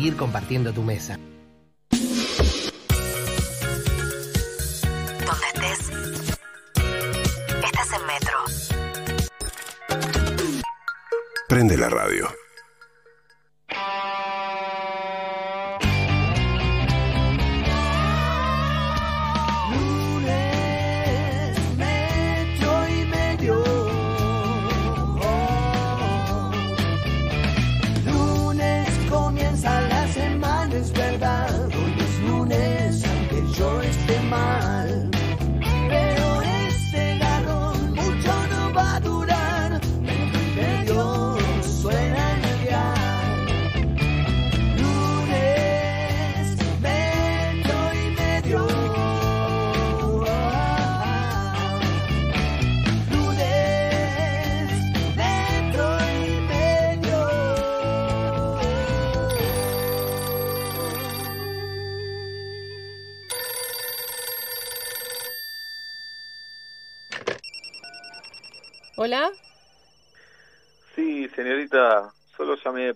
seguir compartiendo tu mesa. Donde estés, estás en Metro. Prende la radio.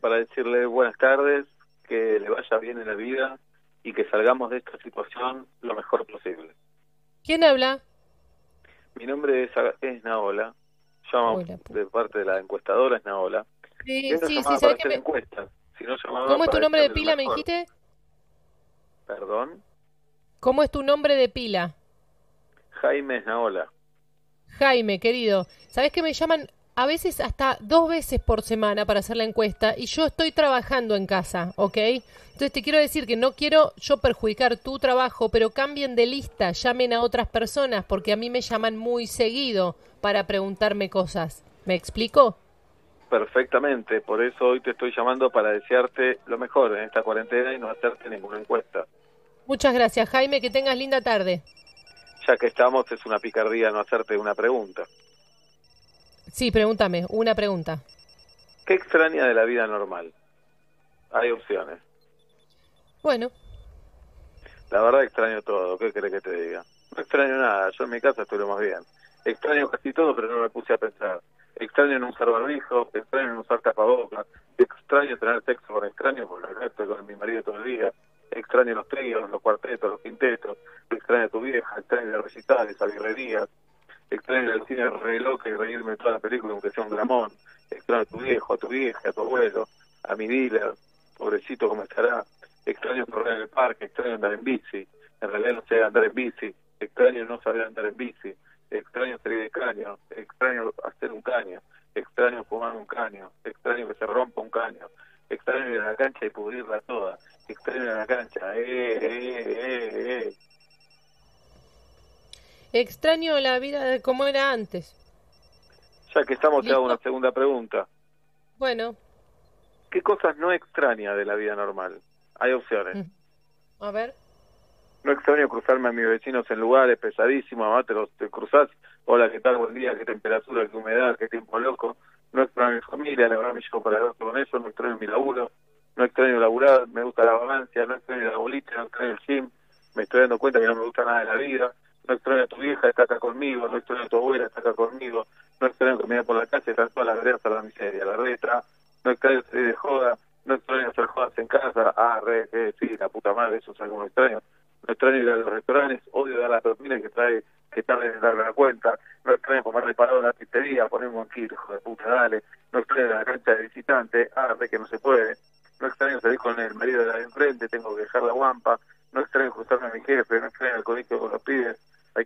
Para decirle buenas tardes, que le vaya bien en la vida y que salgamos de esta situación lo mejor posible. ¿Quién habla? Mi nombre es, es Naola, llamo Hola, de parte de la encuestadora, es Naola. Sí, Esta sí, sí, ¿sabes me- si no llamaba ¿Cómo es tu nombre de pila, me dijiste? Perdón, ¿Cómo es tu nombre de pila? Jaime Naola. Jaime, querido. ¿Sabes que me llaman a veces hasta dos veces por semana para hacer la encuesta y yo estoy trabajando en casa, ¿ok? Entonces te quiero decir que no quiero yo perjudicar tu trabajo, pero cambien de lista, llamen a otras personas porque a mí me llaman muy seguido para preguntarme cosas. ¿Me explico? Perfectamente, por eso hoy te estoy llamando para desearte lo mejor en esta cuarentena y no hacerte ninguna encuesta. Muchas gracias, Jaime, que tengas linda tarde. Ya que estamos, es una picardía no hacerte una pregunta. Sí, pregúntame, una pregunta. ¿Qué extraña de la vida normal? Hay opciones. Bueno, La verdad extraño todo, ¿qué querés que te diga? No extraño nada, yo en mi casa lo más bien. Extraño casi todo, pero no me puse a pensar. Extraño no usar barbijo, extraño no usar tapabocas, extraño tener sexo con extraños, porque acá estoy con mi marido todo el día. Extraño los tríos, los cuartetos, los quintetos, extraño a tu vieja, extraño las recitales, a birrerías, extraño el cine re loca y reírme toda la película aunque sea un dramón, extraño a tu viejo, a tu vieja, a tu abuelo, a mi dealer, pobrecito como estará, extraño correr en el parque, extraño andar en bici, en realidad no sé andar en bici, extraño no saber andar en bici, extraño salir de caño, extraño hacer un caño, extraño fumar un caño, extraño que se rompa un caño, extraño ir a la cancha y pudrirla toda, extraño ir a la cancha, eh, eh, eh, eh. Extraño la vida de como era antes. Ya que estamos, te hago una segunda pregunta. Bueno, ¿Qué cosas no extraña de la vida normal? Hay opciones. Mm. a ver. No extraño cruzarme a mis vecinos en lugares pesadísimos, además te los te cruzás, hola, ¿qué tal? Buen día, qué temperatura, qué humedad, qué tiempo loco. No extraño mi familia, la verdad me llevo para adelante con eso, no extraño mi laburo, no extraño laburar, me gusta la vagancia, no extraño la boliche, no extraño el gym, me estoy dando cuenta que no me gusta nada de la vida, no extraño a tu vieja, está acá conmigo, no extraño a tu abuela, está acá conmigo, no extraño que me por la calle, están todas las veredas a la miseria, la retra, no extraño salir de joda, no extraño hacer jodas en casa, ah, re, eh, sí, la puta madre, eso es algo que extraño, no extraño ir a los restaurantes, odio dar la propina que trae, que tarde en darme la cuenta, no extraño comer parado en la pizzería, ponerme un kilo, hijo de puta, dale, no extraño la cancha de visitante, ah, re que no se puede, no extraño salir con el marido de la de enfrente, tengo que dejar la guampa, no extraño cruzarme a mi jefe, no extraño el colegio con los pibes, hay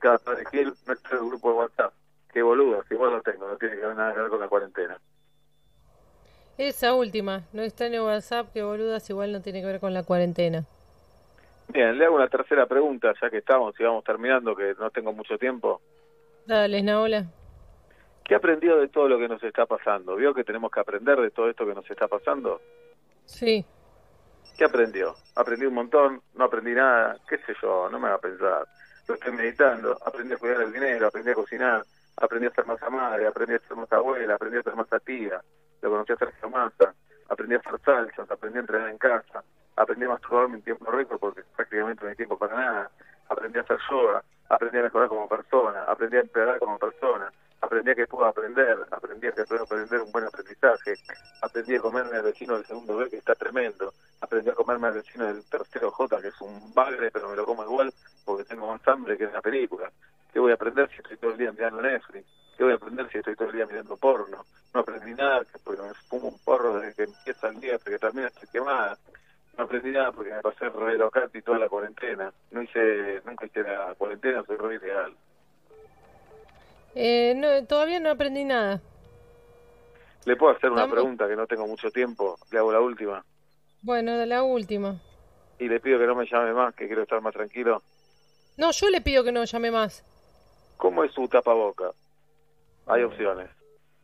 Gil, no extraño el grupo de WhatsApp, qué boludo, si igual lo tengo, no tiene que ver nada que ver con la cuarentena. Esa última, no extraño WhatsApp, que boludas, igual no tiene que ver con la cuarentena. Bien, le hago una tercera pregunta, ya que estamos y vamos terminando, que no tengo mucho tiempo. Dale, Naola. ¿Qué aprendió de todo lo que nos está pasando? ¿Vio que tenemos que aprender de todo esto que nos está pasando? Sí. ¿Qué aprendió? Aprendí un montón, no aprendí nada, qué sé yo, no me va a pensar. Lo estoy meditando, aprendí a cuidar el dinero, aprendí a cocinar, aprendí a ser más madre, aprendí a ser más abuela, aprendí a ser más tía, lo conocí a Sergio Massa, aprendí a hacer salsas, aprendí a entrenar en casa, aprendí a masturbarme en tiempo récord porque prácticamente no hay tiempo para nada, aprendí a hacer yoga, aprendí a mejorar como persona, aprendí a empeorar como persona, aprendí a que puedo aprender, aprendí a que puedo aprender un buen aprendizaje, aprendí a comerme al vecino del segundo B que está tremendo, aprendí a comerme al vecino del tercero J que es un bagre pero me lo como igual porque tengo más hambre que en la película. ¿Qué voy a aprender si estoy todo el día mirando Netflix? ¿Qué voy a aprender si estoy todo el día mirando porno? No aprendí nada porque me fumo un porro desde que empieza el día hasta que termina estoy quemada. No aprendí nada porque me pasé re locati toda la cuarentena. No hice, nunca hice la cuarentena, soy re ideal. Eh, no, todavía no aprendí nada. Le puedo hacer una pregunta que no tengo mucho tiempo, le hago la última. Bueno, de la última. Y le pido que no me llame más, que quiero estar más tranquilo. No, yo le pido que no llame más. ¿Cómo es su tapaboca? Hay opciones.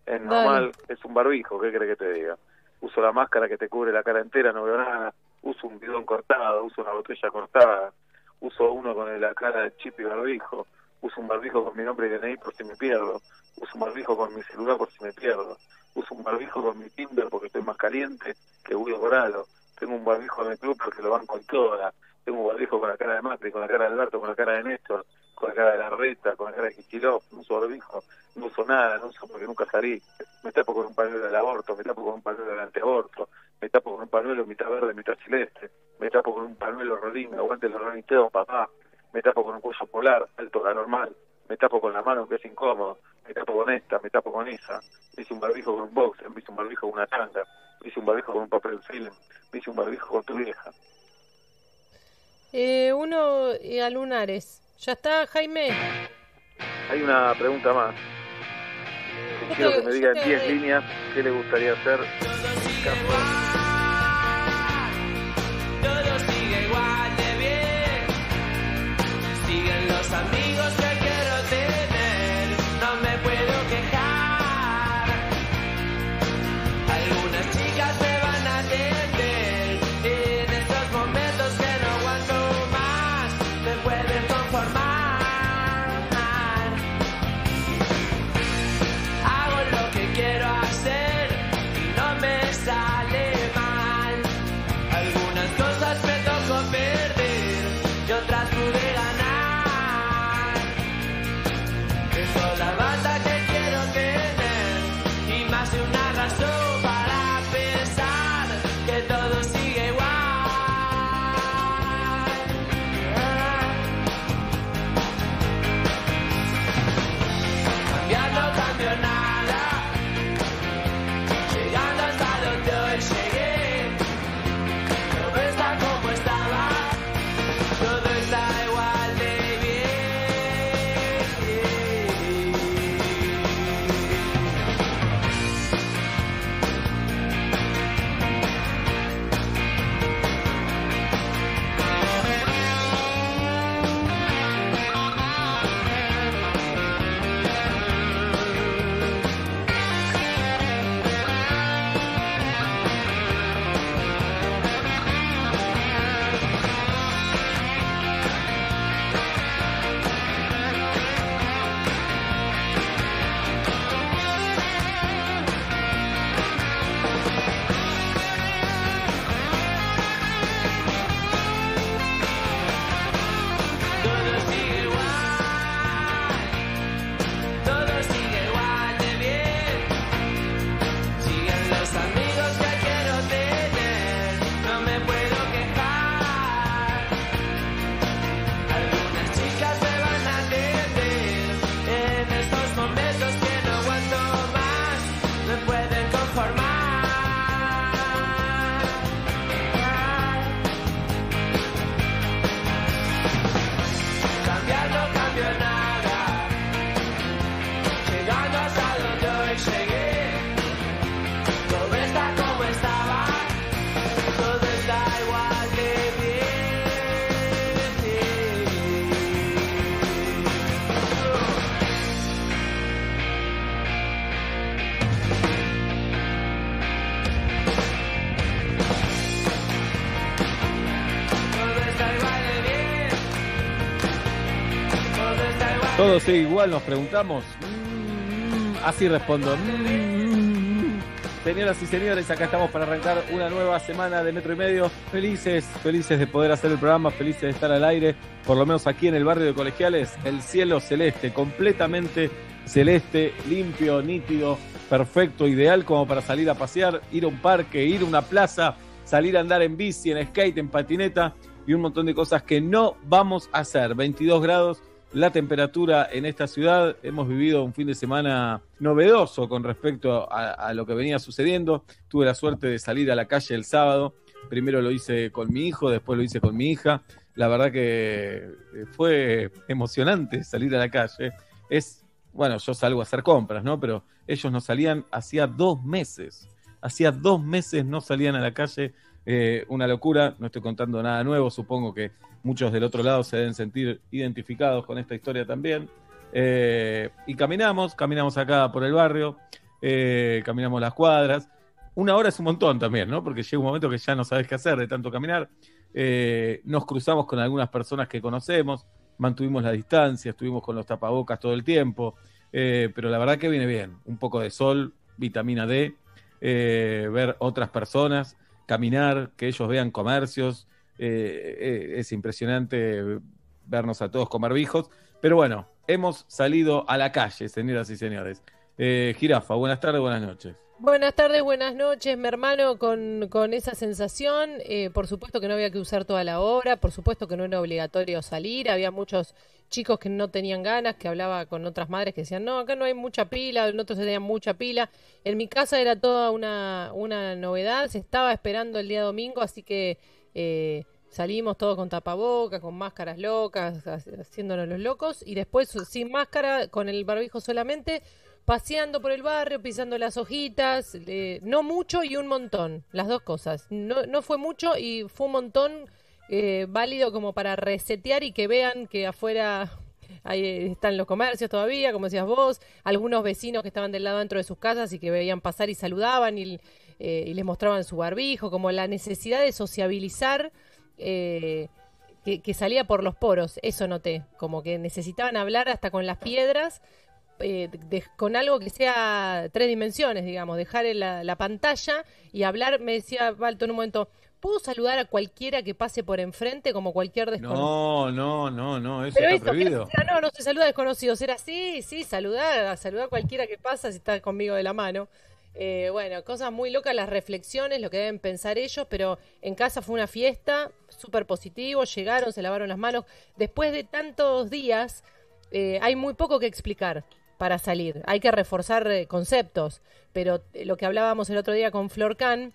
Es normal, es un barbijo, ¿qué cree que te diga? Uso la máscara que te cubre la cara entera, no veo nada. Uso un bidón cortado, uso una botella cortada. Uso uno con la cara de chip y barbijo. Uso un barbijo con mi nombre y DNI por si me pierdo. Uso un barbijo con mi celular por si me pierdo. Uso un barbijo con mi Tinder porque estoy más caliente que Guido Coralo. Tengo un barbijo en el club porque lo van con toda. Tengo un barbijo con la cara de Macri, con la cara de Alberto, con la cara de Néstor, con la cara de Larreta, con la cara de Kicillof. No uso barbijo, no uso nada, no uso porque nunca salí. Me tapo con un pañuelo del aborto, me tapo con un pañuelo del anteaborto, me tapo con un pañuelo mitad verde, mitad celeste, me tapo con un pañuelo rolling, aguante Rolling Stones, papá, me tapo con un cuello polar, alto, anormal, me tapo con la mano que es incómodo, me tapo con esta, me tapo con esa, me hice un barbijo con un boxer, me hice un barbijo con una tanga, me hice un barbijo con un papel film, me hice un barbijo con tu vieja. Eh, uno eh, a lunares. ¿Ya está, Jaime? Hay una pregunta más. Quiero que me diga en te- 10 líneas qué le gustaría hacer Todo igual, nos preguntamos. Mm, así respondo. Mm. Señoras y señores, acá estamos para arrancar una nueva semana de metro y medio. Felices, felices de poder hacer el programa, felices de estar al aire, por lo menos aquí en el barrio de Colegiales, el cielo celeste, completamente celeste, limpio, nítido, perfecto, ideal como para salir a pasear, ir a un parque, ir a una plaza, salir a andar en bici, en skate, en patineta y un montón de cosas que no vamos a hacer. 22 grados la temperatura en esta ciudad. Hemos vivido un fin de semana novedoso con respecto a, lo que venía sucediendo. Tuve la suerte de salir a la calle el sábado. Primero lo hice con mi hijo, después lo hice con mi hija. La verdad que eh, fue emocionante salir a la calle. Es, bueno, yo salgo a hacer compras, ¿no? Pero ellos no salían hacía dos meses. Hacía dos meses no salían a la calle. Eh, una locura, no estoy contando nada nuevo, supongo que muchos del otro lado se deben sentir identificados con esta historia también. Eh, y caminamos, caminamos acá por el barrio, eh, caminamos las cuadras. Una hora es un montón también, ¿no? Porque llega un momento que ya no sabes qué hacer de tanto caminar. Nos cruzamos con algunas personas que conocemos, mantuvimos la distancia, estuvimos con los tapabocas todo el tiempo, pero la verdad que viene bien. Un poco de sol, vitamina D, ver otras personas, caminar, que ellos vean comercios. Eh, eh, es impresionante vernos a todos con barbijos. Pero bueno, hemos salido a la calle, señoras y señores. Eh, Jirafa, buenas tardes, buenas noches. Buenas tardes, buenas noches, mi hermano, con, con esa sensación. Eh, por supuesto que no había que usar toda la hora, por supuesto que no era obligatorio salir. Había muchos chicos que no tenían ganas, que hablaba con otras madres que decían, no, acá no hay mucha pila, en otros tenían mucha pila. En mi casa era toda una, una novedad, se estaba esperando el día domingo, así que eh, salimos todos con tapaboca, con máscaras locas, ha- haciéndonos los locos, y después sin máscara, con el barbijo solamente paseando por el barrio, pisando las hojitas, eh, no mucho y un montón, las dos cosas. No, no fue mucho y fue un montón eh, válido como para resetear y que vean que afuera están los comercios todavía, como decías vos, algunos vecinos que estaban del lado dentro de sus casas y que veían pasar y saludaban y, eh, les mostraban su barbijo, como la necesidad de sociabilizar. que, que salía por los poros, eso noté, como que necesitaban hablar hasta con las piedras eh, de- con algo que sea tres dimensiones, digamos, dejar la, la pantalla y hablar, me decía Balto en un momento, ¿puedo saludar a cualquiera que pase por enfrente como cualquier desconocido? No, no, no, no, eso Pero está esto, ¿qué prohibido. era? no, no se saluda a desconocidos, era sí, sí, saludar, a saludar a cualquiera que pasa si está conmigo de la mano. Eh, bueno, cosas muy locas, las reflexiones, lo que deben pensar ellos, pero en casa fue una fiesta, súper positivo, llegaron, se lavaron las manos. Después de tantos días, eh, hay muy poco que explicar para salir. Hay que reforzar eh, conceptos, pero eh, lo que hablábamos el otro día con Flor Can,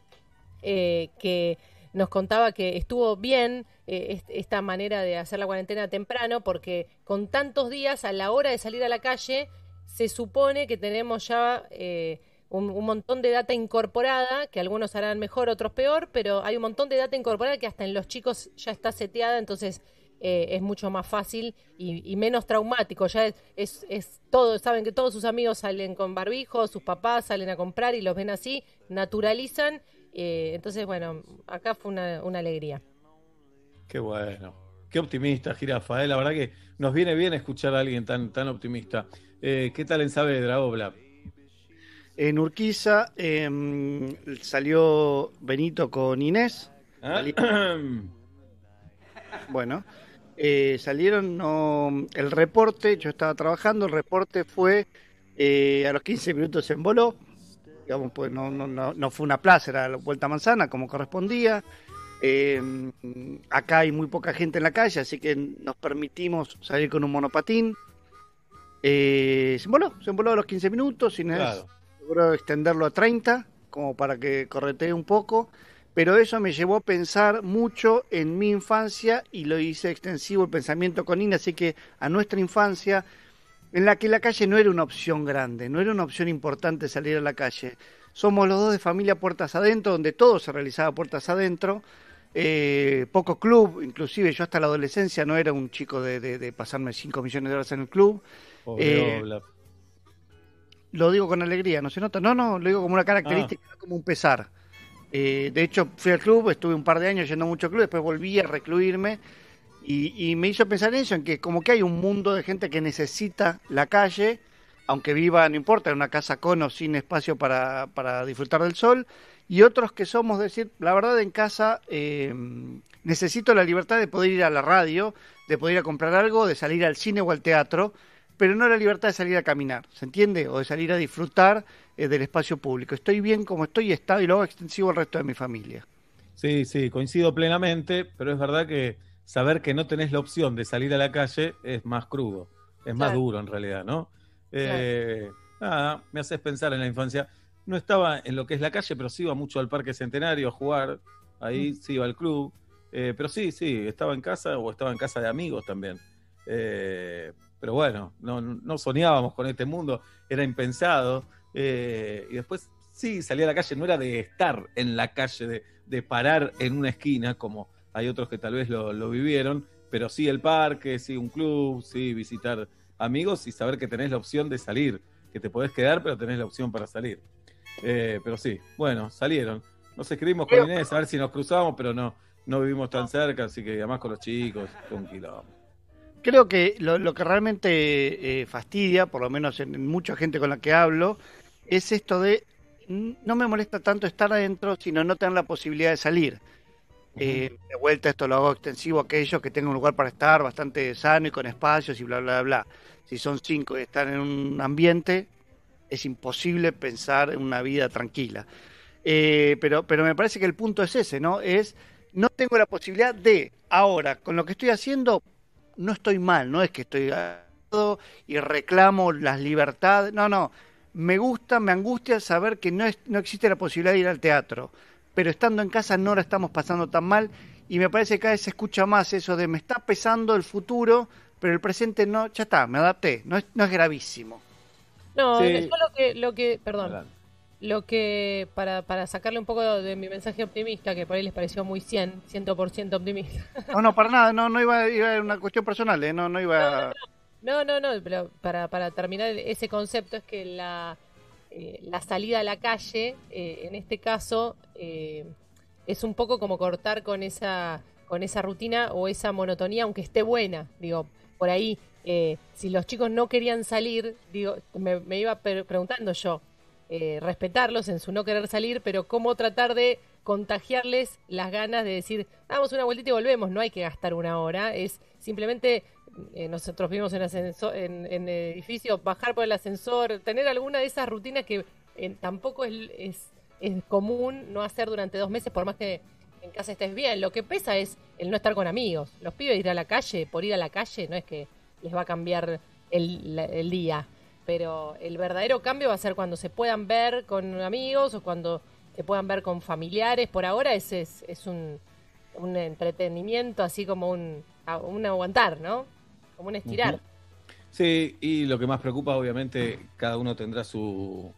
eh, que nos contaba que estuvo bien est- esta manera de hacer la cuarentena temprano, porque con tantos días, a la hora de salir a la calle, se supone que tenemos ya eh, un montón de data incorporada, que algunos harán mejor, otros peor, pero hay un montón de data incorporada que hasta en los chicos ya está seteada, entonces eh, es mucho más fácil y, y menos traumático. Ya es, es, es todo, saben que todos sus amigos salen con barbijo, sus papás salen a comprar y los ven así, naturalizan. eh, entonces, bueno, acá fue una, una alegría. Qué bueno. Qué optimista, Jirafa. ¿eh? La verdad que nos viene bien escuchar a alguien tan, tan optimista. Eh, ¿Qué tal en Saavedra, Obla? En Urquiza em, salió Benito con Inés. ¿Ah? Bueno, eh, salieron no, el reporte, yo estaba trabajando, el reporte fue eh, a los 15 minutos se emboló, digamos, pues no, no, no, no fue una plaza, era la vuelta a manzana como correspondía. Eh, acá hay muy poca gente en la calle, así que nos permitimos salir con un monopatín. Eh, se emboló, se emboló a los 15 minutos, Inés Claro. extenderlo a 30, como para que corretee un poco, pero eso me llevó a pensar mucho en mi infancia y lo hice extensivo el pensamiento con Ina, así que a nuestra infancia, en la que la calle no era una opción grande, no era una opción importante salir a la calle. Somos los dos de familia Puertas Adentro, donde todo se realizaba Puertas Adentro. eh, poco club, inclusive yo hasta la adolescencia no era un chico de, de- de pasarme 5 millones de horas en el club. Pobre Eh. Lo digo con alegría, ¿no se nota? No, no, lo digo como una característica, Ah. como un pesar. Eh, de hecho, fui al club, estuve un par de años yendo mucho club, después volví a recluirme y, y me hizo pensar en eso, en que como que hay un mundo de gente que necesita la calle, aunque viva, no importa, en una casa con o sin espacio para, para disfrutar del sol, y otros que somos, decir, la verdad en casa eh, necesito la libertad de poder ir a la radio, de poder ir a comprar algo, de salir al cine o al teatro, pero no la libertad de salir a caminar, ¿se entiende? O de salir a disfrutar eh, del espacio público. Estoy bien como estoy y está y lo hago extensivo al resto de mi familia. Sí, sí, coincido plenamente, pero es verdad que saber que no tenés la opción de salir a la calle es más crudo, es más Claro. duro en realidad, ¿no? Eh, Nada, me haces pensar en la infancia. No estaba en lo que es la calle, pero sí iba mucho al Parque Centenario a jugar, ahí sí iba al club, Eh, pero sí, sí, estaba en casa o estaba en casa de amigos también. Eh, pero bueno, no, no soñábamos con este mundo, era impensado. Eh, y después sí, salía a la calle, no era de estar en la calle, de, de parar en una esquina, como hay otros que tal vez lo, lo vivieron, pero sí el parque, sí un club, sí visitar amigos y saber que tenés la opción de salir, que te podés quedar, pero tenés la opción para salir. Eh, pero sí, bueno, salieron. Nos escribimos con Inés a ver si nos cruzamos, pero no, no vivimos tan cerca, así que además con los chicos, un quilombo. Creo que lo, lo que realmente eh, fastidia, por lo menos en, en mucha gente con la que hablo, es esto de mm, no me molesta tanto estar adentro, sino no tener la posibilidad de salir. Eh, de vuelta esto lo hago extensivo a aquellos que tengan un lugar para estar bastante sano y con espacios y bla, bla, bla. Si son cinco y están en un ambiente, es imposible pensar en una vida tranquila. Eh, pero, pero me parece que el punto es ese, ¿no? Es, no tengo la posibilidad de, ahora, con lo que estoy haciendo, no estoy mal, no es que estoy agotado y reclamo las libertades, no, no, me gusta, me angustia saber que no, es, no existe la posibilidad de ir al teatro, pero estando en casa no la estamos pasando tan mal y me parece que cada vez se escucha más eso de me está pesando el futuro, pero el presente no, ya está, me adapté, no es, no es gravísimo. No, Sí. yo lo que, lo que, perdón, Adelante. Lo que, para, para sacarle un poco de mi mensaje optimista, que por ahí les pareció muy 100, 100% optimista. No, no, para nada, no, no iba, iba a una cuestión personal, ¿eh? no, no iba... No, no, no, pero para, para terminar ese concepto es que la, eh, la salida a la calle, eh, en este caso, eh, es un poco como cortar con esa, con esa rutina o esa monotonía, aunque esté buena. Digo, por ahí, eh, si los chicos no querían salir, digo, me, me iba preguntando yo, eh, respetarlos en su no querer salir, pero cómo tratar de contagiarles las ganas de decir, damos una vueltita y volvemos, no hay que gastar una hora, es simplemente eh, nosotros vimos en, ascenso- en, en edificio, bajar por el ascensor, tener alguna de esas rutinas que eh, tampoco es, es, común no hacer durante dos meses, por más que en casa estés bien. Lo que pesa es el no estar con amigos. Los pibes ir a la calle, por ir a la calle, no es que les va a cambiar el, el día. Pero el verdadero cambio va a ser cuando se puedan ver con amigos o cuando se puedan ver con familiares. Por ahora ese es, es un, entretenimiento, así como un, aguantar, ¿no? Como un estirar. Sí, y lo que más preocupa, obviamente, cada uno tendrá su,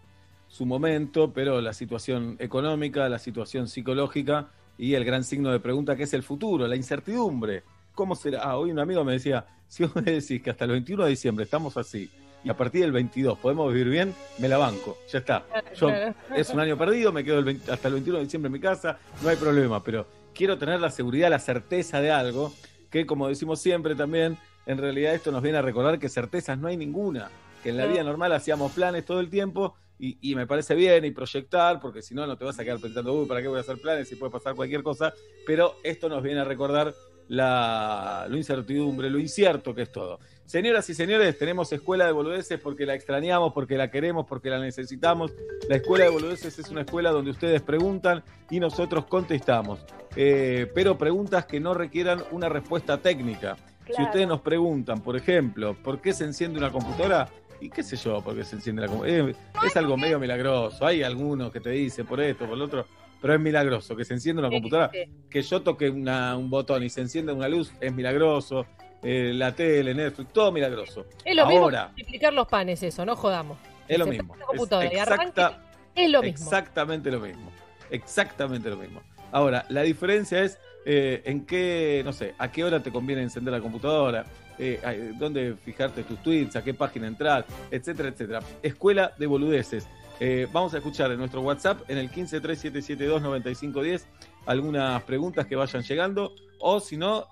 su momento, pero la situación económica, la situación psicológica y el gran signo de pregunta que es el futuro, la incertidumbre. ¿Cómo será? Ah, hoy un amigo me decía, si vos me decís que hasta el 21 de diciembre estamos así y a partir del 22 podemos vivir bien, me la banco, ya está. Yo, es un año perdido, me quedo el 20 hasta el 21 de diciembre en mi casa, no hay problema, pero quiero tener la seguridad, la certeza de algo, que como decimos siempre también, en realidad esto nos viene a recordar que certezas no hay ninguna, que en la vida normal hacíamos planes todo el tiempo y, y me parece bien y proyectar, porque si no, no te vas a quedar pensando, uy, ¿para qué voy a hacer planes si puede pasar cualquier cosa? Pero esto nos viene a recordar la, lo incertidumbre, lo incierto que es todo. Señoras y señores, tenemos Escuela de Boludeces porque la extrañamos, porque la queremos, porque la necesitamos. La Escuela de Boludeces es una escuela donde ustedes preguntan y nosotros contestamos. Eh, pero preguntas que no requieran una respuesta técnica. Si ustedes nos preguntan, por ejemplo, ¿por qué se enciende una computadora? Y qué sé yo, por qué se enciende la computadora. es algo medio milagroso. Hay algunos que te dicen por esto, por lo otro, pero es milagroso que se encienda una computadora que yo toque una- un botón y se encienda una luz es milagroso. Eh, la tele, Netflix, todo milagroso. Es lo mismo Ahora, que multiplicar los panes, eso, no jodamos. es lo Se mismo. Es exacta- es lo mismo. Exactamente lo mismo. Exactamente lo mismo. Ahora, la diferencia es eh, en qué, no sé, a qué hora te conviene encender la computadora, eh, dónde fijarte tus tweets, a qué página entrar, etcétera, etcétera. Escuela de boludeces. Eh, vamos a escuchar en nuestro WhatsApp, en el 1537729510, algunas preguntas que vayan llegando, o si no,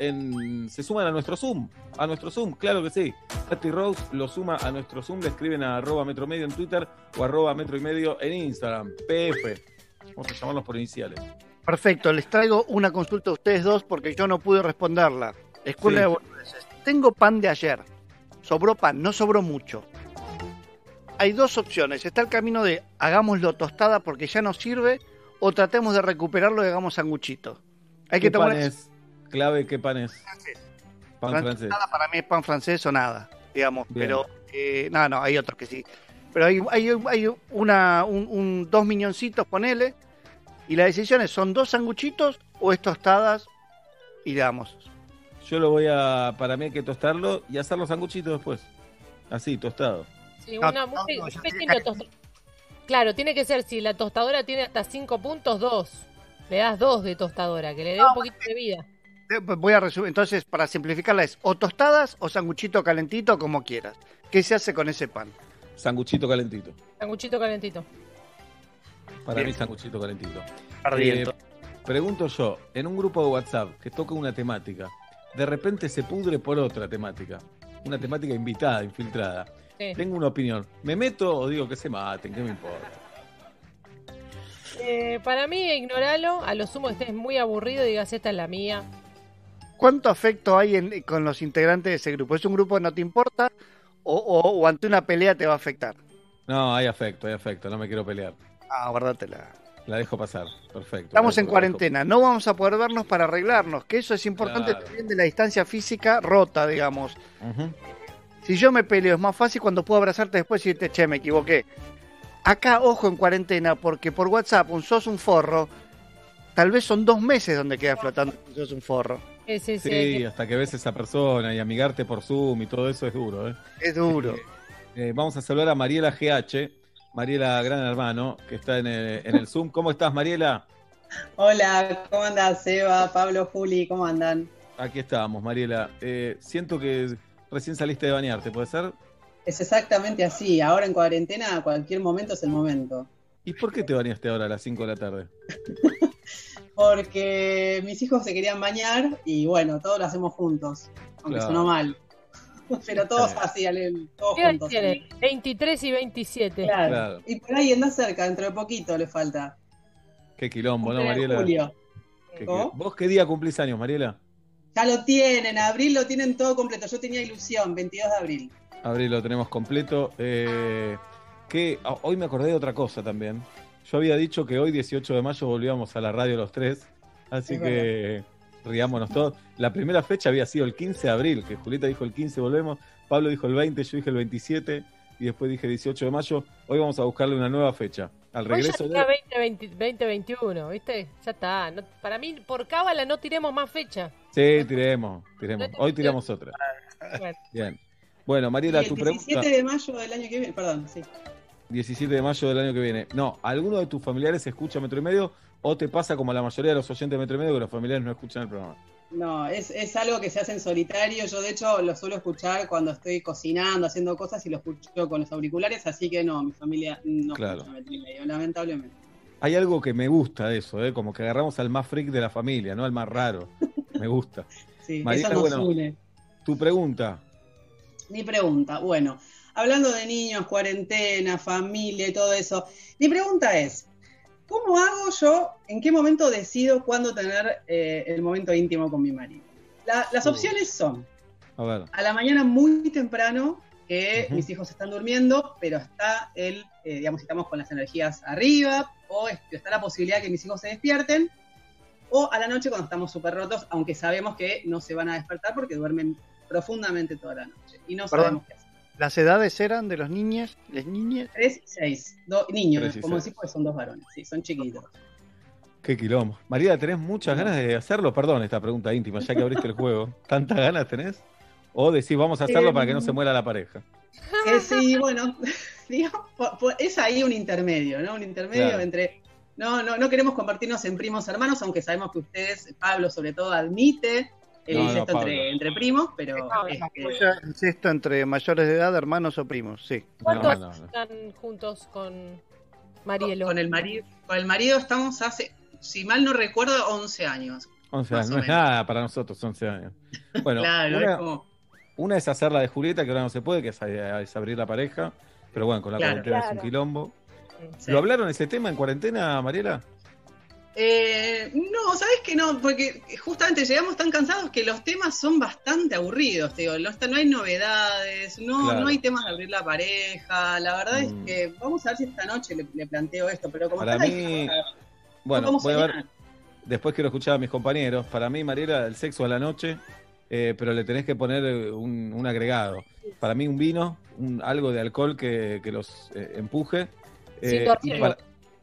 se suman a nuestro Zoom. A nuestro Zoom, claro que sí. Tati Rose lo suma a nuestro Zoom, le escriben a arroba metro medio en Twitter o arroba metro y medio en Instagram. PF. Vamos a llamarlos por iniciales. Perfecto, les traigo una consulta a ustedes dos porque yo no pude responderla. Escuela Sí. de. Tengo pan de ayer. sobró pan, no sobró mucho. Hay dos opciones. Está el camino de hagámoslo tostada porque ya no sirve o tratemos de recuperarlo y hagamos sanguchito. Hay que ¿Qué tomar pan es? Clave, ¿qué pan es? Pan Pan francés. tostada para mí es pan francés o nada, digamos. Bien. Pero, eh, no, no, hay otros que sí. Pero hay, hay, hay una, un, un- dos miñoncitos, ponele. Y la decisión es, ¿son dos sanguchitos o es tostadas? Y damos. Yo lo voy a. Para mí hay que tostarlo y hacer los sanguchitos después. Así, tostado. Sí, No, una no, muy- no, un ya pequeño tiene que- tosta- Claro, tiene que ser, si la tostadora tiene hasta 5 puntos, 2. Le das 2 de tostadora, que le dé un poquito de vida. Eh, Voy a resumir. Entonces, para simplificarla, es o tostadas o sanguchito calentito, como quieras. ¿Qué se hace con ese pan? Sanguchito calentito. Sanguchito calentito. Para Bien. mí, sanguchito calentito. Ardiendo. Eh, pregunto yo, en un grupo de WhatsApp que toca una temática, de repente se pudre por otra temática. Una temática invitada, infiltrada. Sí. Tengo una opinión. ¿Me meto o digo que se maten? ¿Qué me importa? Eh, para mí, ignoralo. A lo sumo estés muy aburrido y digas, esta es la mía. ¿Cuánto afecto hay en- con los integrantes de ese grupo? ¿Es un grupo que no te importa o, o- o ante una pelea te va a afectar? No, hay afecto, hay afecto. No me quiero pelear. Ah, guárdatela. La dejo pasar. Perfecto. Estamos en dejo- cuarentena, no vamos a poder vernos para arreglarnos, que eso es importante Claro. también de la distancia física rota, digamos. Ujú. Si yo me peleo es más fácil cuando puedo abrazarte después y decirte, che, me equivoqué. Acá, ojo en cuarentena, porque por WhatsApp un sos un forro, tal vez son dos meses donde queda flotando un sos un forro. Ese, ese, Sí, hasta que ves a esa persona y amigarte por Zoom y todo eso es duro. ¿eh? Es duro. Eh, vamos a saludar a Mariela GH, Mariela Gran Hermano, que está en el, en el Zoom. ¿Cómo estás, Mariela? Hola, ¿cómo andás, Seba, Pablo, Juli? ¿Cómo andan? Aquí estamos, Mariela. Eh, siento que recién saliste de bañarte, ¿puede ser? Es exactamente así. Ahora en cuarentena, cualquier momento es el momento. ¿Y por qué te bañaste ahora a las 5 de la tarde? Porque mis hijos se querían bañar y bueno, todos lo hacemos juntos. Aunque Claro. sonó mal. Pero todos así, todos ¿Qué edad juntos. tiene? 23 y 27. Claro. Claro. Y por ahí anda cerca, dentro de poquito le falta. Qué quilombo, ¿no, Mariela? julio. Qué ¿Vos qué día cumplís años, Mariela? Ya lo tienen, abril lo tienen todo completo. Yo tenía ilusión, 22 de abril. Abril lo tenemos completo. Eh, que ah, hoy me acordé de otra cosa también. Yo había dicho que hoy, 18 de mayo, volvíamos a la radio los tres. Así Es que riámonos todos. La primera fecha había sido el 15 de abril, que Julieta dijo el 15 volvemos, Pablo dijo el 20, yo dije el 27 y después dije 18 de mayo. Hoy vamos a buscarle una nueva fecha. Al Hoy ya regreso está de... 20, 2021, ¿viste? Ya está. No- para mí, por cábala no tiremos más fecha. Sí, tiremos, tiremos. Hoy tiramos otra. Bueno, Bien. Bueno, Mariela, el tu 17 pregunta. de mayo del año que viene, perdón, sí. 17 de mayo del año que viene. No, ¿alguno de tus familiares escucha Metro y Medio o te pasa como a la mayoría de los oyentes de Metro y Medio que los familiares no escuchan el programa? No, es, es algo que se hace en solitario. Yo, de hecho, lo suelo escuchar cuando estoy cocinando, haciendo cosas y lo escucho con los auriculares. Así que no, mi familia no Claro. escucha Medio, lamentablemente. Hay algo que me gusta de eso, ¿eh? como que agarramos al más freak de la familia, no al más raro. Me gusta. Sí, Mariela, eso nos bueno. une. Tu pregunta. Mi pregunta, bueno, hablando de niños, cuarentena, familia y todo eso, mi pregunta es, ¿cómo hago yo, en qué momento decido cuándo tener eh, el momento íntimo con mi marido? La- las Uh. opciones son, A ver. a la mañana muy temprano, que mis hijos están durmiendo, pero está el, eh, digamos, estamos con las energías arriba, o es- está la posibilidad de que mis hijos se despierten, o a la noche cuando estamos súper rotos, aunque sabemos que no se van a despertar porque duermen profundamente toda la noche y no Perdón. sabemos qué hacer. ¿Las edades eran de los niños? ¿Les niñas? Tres y seis, do- niños, Tres y como decís, pues son dos varones, sí, son chiquitos. Qué quilombo. Mariela, ¿tenés muchas ganas de hacerlo? Perdón, esta pregunta íntima, ya que abriste el juego. ¿Tantas ganas tenés? O decís, vamos a hacerlo Eh, para que no se muera la pareja. Eh, sí, bueno, digamos, es ahí un intermedio, ¿no? Un intermedio Claro. entre. No, no, no queremos convertirnos en primos hermanos, aunque sabemos que ustedes, Pablo sobre todo, admite el No, incesto entre, entre primos, pero No, es que- ¿Es esto entre mayores de edad, hermanos o primos? Sí. ¿Cuántos No, no, no. están juntos con Marielo? con el marido, con el marido estamos hace, si mal no recuerdo, 11 años. 11 Más años, no es nada para nosotros, 11 años. Bueno, claro, una, es como. una es hacer la de Julieta, que ahora no se puede, que es, es abrir la pareja. Pero bueno, con la Claro. cuarentena es un quilombo. sí. ¿Lo hablaron ese tema en cuarentena, Mariela? Eh, no, ¿sabes que no? Porque justamente llegamos tan cansados que los temas son bastante aburridos, te digo. No, no hay novedades, no, Claro. no hay temas de abrir la pareja. La verdad Mm. es que vamos a ver si esta noche le, le planteo esto, pero como Para mí, Bueno. Después quiero escuchar a mis compañeros. Para mí, Mariela, el sexo a la noche, eh, pero le tenés que poner eh, un, un agregado. Para mí, un vino, un, algo de alcohol que, que los eh, empuje. Sin Eh, dormirlos. y para-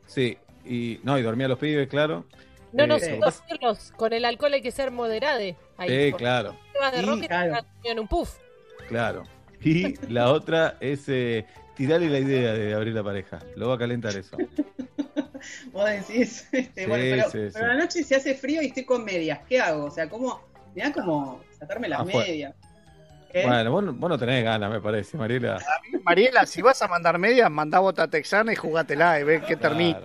sí, y no, y dormía a los pibes, claro. No, no, Eh, sin vas- dormirlos. Con el alcohol hay que ser moderade. Ahí, Eh, porque claro, de Y- rock y te Claro. en un puff. claro. Y la otra es eh, tirarle la idea de abrir la pareja. Lo va a calentar eso. Vos decís, este, Sí, bueno, pero, sí, pero sí. la noche se hace frío y estoy con medias. ¿Qué hago? O sea, ¿cómo? Me da como sacarme las medias. ¿Qué? Bueno, vos, no- vos no tenés ganas, me parece, Mariela. Mariela, si vas a mandar medias, mandá bota texana y jugátela y ve qué termina.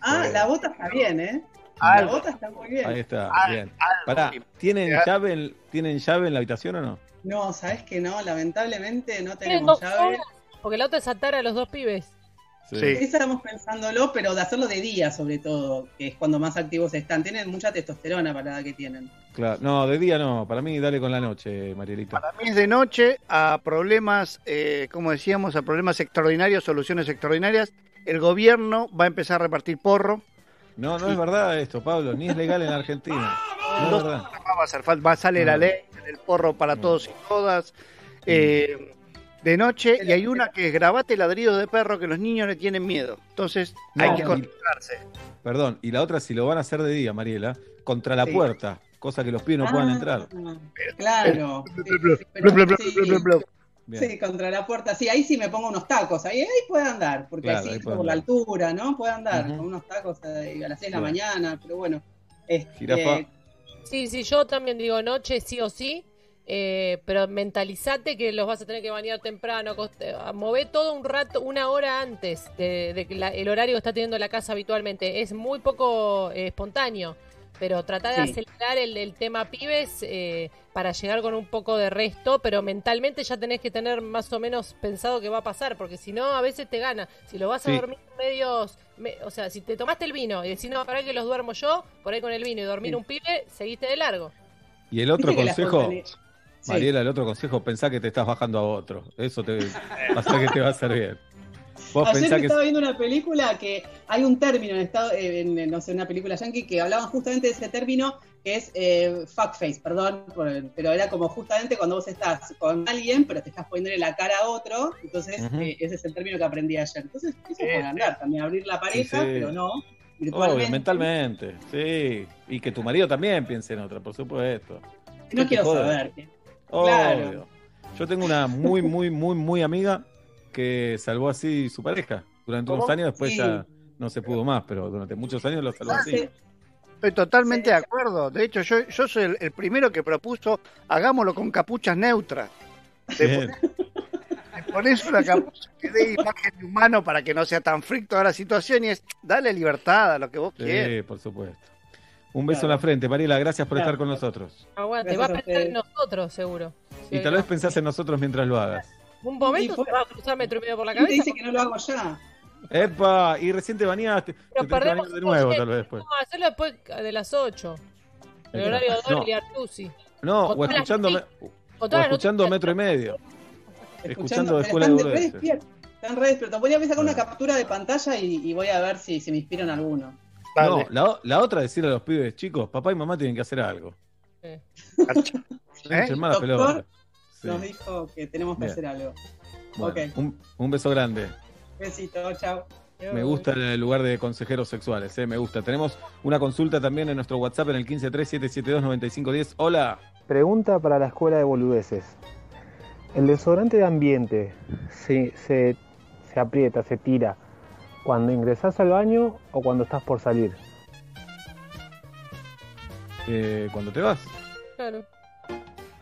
Ah, bueno. la bota está bien, ¿eh? La bota está muy bien. ahí está, Al- bien. Pará, ¿tienen llave, en, ¿tienen llave en la habitación o no? No, ¿sabes que no? Lamentablemente no tenemos llave. horas, porque la otra es atar a los dos pibes. Sí. Estamos pensándolo, pero de hacerlo de día sobre todo, que es cuando más activos están. Tienen mucha testosterona para la edad que tienen. Claro. No, de día no. Para mí, dale con la noche, Marielita. Para mí es de noche a problemas, eh, como decíamos, a problemas extraordinarios, soluciones extraordinarias. El gobierno va a empezar a repartir porro. No, no es verdad esto, Pablo. Ni es legal en Argentina. No es verdad. No va a falta, va a salir la No. ley del porro para No. todos y todas. Eh, de noche, y hay una que es grabate ladridos de perro que los niños le tienen miedo. Entonces No, hay que y- concentrarse. Perdón. Y la otra, si lo van a hacer de día, Mariela, contra la Sí. puerta. Cosa que los pibes no puedan Ah, entrar. Claro. Sí. Bien. contra la puerta. Sí, ahí sí me pongo unos tacos. Ahí, ahí puede andar, porque Claro, así ahí por la altura, ¿no? Puede andar con unos tacos eh, a las 6 de la mañana, pero bueno. Este. Sí, sí, yo también digo noche sí o sí, eh, pero mentalizate que los vas a tener que bañar temprano, coste- mové todo un rato, una hora antes de, de que la- el horario que está teniendo la casa habitualmente. Es muy poco eh, espontáneo, pero trata de Sí. acelerar el, el tema pibes eh, para llegar con un poco de resto, pero mentalmente ya tenés que tener más o menos pensado qué va a pasar, porque si no, a veces te gana. Si lo vas a Sí. dormir medios, me- o sea, si te tomaste el vino y decís, no, para que los duermo yo, por ahí con el vino y dormir Sí. un pibe, seguiste de largo. Y el otro que consejo. Mariela, el otro consejo, pensá que te estás bajando a otro. Eso te va a hacer que te va a hacer bien. Vos Ayer que. estaba viendo una película que hay un término en, estado, eh, en, en, no sé, una película yankee que hablaban justamente de ese término que es eh, fuckface, perdón, pero era como justamente cuando vos estás con alguien, pero te estás poniéndole la cara a otro, entonces eh, ese es el término que aprendí ayer. Entonces, eso Sí, puede andar también, abrir la pareja, Sí, sí. pero no virtualmente. Obvio, mentalmente, sí. Y que tu marido también piense en otra, por supuesto. ¿Qué No quiero saber. Obvio. Claro. Yo tengo una muy, muy, muy, muy amiga que salvó así su pareja. Durante unos ¿Cómo? años, después Sí. ya no se pudo más, pero durante muchos años lo salvó así. Sí. Estoy totalmente Sí. de acuerdo. De hecho, yo, yo soy el, el primero que propuso hagámoslo con capuchas neutras. Bien. Pones una capucha que dé imagen de humano para que no sea tan freak toda la situación y es dale libertad a lo que vos quieras. Sí, por supuesto. Un beso Claro. en la frente, Mariela. Gracias por Claro. estar con nosotros. Aguante, va a pensar en nosotros, seguro. Y Sí, tal no. vez pensás en nosotros mientras lo hagas. Un momento por- se va a cruzar metro y medio por la ¿Quién te cabeza. dice que no lo hago ya? ¡Epa! Y recién te bañaste. Te que bañar perdemos de nuevo, tal vez después. Vamos a hacerlo después de las 8. El horario de No. Dolly y Artusi. No, o las escuchando, o escuchando metro y medio. Escuchando de pero Escuela de están. Están re despiertos. Voy a sacar una Claro. captura de pantalla y, y voy a ver si, si me inspiro en alguno. No, Dale. la, o- la otra es decirle a los pibes, chicos, papá y mamá tienen que hacer algo. Sí. No ¿Eh? Doctor. Sí. Nos dijo que tenemos que Bien. hacer algo. Bueno, un, un beso grande. Besito, chao. Me gusta el lugar de consejeros sexuales, eh, me gusta. Tenemos una consulta también en nuestro WhatsApp en el 1537729510. Hola. Pregunta para la escuela de boludeces. El desodorante de ambiente se, se, se aprieta, se tira cuando ingresás al baño o cuando estás por salir. Eh, cuando te vas. Claro.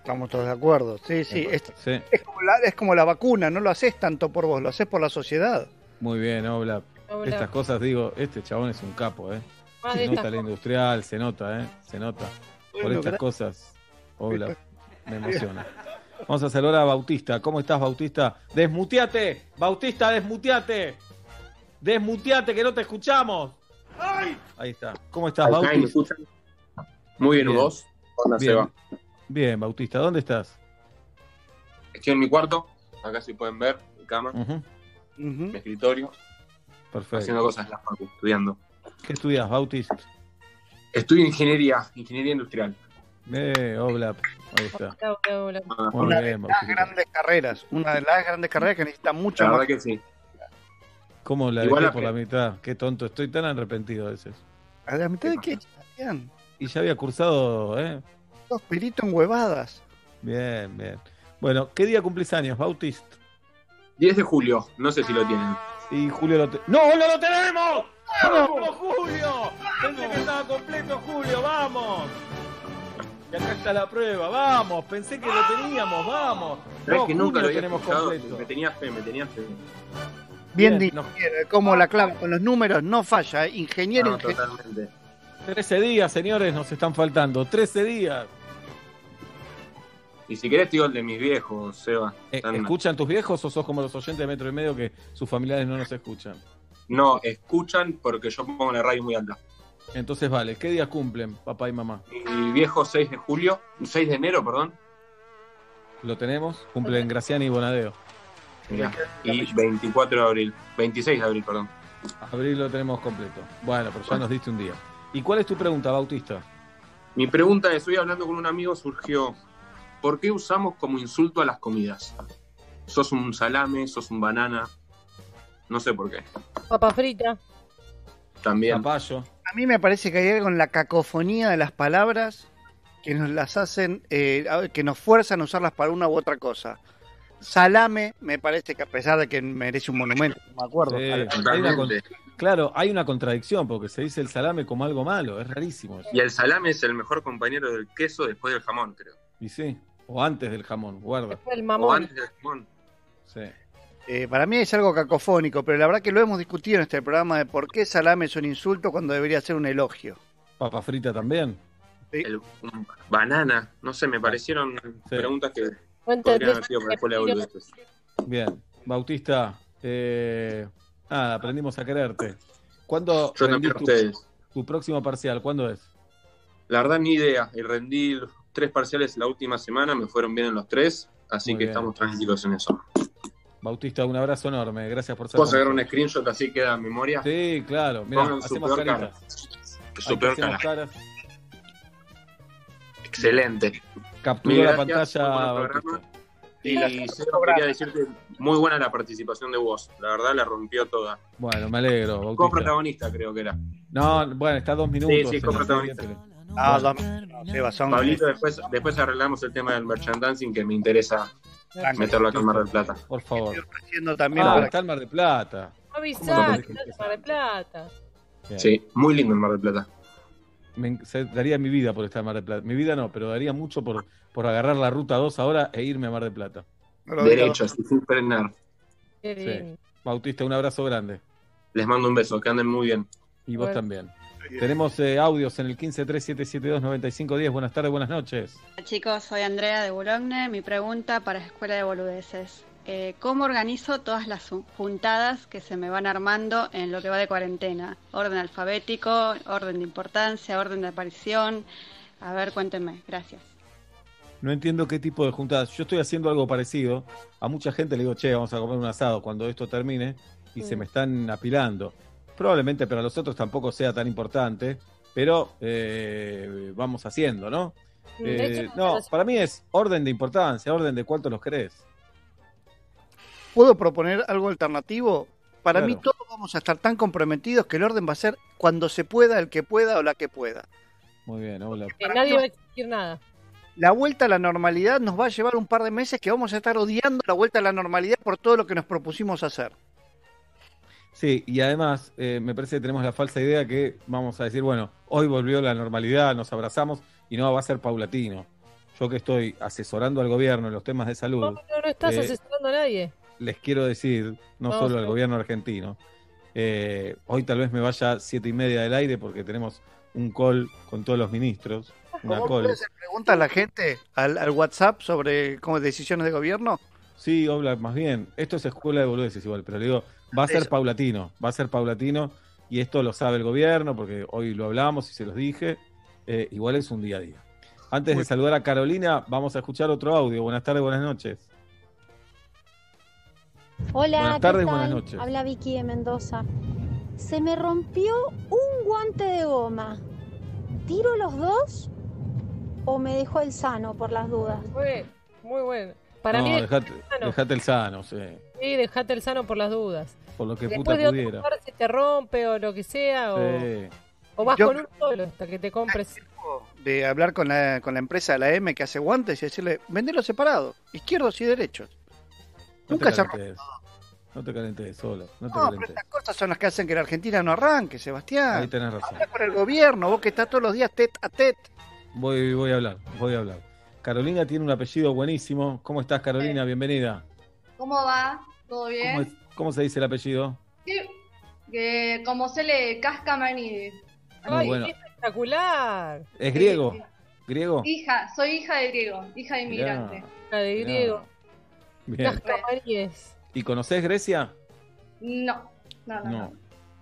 Estamos todos de acuerdo. Sí, sí. Es, Sí, es como la, es como la vacuna, no lo haces tanto por vos, lo haces por la sociedad. muy bien, Obla. Obla. Estas cosas, digo, este chabón es un capo, ¿eh? Más Se nota estas la industrial, se nota, ¿eh? Se nota. Por Bueno, estas cosas, Obla, me emociona. Vamos a saludar a Bautista. ¿Cómo estás, Bautista? ¡Desmuteate! ¡Bautista, desmuteate! ¡Desmuteate, que no te escuchamos! Ahí está. ¿Cómo estás, Ahí está, ¿me Bautista? Muy bien, ¿y Bien. vos? Hola, Bien. Seba. Bien, Bautista, ¿dónde estás? Estoy en mi cuarto, acá si pueden ver, mi cama, mi escritorio, Perfecto. haciendo cosas en la facu, estudiando. ¿Qué estudias, Bautista? Estudio ingeniería, ingeniería industrial. Eh, Oblap. Ahí está. Hola, hola, hola. Muy Una de las Bautista. grandes carreras, una de las grandes carreras que necesita mucho La más. verdad que sí. ¿Cómo la Igual dejé la por la mitad? Qué tonto, estoy tan arrepentido a veces. ¿A la mitad de qué? Y ya había cursado, ¿eh? Perito en huevadas. Bien, bien. Bueno, ¿qué día cumplís años, Bautista? 10 de julio, no sé si lo tienen. Y Julio lo te... ¡No, no lo tenemos! ¡Vamos, Julio! Pensé que estaba completo, Julio, vamos. Y acá está la prueba, vamos. Pensé que lo teníamos, vamos. ¿Sabes No, que nunca lo tenemos escuchado? completo. Me tenía fe, me tenía fe. Bien, Bien, dicho, no. como la clave con los números no falla, ¿eh? ingeniero, No, ingeniero. totalmente. 13 días, señores, nos están faltando. 13 días. Y si querés digo el de mis viejos, Seba. Eh, Están- ¿Escuchan tus viejos o sos como los oyentes de Metro y Medio que sus familiares no nos escuchan? No, escuchan porque yo pongo la radio muy alta. Entonces, vale, ¿qué días cumplen papá y mamá? Mi viejo 6 de julio, 6 de enero, perdón. ¿Lo tenemos? Cumplen Graciani y Bonadeo. Mirá, y 24 de abril, 26 de abril, perdón. Abril lo tenemos completo. Bueno, pero ya nos diste un día. ¿Y cuál es tu pregunta, Bautista? Mi pregunta es, hoy hablando con un amigo surgió, ¿por qué usamos como insulto a las comidas? Sos un salame, sos un banana, no sé por qué. Papa frita. También. Zapallo. A mí me parece que hay algo en la cacofonía de las palabras que nos las hacen, eh, que nos fuerzan a usarlas para una u otra cosa. Salame, me parece que a pesar de que merece un monumento, no me acuerdo. Sí, hay una. Claro, hay una contradicción porque se dice el salame como algo malo. Es rarísimo eso. Y el salame es el mejor compañero del queso después del jamón, creo. Y sí, o antes del jamón, guarda. O antes del jamón. Sí. Eh, para mí es algo cacofónico, pero la verdad que lo hemos discutido en este programa de por qué salame es un insulto cuando debería ser un elogio. Papa frita también. El, un- banana, no sé, me parecieron preguntas que No entendés podrían haber sido para de. Bien. Bautista, eh, nada, aprendimos a quererte. ¿Cuándo Yo rendís también a tu, ustedes. tu próximo parcial? ¿Cuándo es? La verdad, ni idea. Y rendí los tres parciales la última semana, me fueron bien en los tres, así Muy que bien. estamos tranquilos en eso. Bautista, un abrazo enorme. Gracias por ser ¿Puedo sacar un screenshot así queda en memoria? Sí, claro. Mira, hacemos caritas. Su peor hacemos cara. caras. Excelente. Capturó la pantalla. Y quería decirte, muy buena la participación de vos. La verdad, la rompió toda. Bueno, me alegro, Bautista. Co-protagonista, creo que era. No, bueno, está dos minutos. Sí, sí, coprotagonista. Ah, Bueno. no, no, Seba, son- Pablito, después, después arreglamos el tema del merchandising que me interesa meterlo acá en Mar del Plata. Por favor. también Ah, para- está el Mar de Plata. No ¿Cómo avisá, en Mar del Plata. Bien. Sí, muy lindo el Mar del Plata. Me en- se- daría mi vida por estar en Mar del Plata. Mi vida no, pero daría mucho por, por agarrar la ruta 2 ahora e irme a Mar del Plata. no. Derecho, así sin frenar. Qué Sí. Bautista, un abrazo grande. Les mando un beso, que anden muy bien. Y vos Bueno. también. Tenemos eh, audios en el 1537729510. Buenas tardes, buenas noches. Hola, Chicos, soy Andrea de Boulogne. Mi pregunta para Escuela de Boludeces. Eh, ¿Cómo organizo todas las ju- juntadas que se me van armando en lo que va de cuarentena? Orden alfabético, orden de importancia, orden de aparición. A ver, cuéntenme. Gracias. No entiendo qué tipo de juntadas. Yo estoy haciendo algo parecido. A mucha gente le digo, che, vamos a comer un asado cuando esto termine y se me están apilando. Probablemente para los otros tampoco sea tan importante, pero eh, vamos haciendo, ¿no? De Eh, hecho, no, para mí es orden de importancia, orden de cuántos los querés. ¿Puedo proponer algo alternativo? Para Claro. mí todos vamos a estar tan comprometidos que el orden va a ser cuando se pueda, el que pueda o la que pueda. Muy bien, hola. que nadie va a exigir nada. La vuelta a la normalidad nos va a llevar un par de meses que vamos a estar odiando la vuelta a la normalidad por todo lo que nos propusimos hacer. Sí, y además eh, me parece que tenemos la falsa idea que vamos a decir, bueno, hoy volvió la normalidad, nos abrazamos y no va a ser paulatino. Yo que estoy asesorando al gobierno en los temas de salud, No, no, no estás Eh, asesorando a nadie. les quiero decir, no No, solo sí. al gobierno argentino, eh, hoy tal vez me vaya siete y media del aire porque tenemos un call con todos los ministros, una ¿Cómo call. preguntas a la gente al, al WhatsApp sobre cómo decisiones de gobierno? Sí, más bien. Esto es escuela de boludeces igual, pero le digo, va a ser Eso. paulatino, va a ser paulatino y esto lo sabe el gobierno, porque hoy lo hablamos y se los dije, eh, igual es un día a día. Antes de saludar a Carolina, vamos a escuchar otro audio. Buenas tardes, buenas noches. Hola, Buenas ¿qué tardes, tal? buenas noches. Habla Vicky de Mendoza. Se me rompió un guante de goma. ¿Tiro los dos o me dejo el sano por las dudas? Muy, muy bueno. Para no, mí, dejate, sano. dejate el sano, sí, sí, dejate el sano por las dudas. por lo que Después puta de otro pudiera. lugar se te rompe o lo que sea, o, Sí. o vas Yo- con un solo hasta que te compres. De hablar con la, con la empresa de la M que hace guantes y decirle, vendelo separado, izquierdos y derechos. No Nunca se no te calentes solo, no te No, pero calentes. estas cosas son las que hacen que la Argentina no arranque, Sebastián. Ahí tenés razón. Habla con el gobierno, vos que estás todos los días tet a tet. Voy, voy a hablar, voy a hablar. Carolina tiene un apellido buenísimo. ¿Cómo estás, Carolina? Bienvenida. ¿Cómo va? ¿Todo bien? ¿Cómo, es- cómo se dice el apellido? Sí, que como se le casca Manidis. Muy Ay, bueno. qué espectacular. ¿Es griego? ¿Griego? Hija, soy hija de griego, hija de inmigrante. La de griego. Bien. Cascamaríes. ¿Y conocés Grecia? No, no, no, no. No.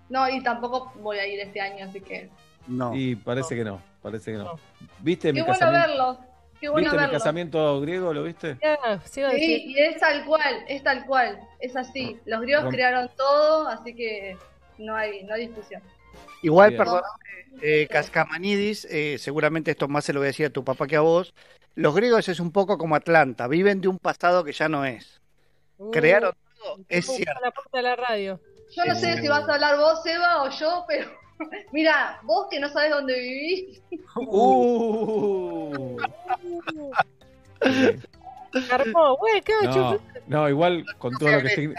No, y tampoco voy a ir este año, así que. No. Y parece que no, parece que no. ¿Viste mi Qué bueno casamiento? verlo. Qué bueno ¿Viste verlo. casamiento griego? ¿Lo viste? Sí, decir. y es tal cual, es tal cual, es así. Los griegos Rom- crearon todo, así que no hay, no hay discusión. Igual, Bien. perdón, eh, Cascamanidis, eh, seguramente esto más se lo voy a decir a tu papá que a vos. Los griegos es un poco como Atlanta, viven de un pasado que ya no es. Uh, Crearon todo, es cierto. la puerta de la radio. Yo no sé Eh. si vas a hablar vos, Eva, o yo, pero mira, vos que no sabes dónde vivís, Uh. Carmó, güey. No, no, igual con todo lo que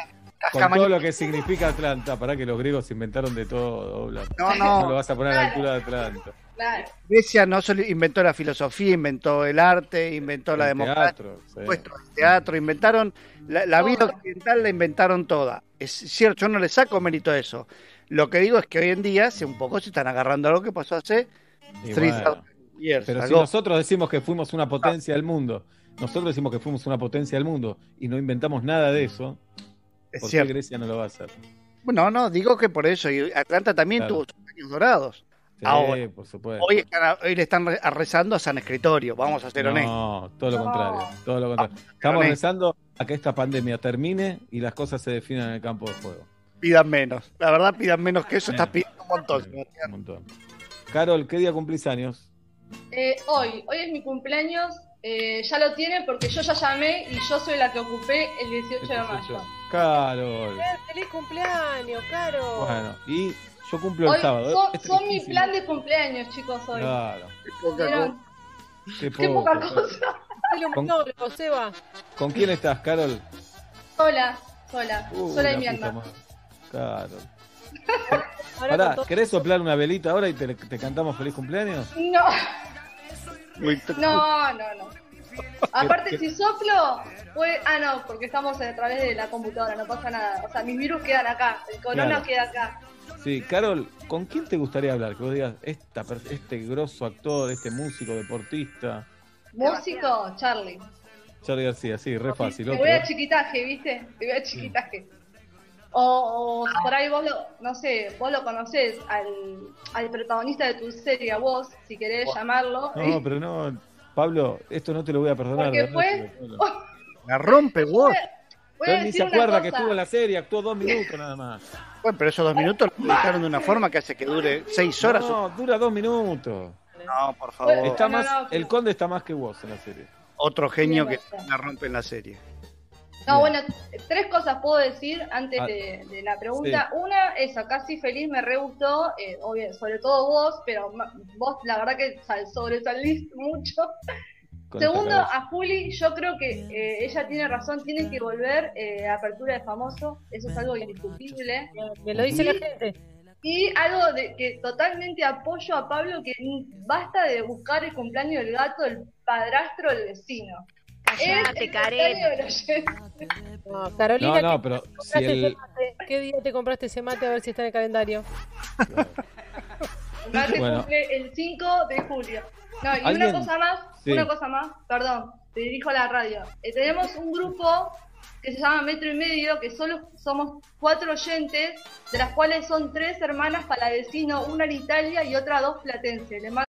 con todo lo que significa Atlanta, para que los griegos inventaron de todo, Blas. No, no. No lo vas a poner a la altura de Atlanta. claro. Grecia no solo inventó la filosofía, inventó el arte, inventó la El democracia, teatro, sí. puesto el teatro, inventaron la, la vida occidental, la inventaron toda. Es cierto, yo no le saco mérito a eso. Lo que digo es que hoy en día se un poco se están agarrando a lo que pasó hace Y 3000 bueno, years pero si nosotros decimos que fuimos una potencia del mundo, nosotros decimos que fuimos una potencia del mundo y no inventamos nada de eso, Es ¿por qué. Grecia no lo va a hacer? No, no, digo que por eso. Y Atlanta también Claro. tuvo sus años dorados. Sí, Ahora, por supuesto. Hoy, están- hoy le están re- rezando a San Escritorio, vamos a ser honestos. No, todo lo No. contrario, todo lo contrario. Estamos rezando a que esta pandemia termine y las cosas se definan en el campo de juego. Pidan menos. La verdad, pidan menos que eso. Estás pidiendo un montón. Sí, Sebastián. un montón. Carol, ¿qué día cumplís años? Eh, hoy, hoy es mi cumpleaños, eh, ya lo tiene porque yo ya llamé y yo soy la que ocupé el 18 de mayo. Carol. Eh, ¡Feliz cumpleaños, Caro! Bueno, y yo cumplo Hoy el sábado. son, Es son mi plan de cumpleaños, chicos, hoy. Claro. ¿Vieron? Qué, Qué poca cosa. Con-. ¿Con quién estás, Carol? Sola, sola, Uh, sola la y mi alma. Ahora Pará, ¿querés soplar una velita ahora y te, te cantamos feliz cumpleaños? No, no, no, no. Aparte, ¿Qué- si soplo, puede... Ah, no, porque estamos a través de la computadora, no pasa nada. O sea, mis virus quedan acá, el corona Claro. queda acá. Sí, Carol, ¿con quién te gustaría hablar? Que vos digas, esta, per- este grosso actor, este músico, deportista. Músico, Charlie. Charlie García, sí, re fácil. Te voy a chiquitaje, ¿viste? Te voy a chiquitaje. O, o por ahí vos lo, no sé, vos lo conocés al, al protagonista de tu serie, a vos, si querés llamarlo. No, pero no, Pablo, esto no te lo voy a perdonar. Porque fue-. La rompe vos. Voy a Él ni se acuerda que estuvo en la serie, actuó dos minutos nada más. Bueno, pero esos dos minutos lo editaron de una forma que hace que dure seis horas. No, dura dos minutos. No, por favor. Está No, más, no, el conde está más que vos en la serie. Otro genio que la rompe en la serie. No, bueno, tres cosas puedo decir antes Ah, de, de la pregunta. Una, eso, casi feliz, me re gustó, eh, obvio, sobre todo vos, pero vos la verdad que sal, sobresalís mucho. Segundo, a Juli, yo creo que eh, ella tiene razón, tiene que volver eh, a apertura de famoso, eso es algo indiscutible. Me lo dice la Y- gente. Y algo de que totalmente apoyo a Pablo, que basta de buscar el cumpleaños del gato, el padrastro del vecino. Callate, Es el Karen. No, Carolina, No, no, ¿qué, pero si el. ¿qué día te compraste ese mate? A ver si está en el calendario. Mate Bueno. cumple el 5 de julio. No, y ¿Alguien? una cosa más, Sí. una cosa más, perdón, te dirijo a la radio. Eh, tenemos un grupo que se llama Metro y Medio, que solo somos cuatro oyentes, de las cuales son tres hermanas palavecino, una en Italia y otra dos platense. Le mando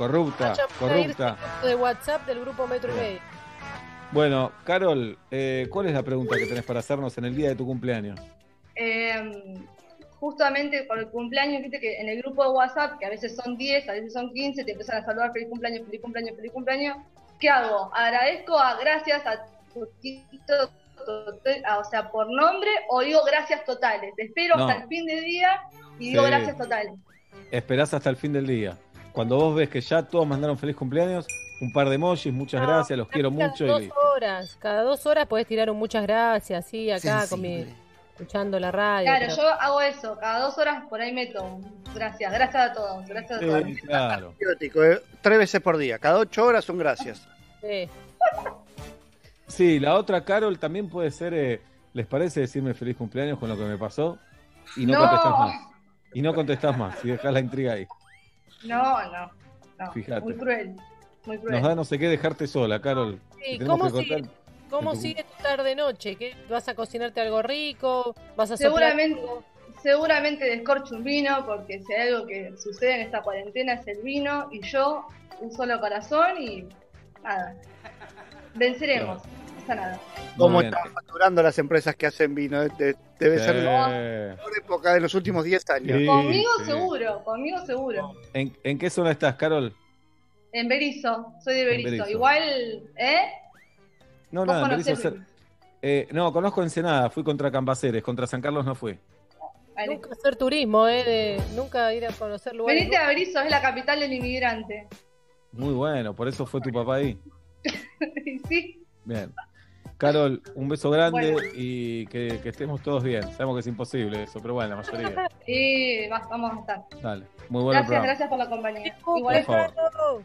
Corrupta, corrupta. de WhatsApp del grupo Metro y Medio. Bueno, Carol, eh, ¿cuál es la pregunta que tenés para hacernos en el día de tu cumpleaños? Eh, justamente por el cumpleaños, viste que en el grupo de WhatsApp, que a veces son 10, a veces son 15, te empiezan a saludar feliz cumpleaños, feliz cumpleaños, feliz cumpleaños. ¿Qué hago? Agradezco a gracias a Totito, o sea, por nombre, o digo gracias totales. Te espero No. hasta el fin de día y digo Sí. gracias totales. Esperás hasta el fin del día. Cuando vos ves que ya todos mandaron feliz cumpleaños, un par de emojis, muchas gracias, los quiero Cada mucho dos y horas, cada dos horas podés tirar un muchas gracias, sí, acá con mi, escuchando la radio. Claro, pero- yo hago eso, cada dos horas por ahí meto un gracias, gracias a todos, gracias a todos. Sí, claro. ¿eh? Tres veces por día. Cada ocho horas son gracias. Sí. Sí, la otra Carol también puede ser, eh, ¿les parece decirme feliz cumpleaños con lo que me pasó? Y no, No. contestás más. Y no contestás más, y dejás la intriga ahí. No, no, no. Fíjate. Muy cruel, muy cruel. Nos da no sé qué dejarte sola, Carol. Sí, ¿cómo que sigue, cómo tu- sigue tu tarde-noche? ¿Qué, ¿Vas a cocinarte algo rico? ¿Vas a soplar- Seguramente, seguramente descorcho un vino, porque si hay algo que sucede en esta cuarentena es el vino, y yo un solo corazón y nada. Venceremos, pasa nada. ¿Cómo Muy bien. están facturando las empresas que hacen vino? De- debe ser la mejor época de los últimos 10 años. Sí, Conmigo sí. seguro, conmigo seguro. ¿En, en qué zona estás, Carol? En Berizo, soy de Berizo. Berizo. Igual, ¿eh? No, nada, en Berizo eh, no, conozco Ensenada, fui contra Cambaceres, contra San Carlos no fui. Vale. Nunca hacer turismo, ¿eh? de- nunca ir a conocer lugares. Venite a Berizo, es la capital del inmigrante. Muy bueno, por eso fue tu papá ahí. sí, Bien. Carol, un beso grande Bueno. y que, que estemos todos bien. Sabemos que es imposible eso, pero bueno, la mayoría. y va- vamos a estar. Dale, muy bueno el Gracias, programa. gracias por la compañía. Igual favor.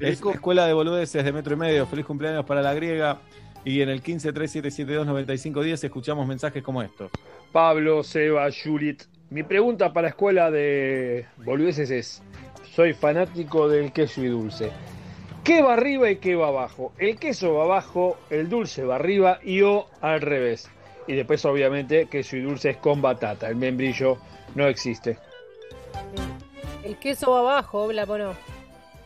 Es Escuela de Boludeces de Metro y Medio. Feliz cumpleaños para la griega. Y en el 1537729510 escuchamos mensajes como estos. Pablo, Seba, Juliet. Mi pregunta para escuela de boludeces es: soy fanático del queso y dulce. ¿Qué va arriba y qué va abajo? El queso va abajo, el dulce va arriba y o al revés. Y después, obviamente, queso y dulce es con batata. El membrillo no existe. El queso va abajo, la no.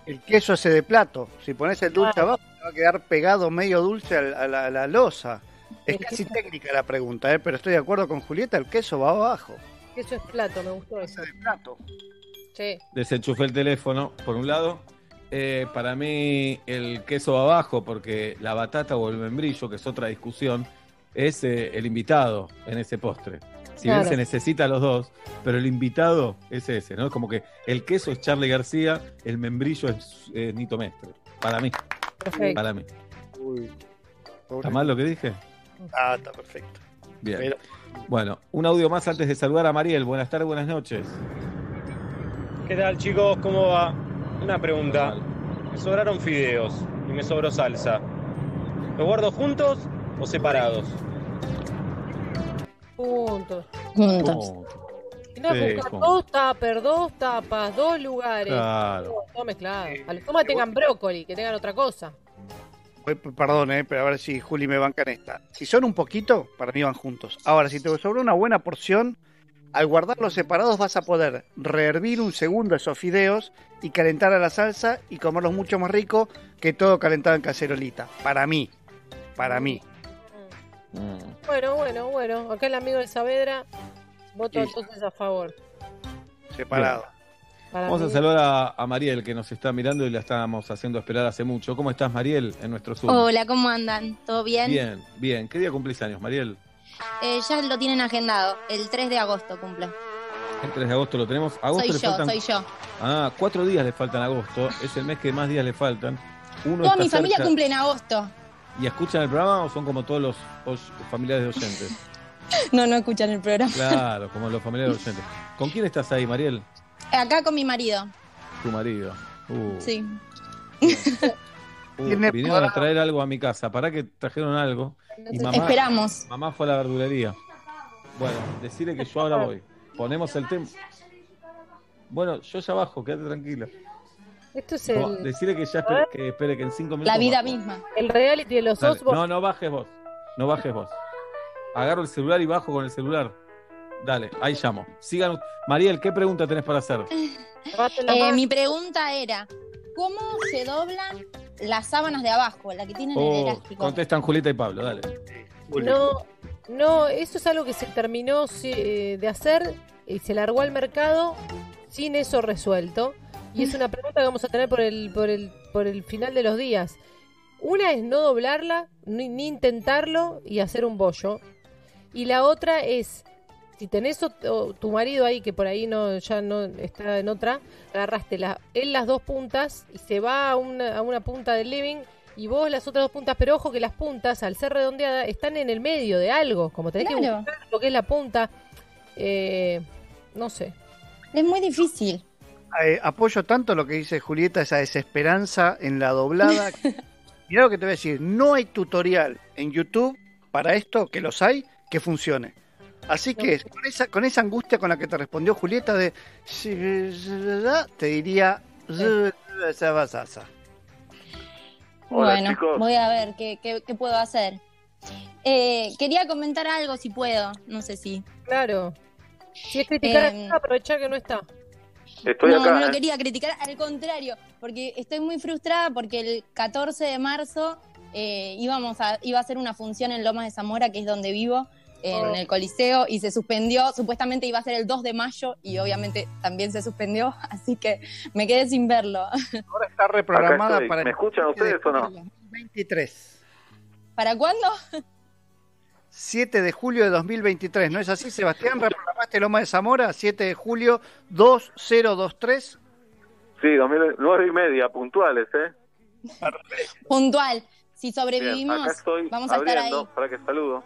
El queso hace de plato. Si pones el dulce Ah. abajo, te va a quedar pegado medio dulce a la, a la- a la losa. Es casi técnica la pregunta, ¿eh? pero estoy de acuerdo con Julieta, el queso va abajo. Queso es plato, me gustó eso. de plato. Sí. Desenchufé el teléfono, por un lado. Eh, para mí, el queso va abajo, porque la batata o el membrillo, que es otra discusión, es eh, el invitado en ese postre. Si bien se necesita los dos, pero el invitado es ese, ¿no? Es como que el queso es Charlie García, el membrillo es eh, Nito Mestre. Para mí. Perfecto. Para mí. Uy, ¿Está mal lo que dije? Ah, está perfecto. Bien. Pero- Bueno, un audio más antes de saludar a Mariel. Buenas tardes, buenas noches. ¿Qué tal chicos? ¿Cómo va? Una pregunta. Me sobraron fideos y me sobró salsa. ¿Los guardo juntos o separados? Juntos. Juntos. No, Sí, buscar juntos. dos tapas, dos tapas, dos lugares. Claro. No, todo mezclado. A los tomas tengan brócoli, que tengan otra cosa. Perdón, eh, pero a ver si Juli me banca en esta. Si son un poquito, para mí van juntos. Ahora, si te sobra una buena porción, al guardarlos separados vas a poder rehervir un segundo esos fideos y calentar a la salsa y comerlos mucho más rico que todo calentado en cacerolita. Para mí. Para mí. Bueno, bueno, bueno. Acá el amigo de Saavedra voto Sí. entonces a favor. Separado. Para Vamos a saludar a, a Mariel, que nos está mirando y la estábamos haciendo esperar hace mucho. ¿Cómo estás, Mariel, en nuestro Zoom? Hola, ¿cómo andan? ¿Todo bien? Bien, bien. ¿Qué día cumplís años, Mariel? Eh, ya lo tienen agendado. El 3 de agosto cumple. El 3 de agosto lo tenemos. Agosto soy le yo, faltan... soy yo. Ah, cuatro días le faltan a agosto. Es el mes que más días le faltan. Uno Toda mi familia cerca- cumple en agosto. ¿Y escuchan el programa o son como todos los os- familiares de oyentes? No, no escuchan el programa. Claro, como los familiares de oyentes. ¿Con quién estás ahí, Mariel? Acá con mi marido. Tu marido. Uh, Sí. Uh, Tiene vinieron a traer algo a mi casa. ¿Para que trajeron algo? Y mamá, Esperamos. mamá fue a la verdulería. Bueno, decirle que yo ahora voy. Ponemos el tema. Bueno, yo ya bajo, quédate tranquila. Esto es No, el, decirle que ya espere, que espere que en cinco minutos. La vida bajo. misma. el reality de los. Osborne. No, no bajes vos. No bajes vos. Agarro el celular y bajo con el celular. Dale, ahí llamo. Sigan. Mariel, ¿qué pregunta tenés para hacer? Eh, mi pregunta era, ¿cómo se doblan las sábanas de abajo, la que tienen el Oh, elástico? contestan Julieta y Pablo, dale. No, no, eso es algo que se terminó eh, de hacer y se largó al mercado sin eso resuelto. Y es una pregunta que vamos a tener por el, por el, por el final de los días. Una es no doblarla, ni, ni intentarlo y hacer un bollo. Y la otra es, si tenés o- o tu marido ahí que por ahí no ya no está en otra, agarraste la, él las dos puntas y se va a una, a una punta del living y vos las otras dos puntas, pero ojo que las puntas, al ser redondeadas, están en el medio de algo, como tenés que Claro. buscar lo que es la punta. Eh, no sé. Es muy difícil. Eh, apoyo tanto lo que dice Julieta, esa desesperanza en la doblada. Mira lo que te voy a decir, no hay tutorial en YouTube para esto, que los hay, que funcione. Así que con esa, con esa angustia con la que te respondió Julieta de te diría bueno, voy a ver qué, qué- qué puedo hacer. Eh, quería comentar algo si puedo, no sé si. Claro. Si es criticar, aprovechar que no está. Estoy no, acá. no lo ¿eh? quería criticar, al contrario, porque estoy muy frustrada porque el 14 de marzo eh, íbamos a, iba a hacer una función en Lomas de Zamora, que es donde vivo, en el Coliseo, y se suspendió, supuestamente iba a ser el 2 de mayo, y obviamente también se suspendió, así que me quedé sin verlo. Ahora está reprogramada para ¿Me escuchan ustedes o no? 2023. ¿Para cuándo? 7 de julio de 2023, ¿no es así, Sebastián? ¿Reprogramaste Loma de Zamora? 7 de julio 2023. Sí, 2000, nueve y media, puntuales, ¿eh? Puntual. Si Bien, sobrevivimos, acá estoy vamos a estar ahí. abriendo, para que saludo.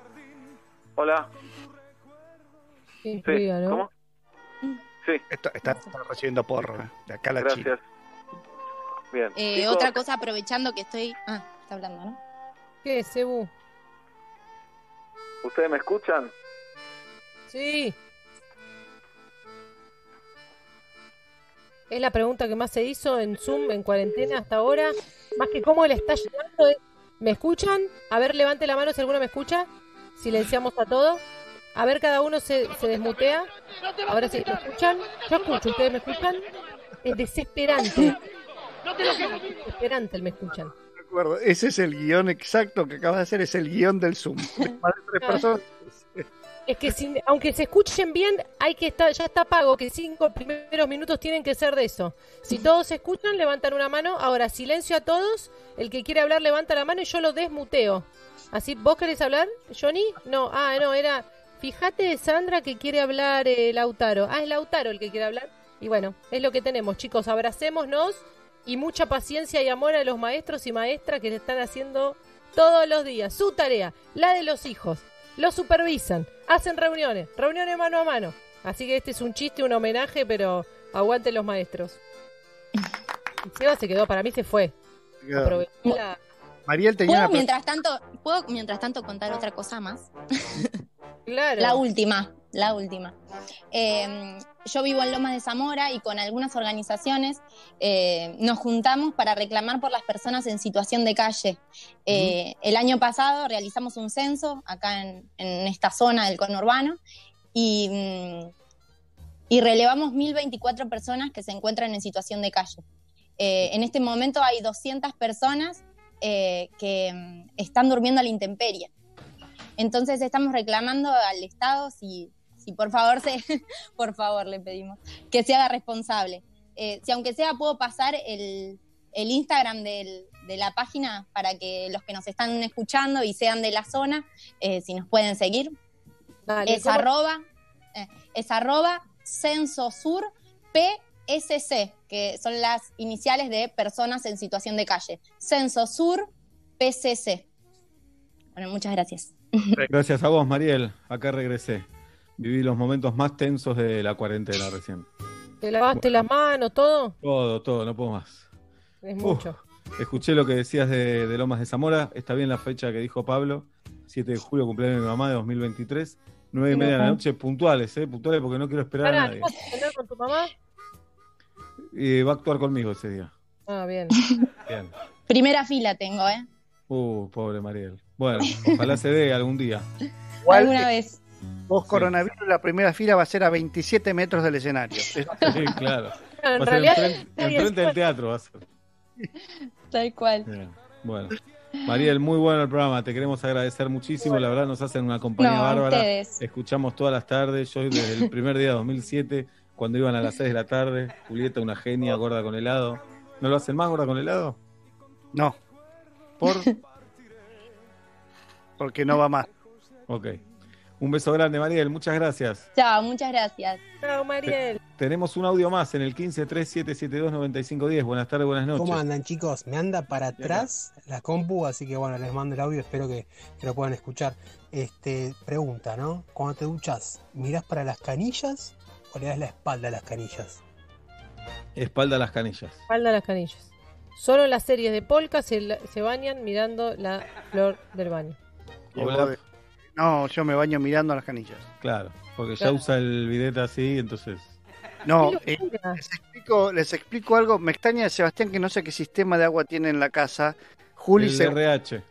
Hola. Sí, Sí. ¿cómo? Sí, Está, está- recibiendo porro, ¿eh? de acá a la gracias. China. Bien. Eh, Chicos, otra cosa, aprovechando que estoy... Ah, está hablando, ¿no? ¿Qué, Cebu? ¿Ustedes me escuchan? Sí. Es la pregunta que más se hizo en Zoom en cuarentena hasta ahora. Más que cómo le está llegando. es, ¿Me escuchan? A ver, levante la mano si alguno me escucha. Silenciamos a todos. A ver, cada uno se, se desmutea. Ahora sí, ¿me escuchan? Yo escucho, ¿ustedes me escuchan? Es desesperante. Desesperante el me escuchan. De acuerdo, ese es el guion exacto que acabas de hacer, es el guion del Zoom. De tres personas. Es que sin- aunque se escuchen bien, hay que estar, ya está pago, que cinco primeros minutos tienen que ser de eso. Si todos se escuchan, levantan una mano. Ahora, silencio a todos. El que quiere hablar, levanta la mano y yo lo desmuteo. Así, ¿vos querés hablar, Johnny? No, ah, no, era. Fíjate, Sandra, que quiere hablar eh, Lautaro. Ah, es Lautaro el que quiere hablar. Y bueno, es lo que tenemos, chicos. Abracémonos y mucha paciencia y amor a los maestros y maestras que le están haciendo todos los días. Su tarea, la de los hijos. Los supervisan, hacen reuniones, reuniones mano a mano. Así que este es un chiste, un homenaje, pero aguante los maestros. Seba se quedó, para mí se fue. Aprovechó la- Mariel tenía ¿Puedo mientras tanto, puedo mientras tanto contar otra cosa más? Claro. La última, la última. Eh, yo vivo en Lomas de Zamora y con algunas organizaciones eh, nos juntamos para reclamar por las personas en situación de calle. Eh, El año pasado realizamos un censo acá en, en esta zona del conurbano y, mm, y relevamos 1.024 personas que se encuentran en situación de calle. Eh, en este momento hay 200 personas eh, que mm, están durmiendo a la intemperie. Entonces estamos reclamando al Estado si, si por favor se, por favor le pedimos que se haga responsable. Eh, si aunque sea puedo pasar el, el Instagram del- de la página para que los que nos están escuchando y sean de la zona, eh, si nos pueden seguir. Dale, es ¿cómo? arroba, eh, es arroba censosur PSC, que son las iniciales de personas en situación de calle. Censosur PCC. Bueno, muchas gracias. Gracias a vos, Mariel. Acá regresé. Viví los momentos más tensos de la cuarentena recién. ¿Te lavaste las manos, todo? Todo, todo, no puedo más. Es Uf. mucho. Escuché lo que decías de, de Lomas de Zamora. Está bien la fecha que dijo Pablo. 7 de julio, cumpleaños de mi mamá de 2023. 9 y media de la noche, puntuales, ¿eh? Puntuales porque no quiero esperar a nadie. ¿vas a cenar con tu mamá? Y va a actuar conmigo ese día. Ah, bien. Bien. Primera fila tengo, ¿eh? Uh, pobre Mariel. Bueno, ojalá se dé algún día. Igual, Alguna eh, vez. Vos, coronavirus, la primera fila va a ser a 27 metros del escenario. Es- Sí, claro. en Va a ser realidad, enfrente, del teatro va a ser. Tal cual. Bien. Bueno. Mariel, muy bueno el programa, te queremos agradecer muchísimo, la verdad nos hacen una compañía No, a bárbara. ustedes. Escuchamos todas las tardes, yo desde el primer día de 2007, cuando iban a las 6 de la tarde, Julieta una genia, gorda con helado. ¿No lo hacen más gorda con helado? No, ¿Por? porque no va más. Ok. Un beso grande, Mariel, muchas gracias. Chao, muchas gracias. Chao, Mariel. Tenemos un audio más en el 1537729510. Buenas tardes, buenas noches. ¿Cómo andan chicos? Me anda para atrás la compu, así que bueno, les mando el audio, espero que, que lo puedan escuchar. Este, pregunta, ¿no? Cuando te duchas, ¿mirás para las canillas o le das la espalda a las canillas? Espalda a las canillas. Espalda a las canillas. Solo en las series de polka se, se bañan mirando la flor del baño. No, yo me baño mirando las canillas. Claro, porque ya Claro. usa el bidet así, entonces... No, eh, les, explico, les explico algo. Me extraña, Sebastián, que no sé qué sistema de agua tiene en la casa. Juli el se... RH.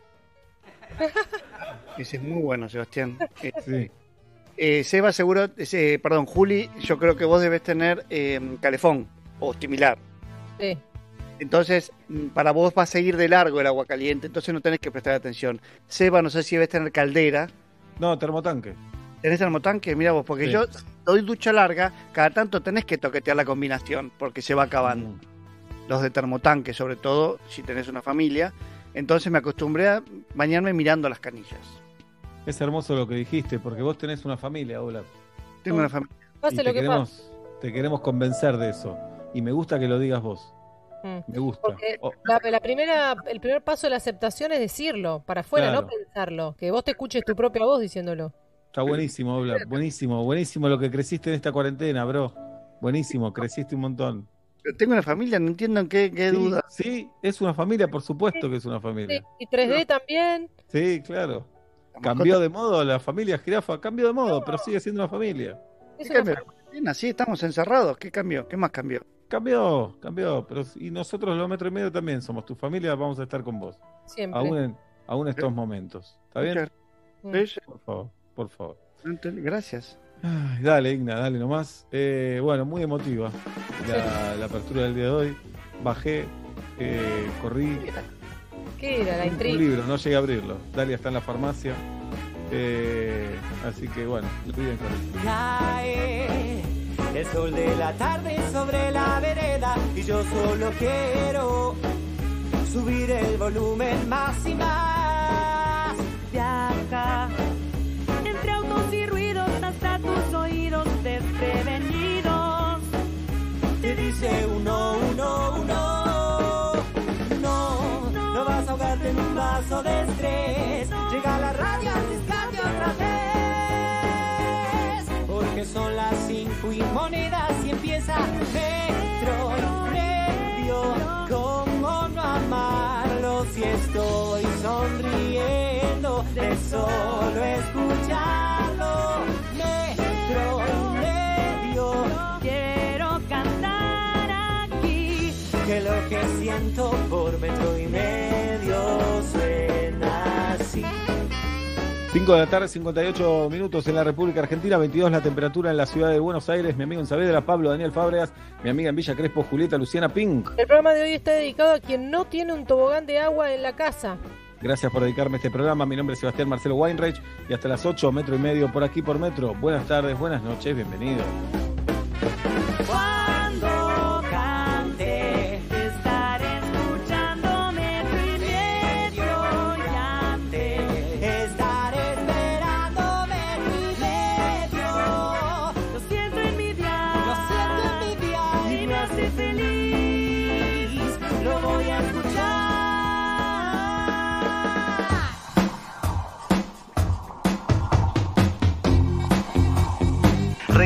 Ese es muy bueno, Sebastián. Eh, Sí. Eh, Seba, seguro, eh, perdón, Juli, yo creo que vos debes tener eh, calefón o similar. Sí. Entonces, mm, para vos va a seguir de largo el agua caliente, entonces no tenés que prestar atención. Seba, no sé si debes tener caldera. No, termotanque. ¿Tenés termotanque? Mira vos, porque Sí. yo doy ducha larga, cada tanto tenés que toquetear la combinación, porque se va acabando. Mm. Los de termotanque, sobre todo, si tenés una familia. Entonces me acostumbré a bañarme mirando las canillas. Es hermoso lo que dijiste, porque vos tenés una familia, Olaf. Tengo una familia. Pase Y lo te que queremos, te queremos convencer de eso. Y me gusta que lo digas vos. Mm. Me gusta. Porque Oh, la, la primera, el primer paso de la aceptación es decirlo, para afuera, Claro. no pensarlo. Que vos te escuches tu propia voz diciéndolo. está buenísimo, Olaf. Buenísimo, buenísimo lo que creciste en esta cuarentena, bro. Buenísimo, creciste un montón. Pero tengo una familia, no entiendo en qué, qué Sí, duda. sí, es una familia, por supuesto que es una familia. Y 3D también. Sí, claro. Cambió de modo la familia jirafa, cambió de modo, pero sigue siendo una familia. ¿Qué cambió? Estamos encerrados. ¿Qué cambió? ¿Qué más cambió? Cambió, cambió, pero y nosotros los metro y medio también somos tu familia, vamos a estar con vos. Siempre. Aún en, aún estos momentos. ¿Está bien? Sí, Por favor, por favor. Gracias. Ay, dale, Igna, dale nomás. Eh, bueno, muy emotiva la, la apertura del día de hoy. Bajé, eh, corrí. ¿Qué era la Un, un intriga? libro, no llegué a abrirlo. Dalia está en la farmacia. Eh, así que bueno, lo piden con eso. Cae el sol de la tarde sobre la vereda y yo solo quiero subir el volumen más y más. Viaja de estrés. Llega la radio a riscarte otra vez. Porque son las cinco y monedas y empieza metro medio. ¿Cómo no amarlo si estoy sonriendo de solo escucharlo? Que lo que siento por metro y medio suena así. 5 de la tarde, 58 minutos en la República Argentina, 22 la temperatura en la ciudad de Buenos Aires. Mi amigo en Saavedra, Pablo Daniel Fábregas. Mi amiga en Villa Crespo, Julieta Luciana Pink. El programa de hoy está dedicado a quien no tiene un tobogán de agua en la casa. Gracias por dedicarme a este programa. Mi nombre es Sebastián Marcelo Weinreich y hasta las 8, metro y medio por aquí por metro. Buenas tardes, buenas noches, bienvenido.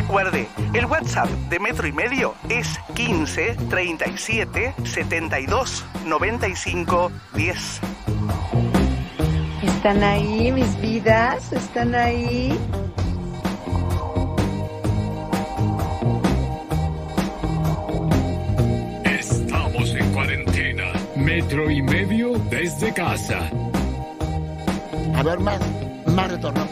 Recuerde, el WhatsApp de Metro y Medio es 15 37 72 95 10. ¿Están ahí mis vidas? ¿Están ahí? Estamos en cuarentena. Metro y medio desde casa. A ver, más, más retorno.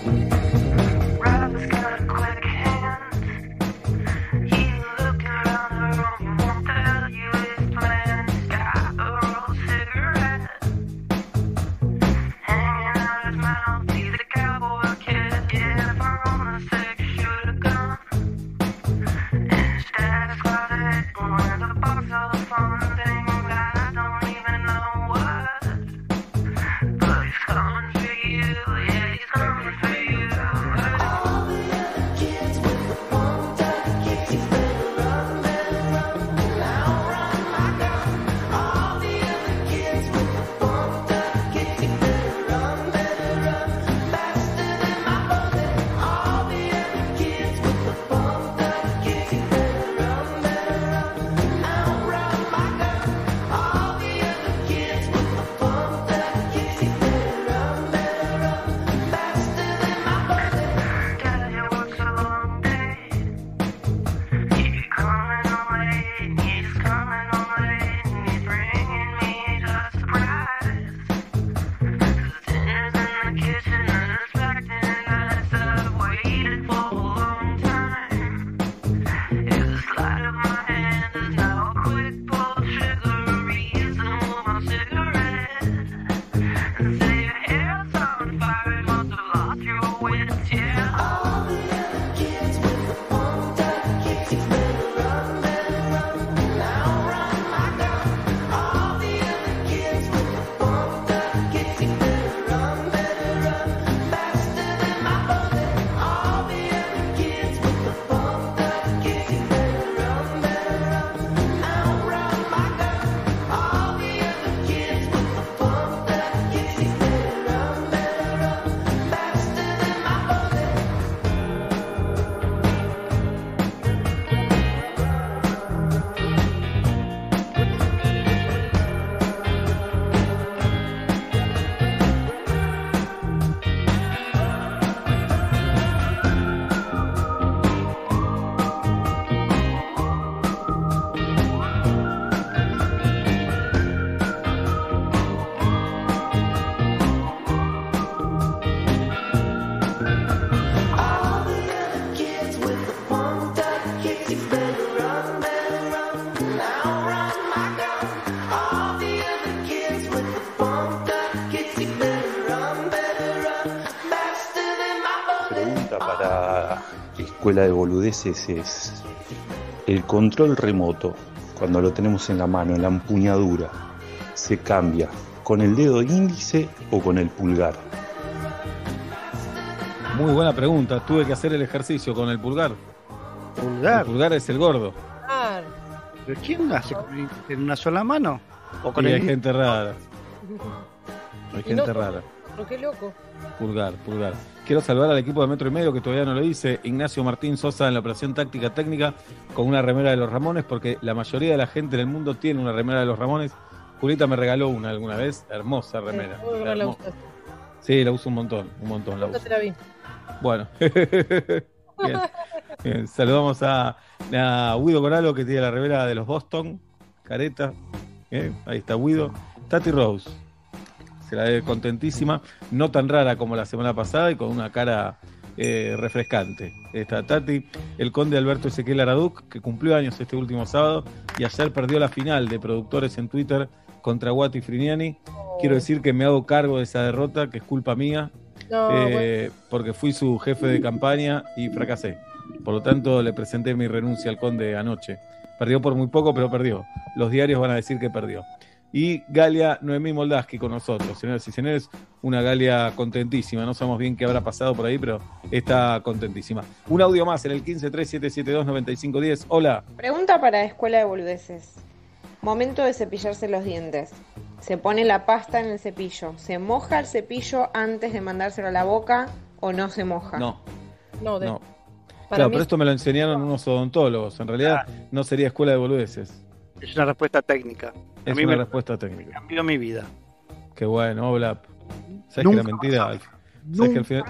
Escuela de Boludeces es el control remoto, cuando lo tenemos en la mano, en la empuñadura, ¿se cambia con el dedo índice o con el pulgar? Muy buena pregunta. Tuve que hacer el ejercicio con el pulgar. ¿Pulgar? El pulgar es el gordo. ¿Pero quién hace con- en una sola mano? ¿O con Y el hay gente rara. Hay gente rara. Pero qué loco. Pulgar, pulgar. Quiero saludar al equipo de Metro y Medio que todavía no lo hice. Ignacio Martín Sosa en la operación táctica técnica con una remera de los Ramones, porque la mayoría de la gente en el mundo tiene una remera de los Ramones. Julita me regaló una alguna vez. Hermosa remera. Buena la Hermosa. Sí, la uso un montón, un montón la uso. te la vi. Bueno. Bien. Bien. Saludamos a, a Guido Coralo que tiene la remera de los Boston. Careta. Bien, Ahí está Guido. Tati Rose. Se la ve contentísima. No tan rara como la semana pasada y con una cara eh, refrescante. Está Tati. El conde Alberto Ezequiel Araduc, que cumplió años este último sábado y ayer perdió la final de productores en Twitter contra Guati Friniani. Quiero decir que me hago cargo de esa derrota, que es culpa mía. No, Eh, porque fui su jefe de campaña y fracasé. Por lo tanto, le presenté mi renuncia al conde anoche. Perdió por muy poco, pero perdió. Los diarios van a decir que perdió. Y Galia Noemí Moldaski con nosotros, señoras y señores, una Galia contentísima. No sabemos bien qué habrá pasado por ahí, pero está contentísima. Un audio más en el 1537729510. Hola. Pregunta para Escuela de Boludeces. Momento de cepillarse los dientes. Se pone la pasta en el cepillo. ¿Se moja el cepillo antes de mandárselo a la boca o no se moja? No. No, de- No. Para claro, mí- pero esto me lo enseñaron unos odontólogos. En realidad no sería escuela de boludeces. Es una respuesta técnica. A Es mí una me respuesta técnica. cambió mi vida. Qué bueno, Oblap. ¿Sabes Nunca que era mentira? a. ¿Sabes que al final...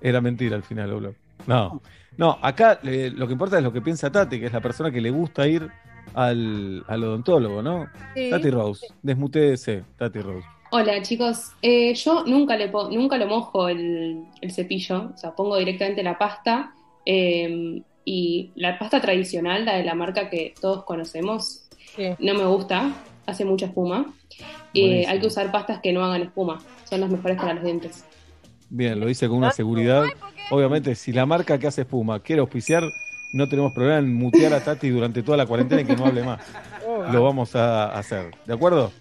Era mentira al final, Oblap. No. No, acá eh, lo que importa es lo que piensa Tati, que es la persona que le gusta ir al, al odontólogo, ¿no? Sí. Tati Rose, desmutece, Tati Rose. Hola chicos, Eh, yo nunca, le po- nunca lo mojo el, el cepillo, o sea, pongo directamente la pasta eh, y la pasta tradicional, la de la marca que todos conocemos, no me gusta, hace mucha espuma. Eh, hay que usar pastas que no hagan espuma, son las mejores para los dientes. Bien, lo dice con una seguridad. Obviamente, si la marca que hace espuma quiere auspiciar, no tenemos problema en mutear a Tati durante toda la cuarentena y que no hable más. Lo vamos a hacer. ¿De acuerdo?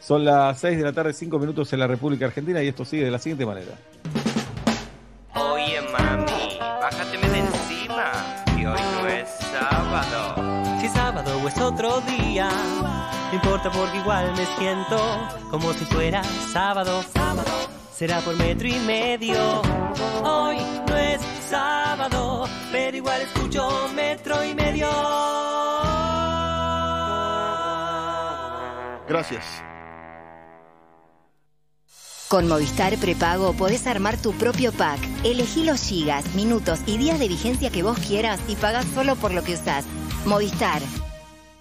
Son las 6 de la tarde, 5 minutos en la República Argentina y esto sigue de la siguiente manera. Es sábado o es otro día, no importa porque igual me siento como si fuera sábado. Será por metro y medio. Hoy no es sábado, pero igual escucho metro y medio. Gracias. Con Movistar Prepago podés armar tu propio pack. Elegí los gigas, minutos y días de vigencia que vos quieras y pagás solo por lo que usás. Movistar.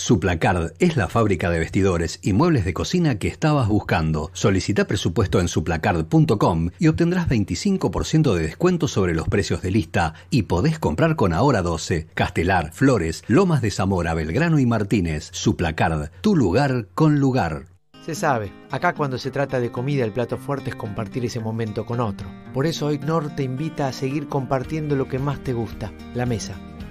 Suplacard es la fábrica de vestidores y muebles de cocina que estabas buscando. Solicita presupuesto en suplacard.com y obtendrás 25% de descuento sobre los precios de lista y podés comprar con Ahora 12, Castelar, Flores, Lomas de Zamora, Belgrano y Martínez. Suplacard, tu lugar con lugar. Se sabe, acá cuando se trata de comida el plato fuerte es compartir ese momento con otro. Por eso hoy Nor te invita a seguir compartiendo lo que más te gusta, la mesa.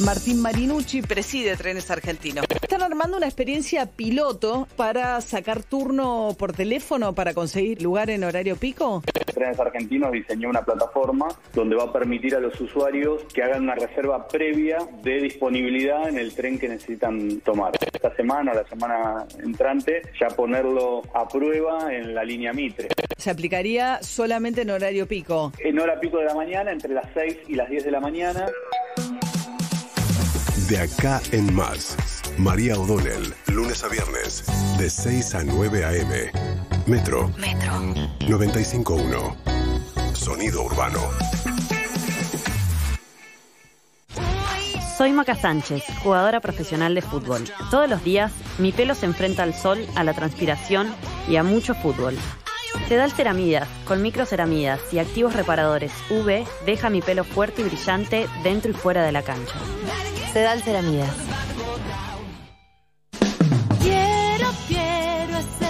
Martín Marinucci preside Trenes Argentinos. Están armando una experiencia piloto para sacar turno por teléfono para conseguir lugar en horario pico. Trenes Argentinos diseñó una plataforma donde va a permitir a los usuarios que hagan una reserva previa de disponibilidad en el tren que necesitan tomar. Esta semana o la semana entrante ya ponerlo a prueba en la línea Mitre. Se aplicaría solamente en horario pico. En hora pico de la mañana, entre las 6 y las 10 de la mañana. De acá en más. María O'Donnell, lunes a viernes, de 6 a 9 a.m. Metro. Metro. 95.1. Sonido urbano. Soy Maca Sánchez, jugadora profesional de fútbol. Todos los días mi pelo se enfrenta al sol, a la transpiración y a mucho fútbol. Sedal Ceramidas, con microceramidas y activos reparadores UV, deja mi pelo fuerte y brillante dentro y fuera de la cancha. Sedal Ceramidas. Quiero, quiero, colchón.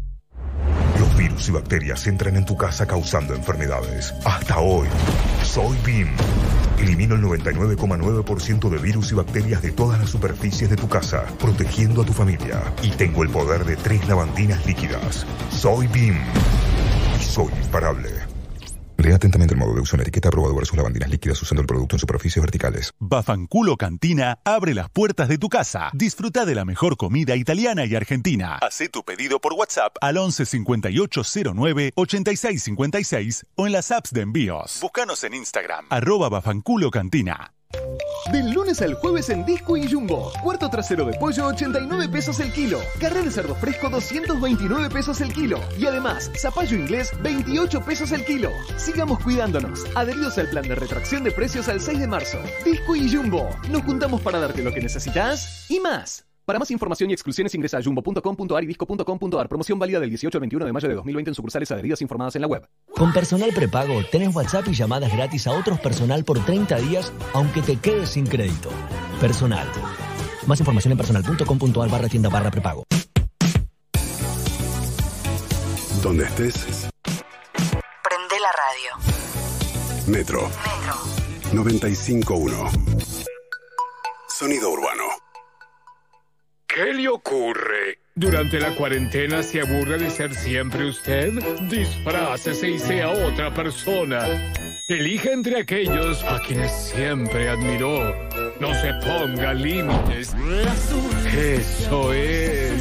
Virus y bacterias entran en tu casa causando enfermedades. Hasta hoy, soy BIM. Elimino el 99,9% de virus y bacterias de todas las superficies de tu casa, protegiendo a tu familia. Y tengo el poder de tres lavandinas líquidas. Soy BIM. Y soy imparable. Lea atentamente el modo de uso en la etiqueta aprobado versus lavandinas líquidas usando el producto en superficies verticales. Bafanculo Cantina abre las puertas de tu casa. Disfruta de la mejor comida italiana y argentina. Hacé tu pedido por WhatsApp al 11 58 09 86 56 o en las apps de envíos. Búscanos en Instagram, arroba Bafanculo Cantina. Del lunes al jueves en Disco y Jumbo. Cuarto trasero de pollo 89 pesos el kilo. Carré de cerdo fresco 229 pesos el kilo. Y además, zapallo inglés 28 pesos el kilo. Sigamos cuidándonos. Adheridos al plan de retracción de precios al 6 de marzo. Disco y Jumbo. Nos juntamos para darte lo que necesitas y más. Para más información y exclusiones ingresa a jumbo.com.ar y disco.com.ar. Promoción válida del 18 al 21 de mayo de 2020 en sucursales adheridas informadas en la web. Con personal prepago tenés WhatsApp y llamadas gratis a otros personal por 30 días, aunque te quedes sin crédito. Personal. Más información en personal.com.ar barra tienda barra prepago. Donde estés, Prende la radio. Metro. Metro. 95.1. Sonido urbano. ¿Qué le ocurre? ¿Durante la cuarentena se aburre de ser siempre usted? Disfrácese y sea otra persona. Elige entre aquellos a quienes siempre admiró. No se ponga límites. Eso es.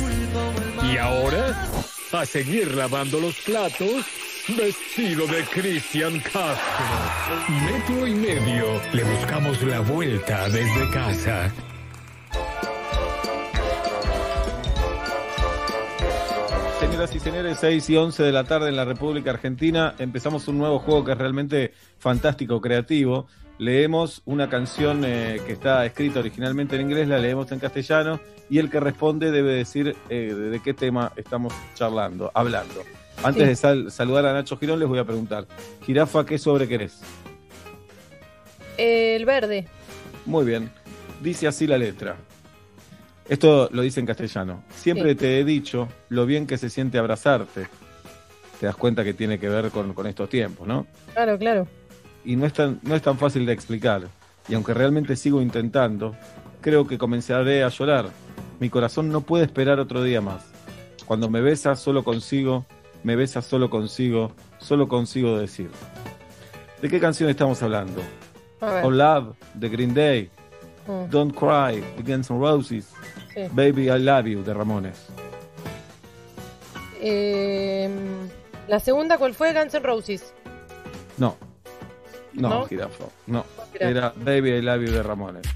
¿Y ahora? A seguir lavando los platos. Vestido de Cristian Castro. Metro y medio. Le buscamos la vuelta desde casa. Señoras y señores, 6 y 11 de la tarde en la República Argentina. Empezamos un nuevo juego que es realmente fantástico, creativo. Leemos una canción eh, que está escrita originalmente en inglés, la leemos en castellano y el que responde debe decir eh, de, qué tema estamos charlando, hablando. Antes Sí. de sal- saludar a Nacho Girón, les voy a preguntar: Jirafa, ¿qué sobre querés? El verde. Muy bien. Dice así la letra. Esto lo dice en castellano. Siempre Sí. te he dicho lo bien que se siente abrazarte. Te das cuenta que tiene que ver con, con estos tiempos, ¿no? Claro, claro. Y no es, tan, no es tan fácil de explicar. Y aunque realmente sigo intentando, creo que comenzaré a llorar. Mi corazón no puede esperar otro día más. Cuando me besas, solo consigo, me besas, solo consigo, solo consigo decir. ¿De qué canción estamos hablando? Oh Love, de Green Day. Mm. Don't Cry, N' Roses. Sí. Baby, I Love You, de Ramones. Eh, la segunda, ¿cuál fue? Guns N' Roses. No. No, ¿No? Girafo. No. era? Baby, I Love You, de Ramones.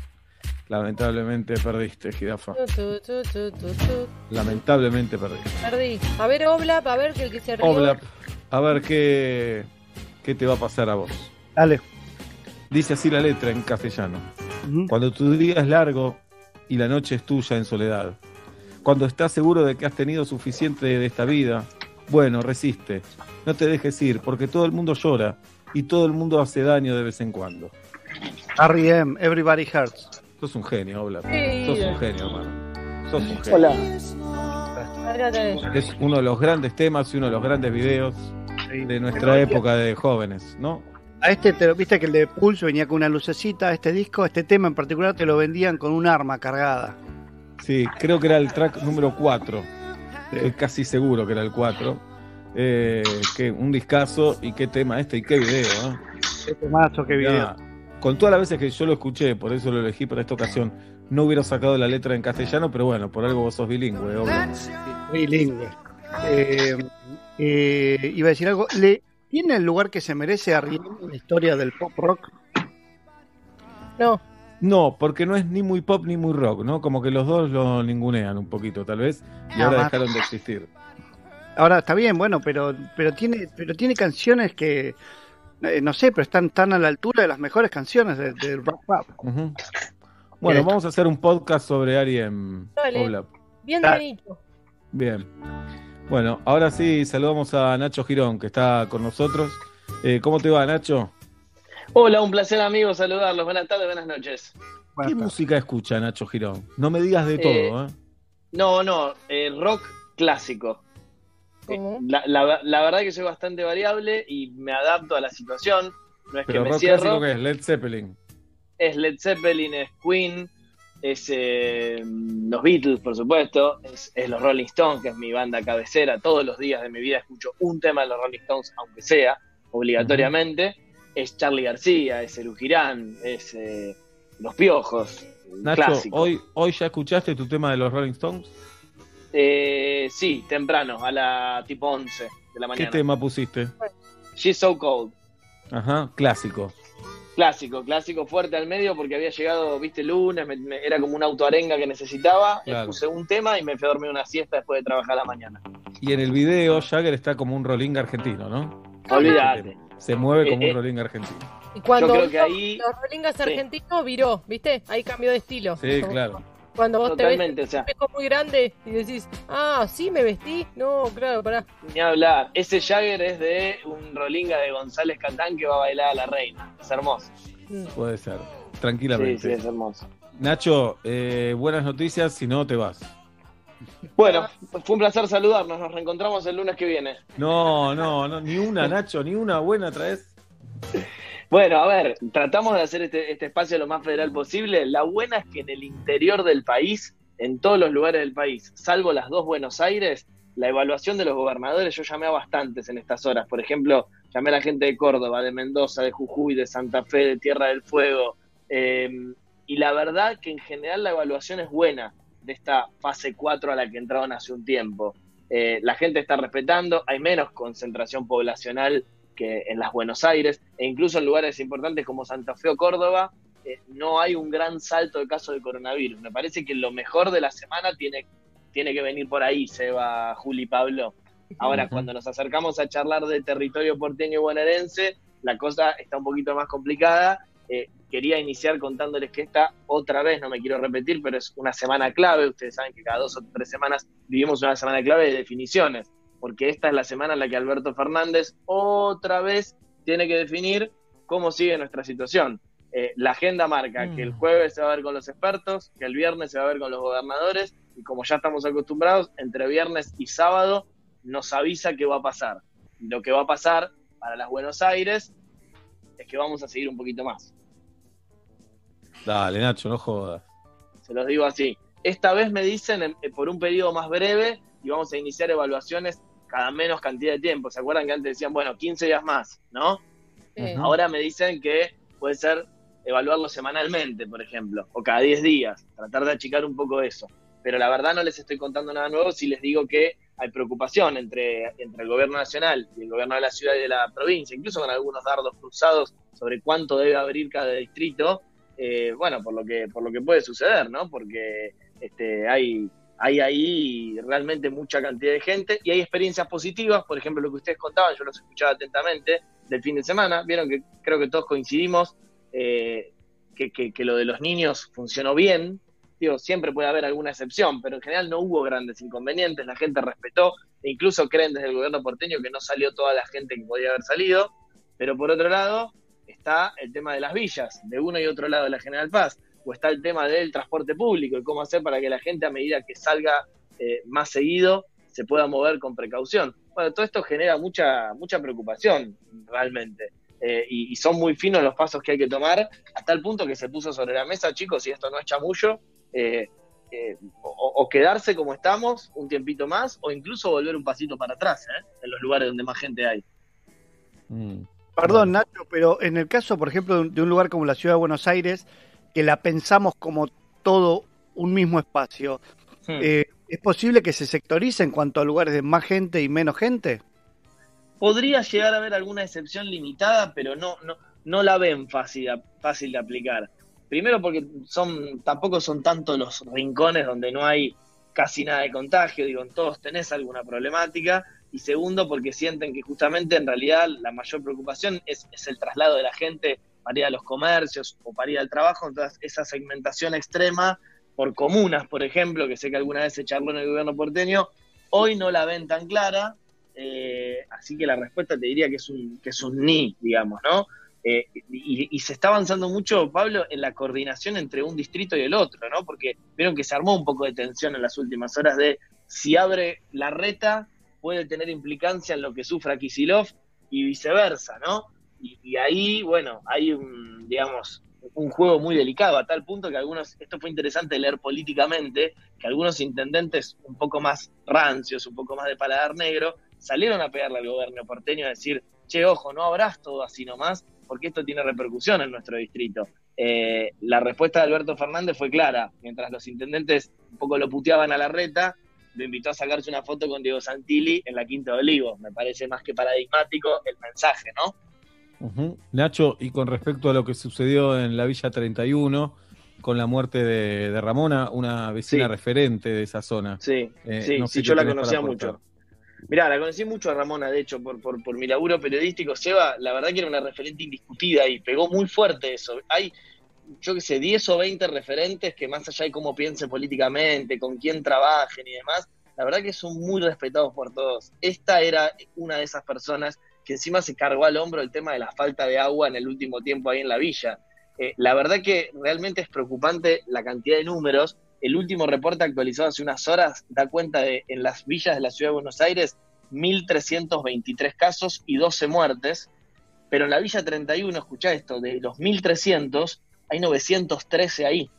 Lamentablemente perdiste, Girafa. Tu, tu, tu, tu, tu. Lamentablemente perdiste. Perdí. A ver, Oblap, a ver que el que se. Oblap, a ver qué, qué te va a pasar a vos. Dale. Dice así la letra en castellano. Cuando tu día es largo y la noche es tuya en soledad. Cuando estás seguro de que has tenido suficiente de esta vida, bueno, resiste. No te dejes ir, porque todo el mundo llora y todo el mundo hace daño de vez en cuando. R.E.M., Everybody Hurts. Sos un genio. Sí. Sos un genio, hermano. Sos un genio. Hola. Es uno de los grandes temas y uno de los grandes videos de nuestra época de jóvenes, ¿no? A este, te lo viste que el de Pulso venía con una lucecita, este disco, este tema en particular te lo vendían con un arma cargada. Sí, creo que era el track número 4. Estoy casi seguro que era el 4. Eh, que un discazo y qué tema este y qué video. ¿eh? Qué temazo, qué video. Con todas las veces que yo lo escuché, por eso lo elegí para esta ocasión, no hubiera sacado la letra en castellano, pero bueno, por algo vos sos bilingüe, obvio. Bilingüe. Eh, eh, iba a decir algo. ¿Le tiene el lugar que se merece a R.E.M. en la historia del pop rock? No. No, porque no es ni muy pop ni muy rock, ¿no? Como que los dos lo ningunean un poquito, tal vez, y ahora más. dejaron de existir. Ahora está bien, bueno, pero pero tiene pero tiene canciones que eh, no sé, pero están tan a la altura de las mejores canciones del de rock pop. Bueno, Eh, vamos a hacer un podcast sobre Ariem. Dale. Oblap. Bien. Bien. Bueno, ahora sí saludamos a Nacho Girón, que está con nosotros. Eh, ¿Cómo te va, Nacho? Hola, un placer amigo saludarlos. Buenas tardes, buenas noches. ¿Qué música escucha Nacho Girón? No me digas de Eh, todo, ¿eh? No, no, eh, rock clásico. Eh, La, la- la verdad que soy bastante variable y me adapto a la situación. No es que Pero me rock cierro. clásico que es Led Zeppelin. Es Led Zeppelin, es Queen, es eh, los Beatles, por supuesto, es, es los Rolling Stones, que es mi banda cabecera. Todos los días de mi vida escucho un tema de los Rolling Stones, aunque sea, obligatoriamente, es Charlie García, es Eru Girán, es eh, Los Piojos, Nacho, clásico. hoy, hoy ya escuchaste tu tema de los Rolling Stones. Eh, sí, temprano, a la tipo 11 de la ¿Qué mañana. tema pusiste? She's So Cold. Ajá, clásico. Clásico, clásico fuerte al medio porque había llegado, viste, lunes, me- me- era como una autoarenga que necesitaba. le Claro. Puse un tema y me fui a dormir una siesta después de trabajar a la mañana. Y en el video Jagger está como un rolling argentino, ¿no? Olvídate. Se mueve como Eh, un eh. rolling argentino. Y cuando Yo creo que ahí- los Rolingas Sí. argentinos viró, ¿viste? Ahí cambió de estilo. Sí, claro. Cuando vos Totalmente, te ves o sea. un espejo muy grande y decís, ah, sí me vestí. No, claro, pará. Ni hablar. Ese Jagger es de un rolinga de González Catán que va a bailar a la reina. Es hermoso. Puede ser. Sí, Tranquilamente. sí, es hermoso. Nacho, eh, buenas noticias, si no te vas. Bueno, fue un placer saludarnos. Nos reencontramos el lunes que viene. No, no, no, ni una, Nacho, ni una buena traes. Bueno, a ver, tratamos de hacer este, este espacio lo más federal posible. La buena es que en el interior del país, en todos los lugares del país, salvo las dos Buenos Aires, la evaluación de los gobernadores, yo llamé a bastantes en estas horas. Por ejemplo, llamé a la gente de Córdoba, de Mendoza, de Jujuy, de Santa Fe, de Tierra del Fuego. eh, y la verdad que en general la evaluación es buena de esta fase 4 a la que entraron hace un tiempo. Eh, la gente está respetando, hay menos concentración poblacional que en las Buenos Aires, e incluso en lugares importantes como Santa Fe o Córdoba, eh, no hay un gran salto de casos de coronavirus. Me parece que lo mejor de la semana tiene, tiene que venir por ahí, Seba, Juli, Pablo. Ahora, cuando nos acercamos a charlar de territorio porteño y bonaerense, la cosa está un poquito más complicada. Eh, quería iniciar contándoles que esta, otra vez, no me quiero repetir, pero es una semana clave. Ustedes saben que cada dos o tres semanas vivimos una semana clave de definiciones, porque esta es la semana en la que Alberto Fernández otra vez tiene que definir cómo sigue nuestra situación. Eh, la agenda marca que el jueves se va a ver con los expertos, que el viernes se va a ver con los gobernadores, y como ya estamos acostumbrados, entre viernes y sábado nos avisa qué va a pasar. Y lo que va a pasar para las Buenos Aires es que vamos a seguir un poquito más. Dale, Nacho, no jodas. Se los digo así. Esta vez me dicen eh, por un periodo más breve y vamos a iniciar evaluaciones cada menos cantidad de tiempo. ¿Se acuerdan que antes decían, bueno, 15 días más, ¿no? Ahora me dicen que puede ser evaluarlo semanalmente, por ejemplo, o cada 10 días, tratar de achicar un poco eso. Pero la verdad no les estoy contando nada nuevo si les digo que hay preocupación entre, entre el gobierno nacional y el gobierno de la ciudad y de la provincia, incluso con algunos dardos cruzados sobre cuánto debe abrir cada distrito, eh, bueno, por lo que por lo que puede suceder, ¿no? Porque este, hay hay ahí realmente mucha cantidad de gente y hay experiencias positivas, por ejemplo, lo que ustedes contaban, yo los escuchaba atentamente del fin de semana, vieron que creo que todos coincidimos eh, que, que- que lo de los niños funcionó bien, digo, siempre puede haber alguna excepción, pero en general no hubo grandes inconvenientes, la gente respetó, e incluso creen desde el gobierno porteño que no salió toda la gente que podía haber salido, pero por otro lado está el tema de las villas, de uno y otro lado de la General Paz, o está el tema del transporte público y cómo hacer para que la gente a medida que salga eh, más seguido se pueda mover con precaución. Bueno, todo esto genera mucha, mucha preocupación realmente. Eh, y, y son muy finos los pasos que hay que tomar, a tal punto que se puso sobre la mesa, chicos, y esto no es chamullo, eh, eh, o, o quedarse como estamos un tiempito más, o incluso volver un pasito para atrás, ¿eh? en los lugares donde más gente hay. Perdón, Nacho, pero en el caso, por ejemplo, de un lugar como la ciudad de Buenos Aires, que la pensamos como todo un mismo espacio, Hmm. eh, ¿es posible que se sectorice en cuanto a lugares de más gente y menos gente? Podría llegar a haber alguna excepción limitada, pero no, no, no la ven fácil, de- fácil de aplicar. Primero porque son, tampoco son tantos los rincones donde no hay casi nada de contagio, digo, en todos tenés alguna problemática. Y segundo, porque sienten que justamente en realidad la mayor preocupación es, es el traslado de la gente para ir a los comercios o para ir al trabajo. Entonces, esa segmentación extrema por comunas, por ejemplo, que sé que alguna vez se charló en el gobierno porteño, hoy no la ven tan clara. eh, así que la respuesta te diría que es un, que es un ni, digamos, ¿no? Eh, y, y se está avanzando mucho, Pablo, en la coordinación entre un distrito y el otro, ¿no? Porque vieron que se armó un poco de tensión en las últimas horas de si abre la reta, puede tener implicancia en lo que sufra Kisilov y viceversa, ¿no? Y, ahí, bueno, hay un, digamos, un juego muy delicado, a tal punto que algunos, esto fue interesante leer políticamente, que algunos intendentes un poco más rancios, un poco más de paladar negro, salieron a pegarle al gobierno porteño a decir, che, ojo, no abrás todo así nomás, porque esto tiene repercusión en nuestro distrito. Eh, la respuesta de Alberto Fernández fue clara. Mientras los intendentes un poco lo puteaban a la reta, lo invitó a sacarse una foto con Diego Santilli en la Quinta de Olivos. Me parece más que paradigmático el mensaje, ¿no? Ujú. Nacho, y con respecto a lo que sucedió en la Villa 31, con la muerte de, de Ramona, una vecina Sí. referente de esa zona. Sí, Eh, sí, no sé sí, qué yo la conocía mucho. Mirá, la conocí mucho a Ramona, de hecho, por, por, por mi laburo periodístico. Seba, la verdad que era una referente indiscutida y pegó muy fuerte eso. Hay, yo qué sé, 10 o 20 referentes que más allá de cómo piensen políticamente, con quién trabajen y demás, la verdad que son muy respetados por todos. Esta era una de esas personas que encima se cargó al hombro el tema de la falta de agua en el último tiempo ahí en la villa. Eh, la verdad que realmente es preocupante la cantidad de números. El último reporte actualizado hace unas horas da cuenta de en las villas de la ciudad de Buenos Aires 1.323 casos y 12 muertes, pero en la Villa 31, escuchá esto, de los 1.300 hay 913 ahí.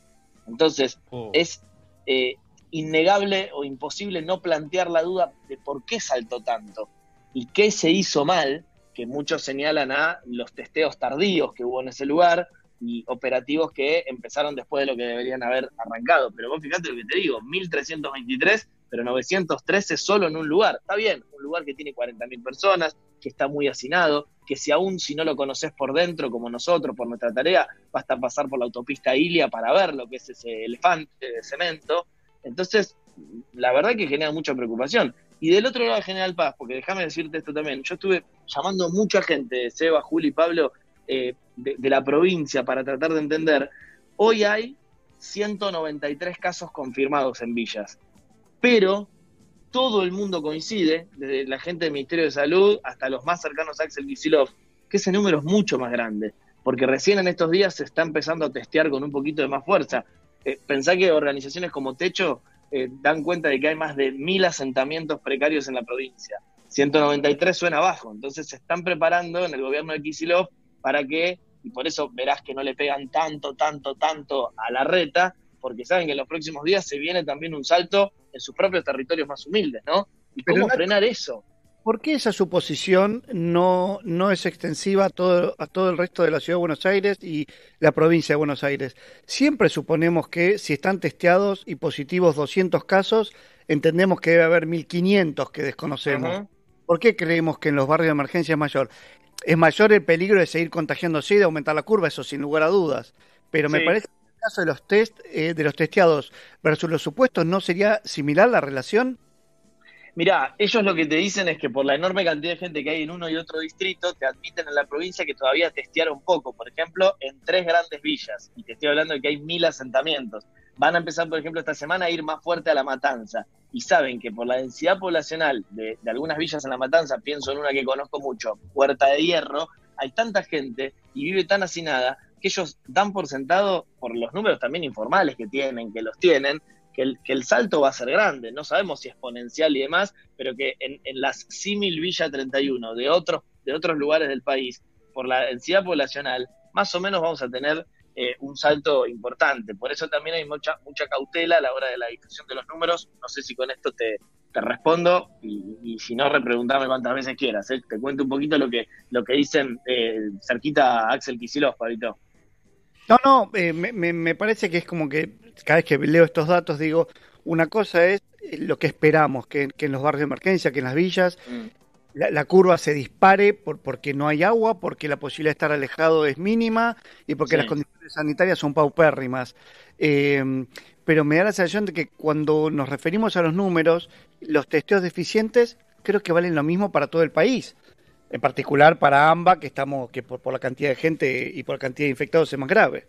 Entonces, es eh, innegable o imposible no plantear la duda de por qué saltó tanto y qué se hizo mal, que muchos señalan a los testeos tardíos que hubo en ese lugar y operativos que empezaron después de lo que deberían haber arrancado. Pero vos fíjate lo que te digo, 1323, pero 913 solo en un lugar. Está bien, un lugar que tiene 40.000 personas, que está muy hacinado, que si aún si no lo conoces por dentro, como nosotros, por nuestra tarea, basta pasar por la autopista Ilia para ver lo que es ese elefante de cemento. Entonces, la verdad que genera mucha preocupación. Y del otro lado General Paz, porque déjame decirte esto también, yo estuve llamando a mucha gente, Seba, Juli Pablo, eh, de, la provincia para tratar de entender. Hoy hay 193 casos confirmados en villas, pero todo el mundo coincide, desde la gente del Ministerio de Salud hasta los más cercanos a Axel Kicillof, que ese número es mucho más grande, porque recién en estos días se está empezando a testear con un poquito de más fuerza. Eh, pensá que organizaciones como Techo eh, dan cuenta de que hay más de mil asentamientos precarios en la provincia. 193 suena bajo, entonces se están preparando en el gobierno de Kicillof para que, y por eso verás que no le pegan tanto, tanto, tanto a la reta, porque saben que en los próximos días se viene también un salto en sus propios territorios más humildes, ¿no? ¿Y Pero cómo frenar eso? ¿Por qué esa suposición no, no es extensiva a todo, a todo el resto de la ciudad de Buenos Aires y la provincia de Buenos Aires? Siempre suponemos que si están testeados y positivos 200 casos, entendemos que debe haber 1500 que desconocemos. ¿Por qué creemos que en los barrios de emergencia es mayor? Es mayor el peligro de seguir contagiándose y de aumentar la curva, eso sin lugar a dudas. Pero me Sí. parece que en el caso de los test, eh, de los testeados versus los supuestos, ¿no sería similar la relación? Mirá, ellos lo que te dicen es que por la enorme cantidad de gente que hay en uno y otro distrito, te admiten en la provincia que todavía testearon poco. Por ejemplo, en tres grandes villas, y te estoy hablando de que hay mil asentamientos. Van a empezar, por ejemplo, esta semana a ir más fuerte a la matanza. Y saben que por la densidad poblacional de, de algunas villas en la matanza, pienso en una que conozco mucho, Puerta de Hierro, hay tanta gente y vive tan hacinada que ellos dan por sentado, por los números también informales que tienen, que los tienen, que el, que el salto va a ser grande. No sabemos si exponencial y demás, pero que en, en las símil Villa 31 de otros, de otros lugares del país, por la densidad poblacional, más o menos vamos a tener eh, un salto importante. Por eso también hay mucha, mucha cautela a la hora de la difusión de los números. No sé si con esto te, te respondo y, y si no, repreguntame cuantas veces quieras. ¿eh? Te cuento un poquito lo que, lo que dicen eh, cerquita a Axel Kicillof, Pablito. No, no, me- me parece que es como que cada vez que leo estos datos digo, una cosa es eh, lo que esperamos, que, que en los barrios de emergencia, que en las villas, la, la curva se dispare por, porque no hay agua, porque la posibilidad de estar alejado es mínima y porque Sí. las condiciones sanitarias son paupérrimas. Eh, pero me da la sensación de que cuando nos referimos a los números, los testeos deficientes creo que valen lo mismo para todo el país. En particular para AMBA, que estamos, que por, por la cantidad de gente y por la cantidad de infectados es más grave.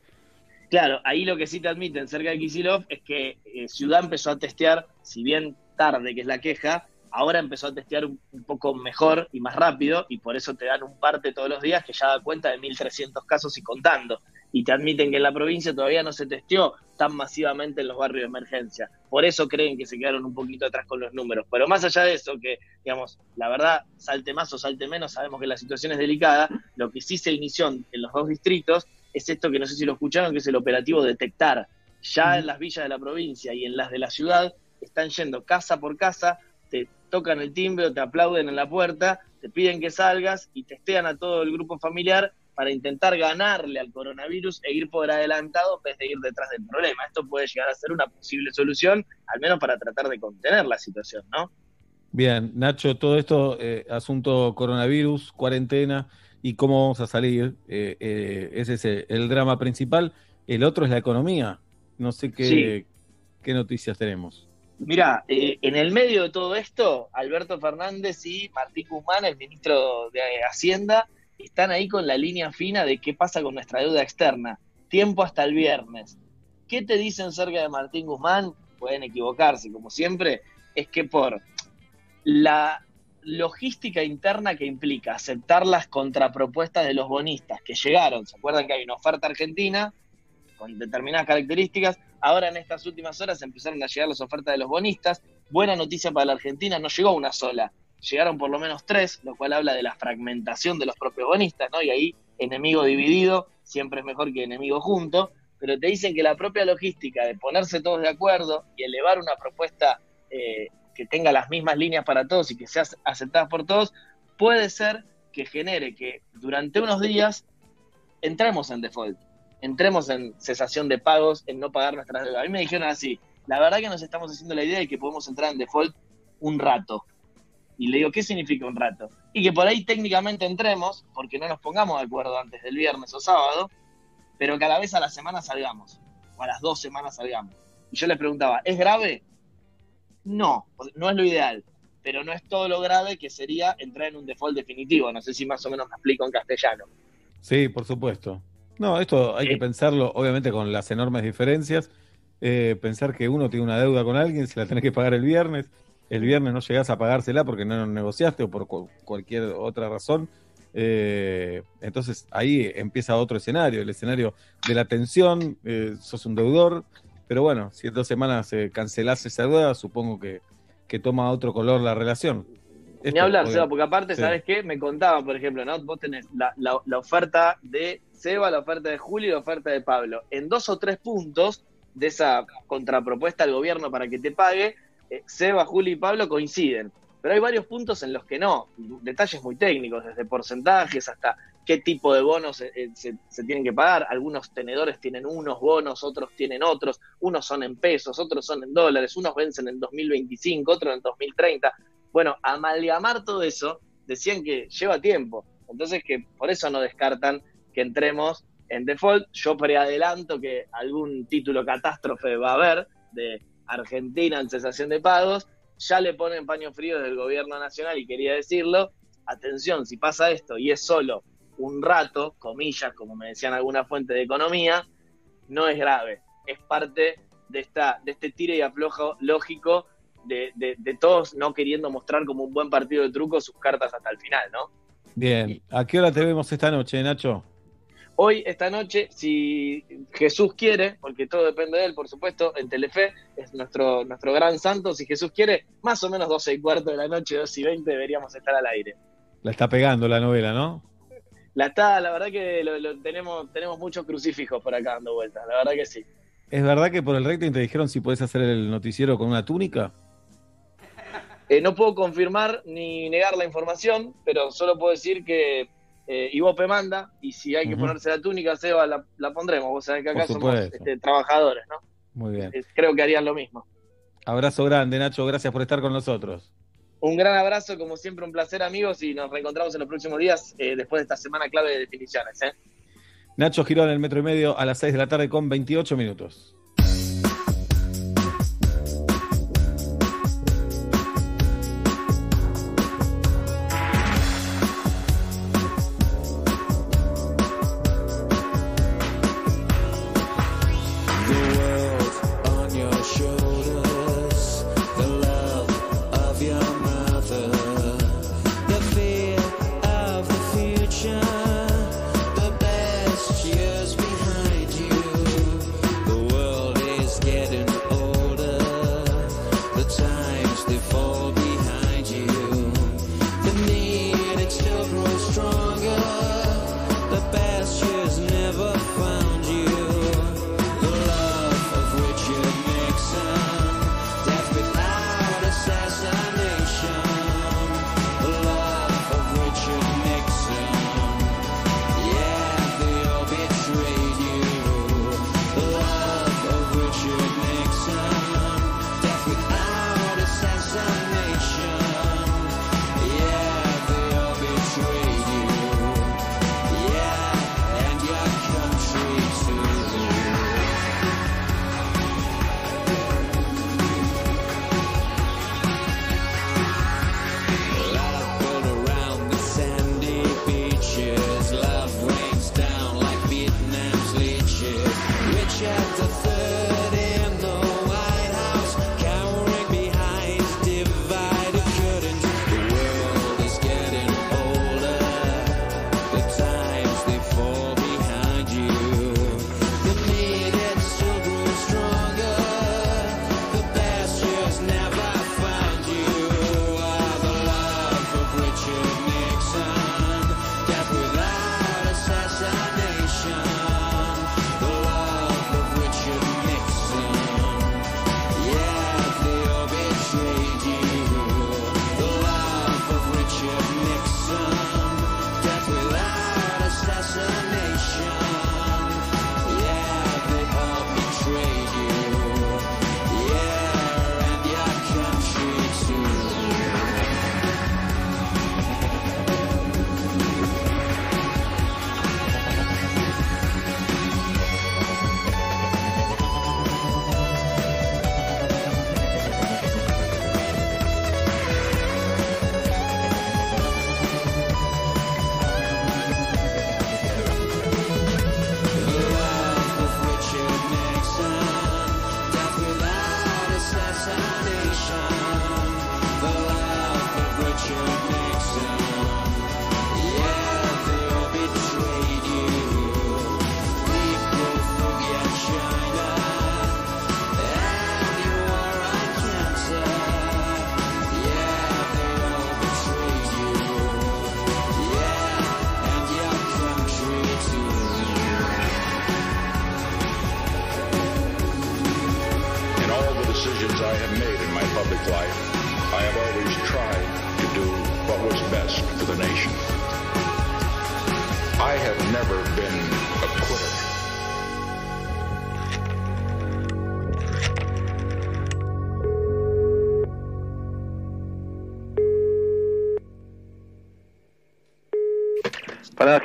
Claro, ahí lo que sí te admiten cerca de Kisilov es que eh, Ciudad empezó a testear, si bien tarde, que es la queja, ahora empezó a testear un, un poco mejor y más rápido, y por eso te dan un parte todos los días que ya da cuenta de 1.300 casos y contando. Y te admiten que en la provincia todavía no se testeó tan masivamente en los barrios de emergencia. Por eso creen que se quedaron un poquito atrás con los números. Pero más allá de eso, que, digamos, la verdad, salte más o salte menos, sabemos que la situación es delicada, lo que sí se inició en los dos distritos es esto que no sé si lo escucharon, que es el operativo detectar. Ya en las villas de la provincia y en las de la ciudad están yendo casa por casa, te tocan el timbre o te aplauden en la puerta, te piden que salgas y testean a todo el grupo familiar para intentar ganarle al coronavirus e ir por adelantado en vez de ir detrás del problema. Esto puede llegar a ser una posible solución, al menos para tratar de contener la situación, ¿no? Bien, Nacho, todo esto, eh, asunto coronavirus, cuarentena y cómo vamos a salir, eh, eh, ese es el, drama principal. El otro es la economía. No sé qué, Sí. qué noticias tenemos. Mira, eh, en el medio de todo esto, Alberto Fernández y Martín Guzmán, el ministro de Hacienda, están ahí con la línea fina de qué pasa con nuestra deuda externa. Tiempo hasta el viernes. ¿Qué te dicen cerca de Martín Guzmán? Pueden equivocarse, como siempre, es que por la logística interna que implica aceptar las contrapropuestas de los bonistas que llegaron, ¿se acuerdan que hay una oferta argentina con determinadas características? Ahora en estas últimas horas empezaron a llegar las ofertas de los bonistas. Buena noticia para la Argentina, no llegó una sola, llegaron por lo menos tres, lo cual habla de la fragmentación de los propios bonistas, ¿no? Y ahí enemigo dividido siempre es mejor que enemigo junto, pero te dicen que la propia logística de ponerse todos de acuerdo y elevar una propuesta eh, que tenga las mismas líneas para todos y que sea aceptada por todos, puede ser que genere que durante unos días entremos en default, entremos en cesación de pagos, en no pagar nuestras deudas. A mí me dijeron así, la verdad que nos estamos haciendo la idea de que podemos entrar en default un rato. Y le digo, ¿qué significa un rato? Y que por ahí técnicamente entremos, porque no nos pongamos de acuerdo antes del viernes o sábado, pero que a la vez a la semana salgamos, o a las dos semanas salgamos. Y yo les preguntaba, ¿es grave? No, no es lo ideal, pero no es todo lo grave que sería entrar en un default definitivo. No sé si más o menos me explico en castellano. Sí, por supuesto. No, esto hay que pensarlo, obviamente, con las enormes diferencias. Eh, pensar que uno tiene una deuda con alguien, se la tenés que pagar el viernes, el viernes no llegás a pagársela porque no negociaste o por cu- cualquier otra razón. Eh, entonces ahí empieza otro escenario, el escenario de la tensión, eh, sos un deudor, pero bueno, si en dos semanas eh, cancelás esa deuda, supongo que, que toma otro color la relación. Ni hablar, Seba, porque aparte, Sí. ¿sabes qué? Me contaban, por ejemplo, ¿no? Vos tenés la, la- la oferta de Seba, la oferta de Julio y la oferta de Pablo. En dos o tres puntos de esa contrapropuesta al gobierno para que te pague, eh, Seba, Julio y Pablo coinciden. Pero hay varios puntos en los que no, detalles muy técnicos, desde porcentajes hasta qué tipo de bonos eh, eh, se, se tienen que pagar. Algunos tenedores tienen unos bonos, otros tienen otros, unos son en pesos, otros son en dólares, unos vencen en 2025, otros en 2030. Bueno, amalgamar todo eso, decían que lleva tiempo. Entonces que por eso no descartan que entremos en default. Yo preadelanto que algún título catástrofe va a haber de Argentina en cesación de pagos. Ya le ponen paño frío del gobierno nacional y quería decirlo. Atención, si pasa esto y es solo un rato, comillas, como me decían alguna fuente de economía, no es grave. Es parte de, esta, de este tire y aflojo lógico de, de- de todos no queriendo mostrar como un buen partido de truco sus cartas hasta el final, ¿no? Bien, ¿a qué hora te vemos esta noche, Nacho? Hoy, esta noche, si Jesús quiere, porque todo depende de él, por supuesto, en Telefe es nuestro, nuestro gran santo, si Jesús quiere, más o menos 12 y cuarto de la noche, 2 y 20 deberíamos estar al aire. La está pegando la novela, ¿no? La está, la verdad que lo, lo tenemos, tenemos muchos crucifijos por acá dando vueltas, la verdad que sí. ¿Es verdad que por el rating te dijeron si podés hacer el noticiero con una túnica? Eh, no puedo confirmar ni negar la información, pero solo puedo decir que eh, Ivope manda, y si hay que ponerse la túnica, Seba, la, la pondremos. Vos sabés que acá somos este, trabajadores, ¿no? Muy bien. Eh, creo que harían lo mismo. Abrazo grande, Nacho. Gracias por estar con nosotros. Un gran abrazo, como siempre, un placer, amigos, y nos reencontramos en los próximos días eh, después de esta semana clave de definiciones. ¿eh? Nacho Girón, el metro y medio, a las 6 de la tarde con 28 minutos.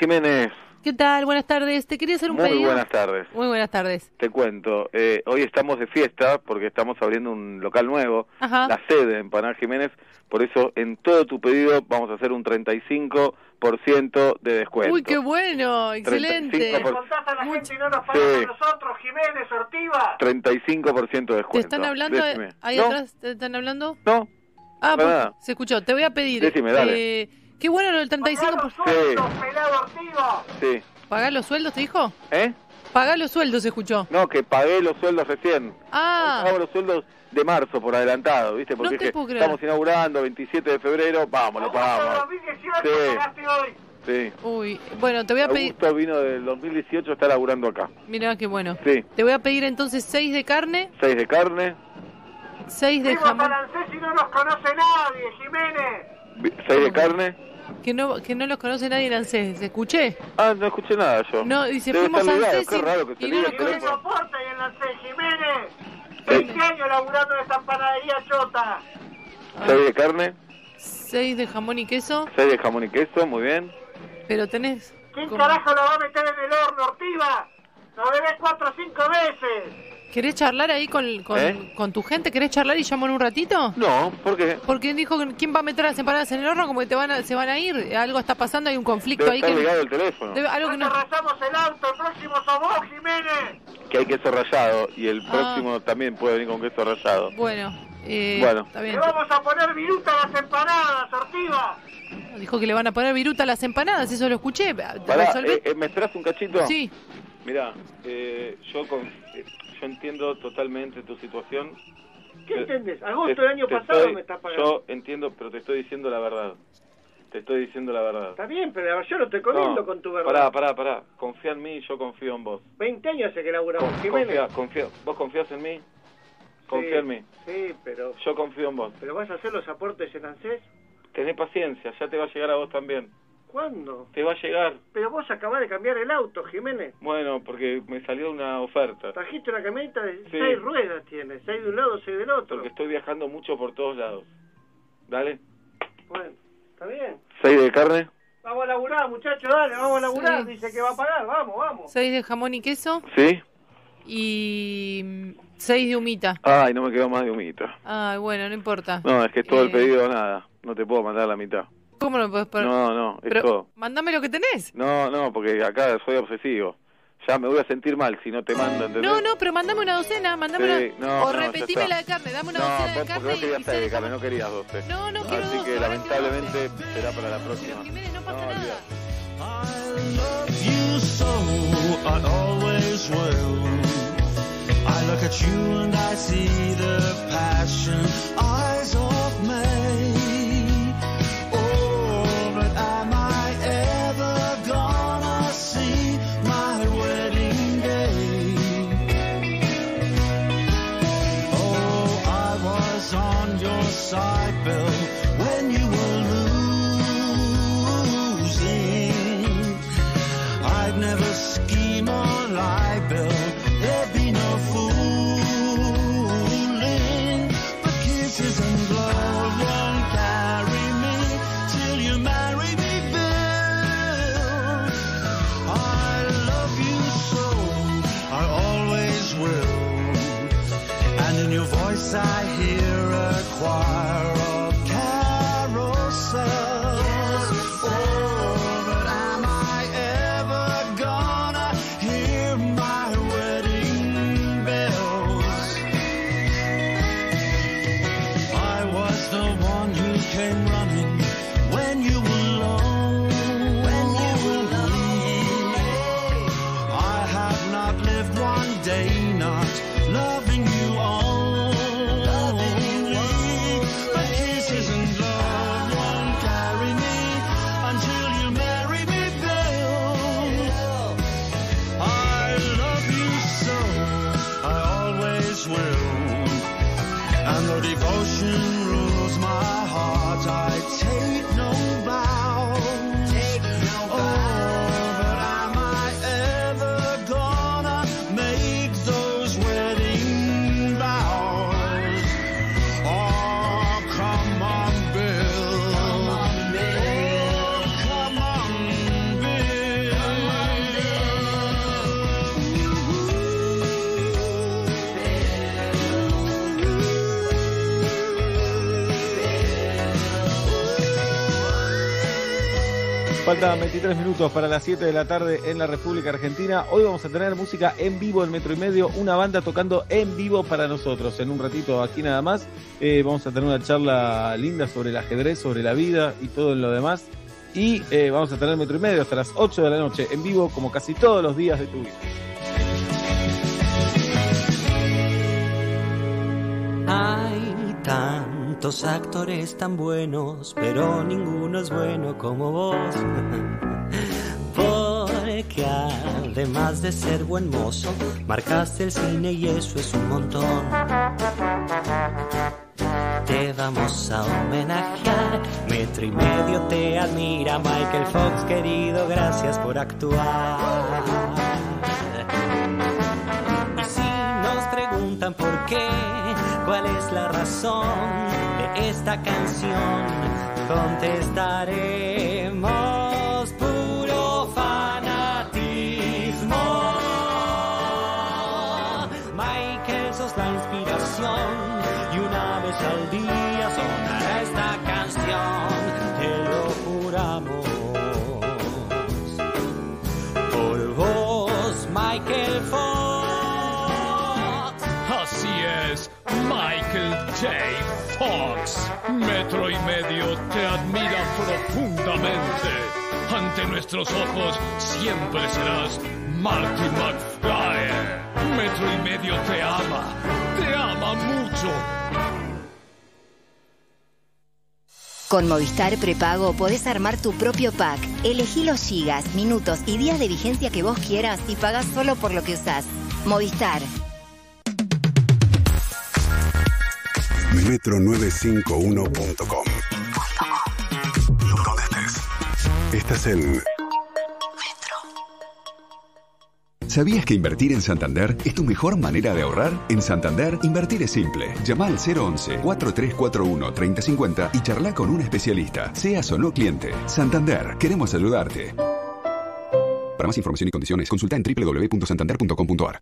Jiménez, ¿Qué tal? Buenas tardes. Te quería hacer un muy pedido. buenas tardes. Muy buenas tardes. Te cuento, eh, hoy estamos de fiesta porque estamos abriendo un local nuevo, Ajá. la sede en Panal Jiménez, por eso en todo tu pedido vamos a hacer un 35% de descuento. Uy, qué bueno. Excelente. 35%. Contás a la gente y no nos a a nosotros, Jiménez Ortiva. 35% de descuento. ¿Te están hablando Decime. ahí ¿No? atrás? ¿Te están hablando? No. Ah, pues, nada. se escuchó. Te voy a pedir. Decime, dale. eh, qué bueno lo del 35%. Sí, Pelado Ortiva. sí. ¿Pagar los sueldos, te dijo? ¿Eh? Pagar los sueldos, se escuchó. No, que pagué los sueldos recién. Ah. Pago los sueldos de marzo por adelantado, ¿viste? Porque No te dije, puedo creer. estamos inaugurando 27 de febrero, vamos, lo pagamos. 2018 Sí. hoy. Sí. Uy, bueno, te voy a pedir. Augusto vino del 2018, está laburando acá. Mira qué bueno. Sí. Te voy a pedir entonces 6 de carne, 6 de carne, 6 de Vimos jamón. Lancés y no nos conoce nadie, Jiménez. 6 de carne. Que no, que no los conoce nadie en ANSES. ¿Escuché? Ah, no escuché nada yo. No, dice, Debe fuimos a ANSES qué y- raro que se y no ¿Qué teléfono. soporte ahí en Lancés, Jiménez? 20 años laburando en esa panadería chota. 6 de carne, 6 de jamón y queso, 6 de jamón y queso, muy bien. pero tenés... ¿Quién carajo la va a meter en el horno, Ortiva? Lo debes 4 o 5 veces. ¿Querés charlar ahí con, con, ¿Eh? con tu gente? ¿Querés charlar y llamo en un ratito? No, ¿por qué? Porque dijo que quién va a meter las empanadas en el horno como que te van a, se van a ir. Algo está pasando, hay un conflicto Debe ahí estar que... ligado el teléfono. Debe- algo que no... El auto, el próximo sos vos, Jiménez. Que hay queso rallado y el Ah. próximo también puede venir con queso rallado. Bueno, eh, Bueno. está Le bien. vamos a poner viruta a las empanadas, Ortiva. Dijo que le van a poner viruta a las empanadas, eso lo escuché. Pará, eh, eh, ¿me esperás un cachito? Sí. Mirá, eh, yo, con- eh, yo entiendo totalmente tu situación. ¿Qué Te- entendés? Agosto te- del año te pasado estoy- me está pagando. Yo entiendo, pero te estoy diciendo la verdad. Te estoy diciendo la verdad. Está bien, pero yo no estoy comiendo No, con tu verdad. Pará, pará, pará. Confía en mí y yo confío en vos. 20 años hace que laburamos, Jiménez. Confía, confía. ¿Vos confías en mí? Confía Sí, en mí. Sí, pero... Yo confío en vos. ¿Pero vas a hacer los aportes en ANSES? Tené paciencia, ya te va a llegar a vos también. ¿Cuándo? Te va a llegar. Pero vos acabás de cambiar el auto, Jiménez. Bueno, porque me salió una oferta. Trajiste una camioneta de Sí. seis ruedas tiene, seis de un lado, seis del otro. Porque estoy viajando mucho por todos lados. Dale. Bueno, está bien. ¿Seis de carne? Vamos a laburar, muchachos, dale, vamos a laburar. Sí. Dice que va a pagar, vamos, vamos. 6 de jamón y queso ¿Sí? y 6 de humita. Ay, no me quedó más de humita. Ay, bueno, no importa. No, es que es todo el Eh, pedido nada. No te puedo mandar la mitad. ¿Cómo no puedes poner? No, no, es Pero todo. mandame lo que tenés. No, no, porque acá soy obsesivo. Ya me voy a sentir mal si no te mando, ¿entendés? No, no, pero mandame una docena, mandame Sí, una... no, o no, repetime la de carne, dame una No, docena de carne vos y, querías y seis de carne, no querías 12. No, no quiero Así 12, que lamentablemente será para la próxima. no pasa No, nada. you so, I always will. I look at you and I see the passion eyes of May. Faltan 23 minutos para las 7 de la tarde en la República Argentina. Hoy vamos a tener música en vivo en Metro y Medio, una banda tocando en vivo para nosotros. En un ratito aquí nada más eh, vamos a tener una charla linda sobre el ajedrez, sobre la vida y todo lo demás. Y eh, vamos a tener Metro y Medio hasta las 8 de la noche en vivo como casi todos los días de tu vida. Tantos actores tan buenos, pero ninguno es bueno como vos. Porque además de ser buen mozo, marcaste el cine y eso es un montón. Te vamos a homenajear, metro y medio te admira Michael Fox, querido, gracias por actuar. Y si nos preguntan por qué, cuál es la razón esta canción, contestaremos medio te admira profundamente. Ante nuestros ojos siempre serás Marty McFly. Metro y medio te ama, te ama mucho. Con Movistar Prepago podés armar tu propio pack. Elegí los gigas, minutos y días de vigencia que vos quieras y pagás solo por lo que usás. Movistar. Metro951.com Donde estés. Estás en ¿Sabías que invertir en Santander es tu mejor manera de ahorrar? En Santander, invertir es simple. Llama al 011-4341-3050 y charla con un especialista, seas o no cliente. Santander, queremos ayudarte. Para más información y condiciones, consulta en www.santander.com.ar.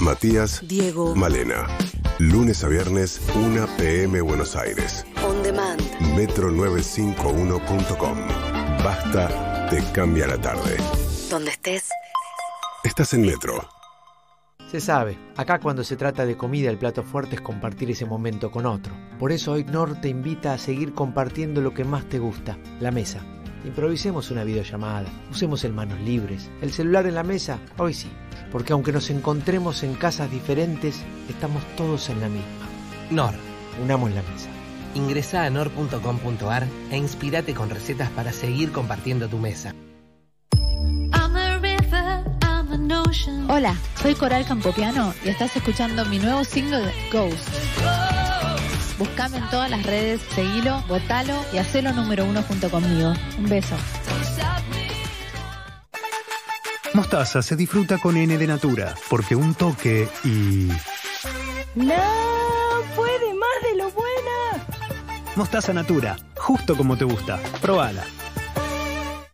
Matías. Diego. Malena. Lunes a viernes, 1 pm Buenos Aires. On demand. Metro951.com. Basta, te cambia la tarde. Donde estés. Estás en Metro. Se sabe, acá cuando se trata de comida el plato fuerte es compartir ese momento con otro. Por eso hoy Nor te invita a seguir compartiendo lo que más te gusta, la mesa. Improvisemos una videollamada, usemos el manos libres, el celular en la mesa, hoy sí, porque aunque nos encontremos en casas diferentes, estamos todos en la misma. Nor. Unamos la mesa. Ingresa a nor.com.ar e inspirate con recetas para seguir compartiendo tu mesa. Hola, soy Coral Campopiano y estás escuchando mi nuevo single Ghost. Buscame en todas las redes, seguilo, votalo y hacelo número uno junto conmigo. Un beso. Mostaza se disfruta con N de Natura, porque un toque y... ¡No! ¡Puede más de lo buena! Mostaza Natura, justo como te gusta. Probala.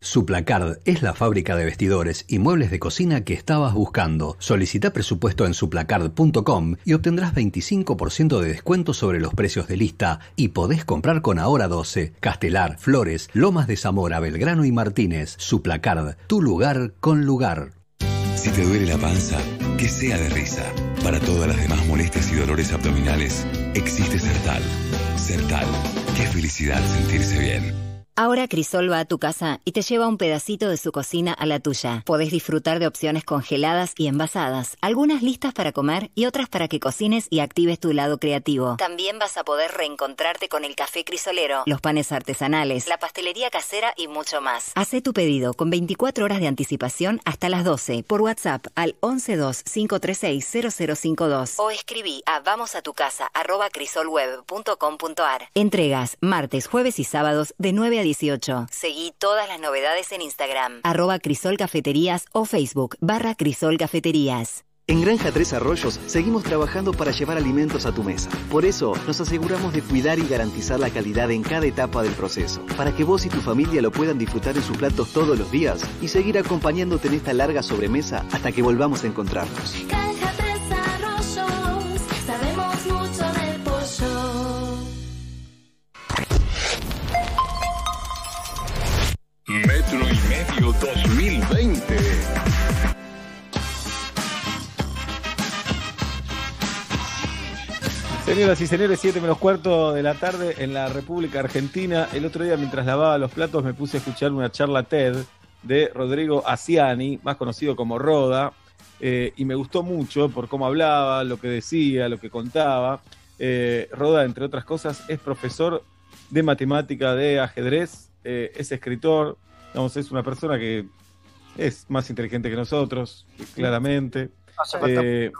Suplacard es la fábrica de vestidores y muebles de cocina que estabas buscando. Solicita presupuesto en suplacard.com y obtendrás 25% de descuento sobre los precios de lista y podés comprar con Ahora 12, Castelar, Flores, Lomas de Zamora, Belgrano y Martínez. Suplacard, tu lugar con lugar. Si te duele la panza, que sea de risa. Para todas las demás molestias y dolores abdominales, existe Sertal. Sertal, qué felicidad sentirse bien. Ahora Crisol va a tu casa y te lleva un pedacito de su cocina a la tuya. Podés disfrutar de opciones congeladas y envasadas, algunas listas para comer y otras para que cocines y actives tu lado creativo. También vas a poder reencontrarte con el café crisolero, los panes artesanales, la pastelería casera y mucho más. Hacé tu pedido con 24 horas de anticipación hasta las 12 por WhatsApp al 112-536-0052 o escribí a vamosatucasa.crisolweb.com.ar. Entregas martes, jueves y sábados de 9 a 18. Seguí todas las novedades en Instagram, arroba Crisol Cafeterías o Facebook, barra Crisol Cafeterías. En Granja Tres Arroyos seguimos trabajando para llevar alimentos a tu mesa. Por eso nos aseguramos de cuidar y garantizar la calidad en cada etapa del proceso, para que vos y tu familia lo puedan disfrutar en sus platos todos los días y seguir acompañándote en esta larga sobremesa hasta que volvamos a encontrarnos. Granja Metro y medio 2020. Señoras y señores, 7 menos cuarto de la tarde en la República Argentina. El otro día, mientras lavaba los platos, me puse a escuchar una charla TED de Rodrigo Asiani, más conocido como Roda, eh, y me gustó mucho por cómo hablaba, lo que decía, lo que contaba. Eh, Roda, entre otras cosas, es profesor de matemática de ajedrez, eh, es escritor, digamos, es una persona que es más inteligente que nosotros, claramente. hace falta Eh,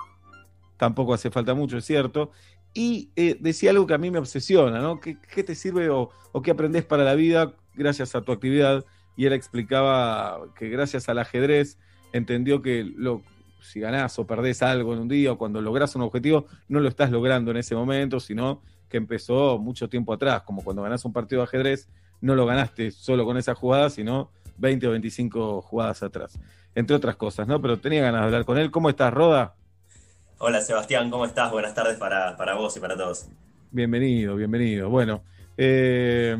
tampoco hace falta mucho, es cierto. Y eh, decía algo que a mí me obsesiona, ¿no? ¿Qué, qué te sirve o, o qué aprendes para la vida gracias a tu actividad? Y él explicaba que gracias al ajedrez entendió que lo, si ganás o perdés algo en un día o cuando lográs un objetivo, no lo estás logrando en ese momento, sino que empezó mucho tiempo atrás, como cuando ganás un partido de ajedrez, no lo ganaste solo con esa jugada, sino 20 o 25 jugadas atrás, entre otras cosas, ¿no? Pero tenía ganas de hablar con él. ¿Cómo estás, Roda? Hola Sebastián, ¿cómo estás? Buenas tardes para, para vos y para todos. Bienvenido, bienvenido. Bueno, eh,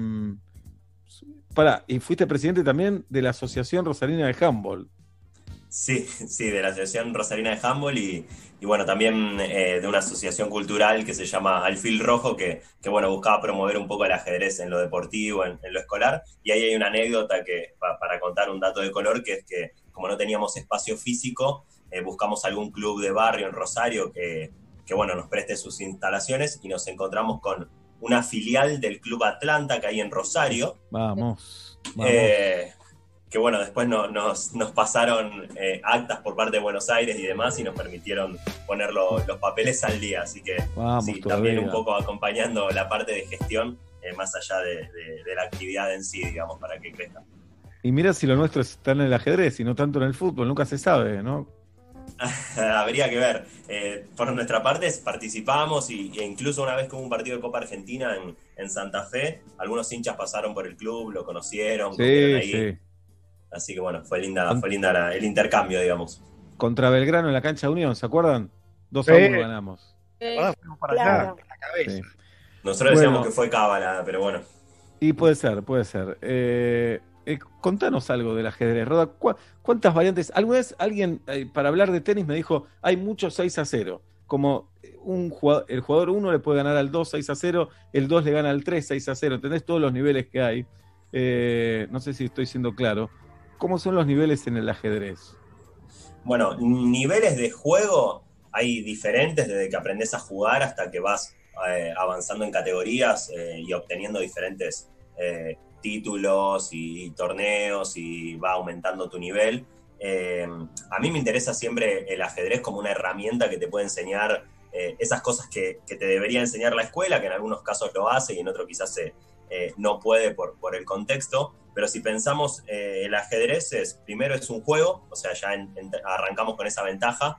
pará, y fuiste presidente también de la Asociación Rosarina de Handball. Sí, sí, de la Asociación Rosarina de Handball y, y bueno, también eh, de una asociación cultural que se llama Alfil Rojo, que, que bueno, buscaba promover un poco el ajedrez en lo deportivo, en, en lo escolar. Y ahí hay una anécdota que, pa- para contar un dato de color, que es que como no teníamos espacio físico, eh, buscamos algún club de barrio en Rosario que, que bueno, nos preste sus instalaciones y nos encontramos con una filial del Club Atlanta que hay en Rosario. Vamos. vamos. Eh, que bueno, después no- nos, nos pasaron eh, actas por parte de Buenos Aires y demás y nos permitieron poner lo- los papeles al día. Así que Vamos sí, también un poco acompañando la parte de gestión eh, más allá de, de- de la actividad en sí, digamos, para que crezca. Y mira si lo nuestro está en el ajedrez y no tanto en el fútbol, nunca se sabe, ¿no? Habría que ver. Eh, por nuestra parte participamos y, e incluso una vez que hubo un partido de Copa Argentina en, en Santa Fe, algunos hinchas pasaron por el club, lo conocieron, Sí, ahí. sí. Así que bueno, fue linda, fue linda la- el intercambio, digamos. Contra Belgrano en la cancha de Unión, ¿se acuerdan? 2 a Sí. 1 ganamos. Ah, fuimos para Claro. allá, la cabeza. Sí. Nosotros decíamos Bueno. que fue cábala, pero bueno. Y puede ser, puede ser. Eh, eh, contanos algo del ajedrez, Roda. ¿Cu- ¿Cuántas variantes? Alguna vez alguien, eh, para hablar de tenis, me dijo, hay muchos 6 a 0. Como eh, un jugador, el jugador 1 le puede ganar al 2 6 a 0, el 2 le gana al 3 6 a 0. ¿Entendés todos los niveles que hay? Eh, no sé si estoy siendo claro. ¿Cómo son los niveles en el ajedrez? Bueno, niveles de juego hay diferentes desde que aprendes a jugar hasta que vas eh, avanzando en categorías eh, y obteniendo diferentes eh, títulos y, torneos y va aumentando tu nivel. A mí me interesa siempre el ajedrez como una herramienta que te puede enseñar esas cosas que, te debería enseñar la escuela, que en algunos casos lo hace y en otros quizás no puede por el contexto. Pero si pensamos, eh, el ajedrez es, primero es un juego, o sea, ya arrancamos con esa ventaja,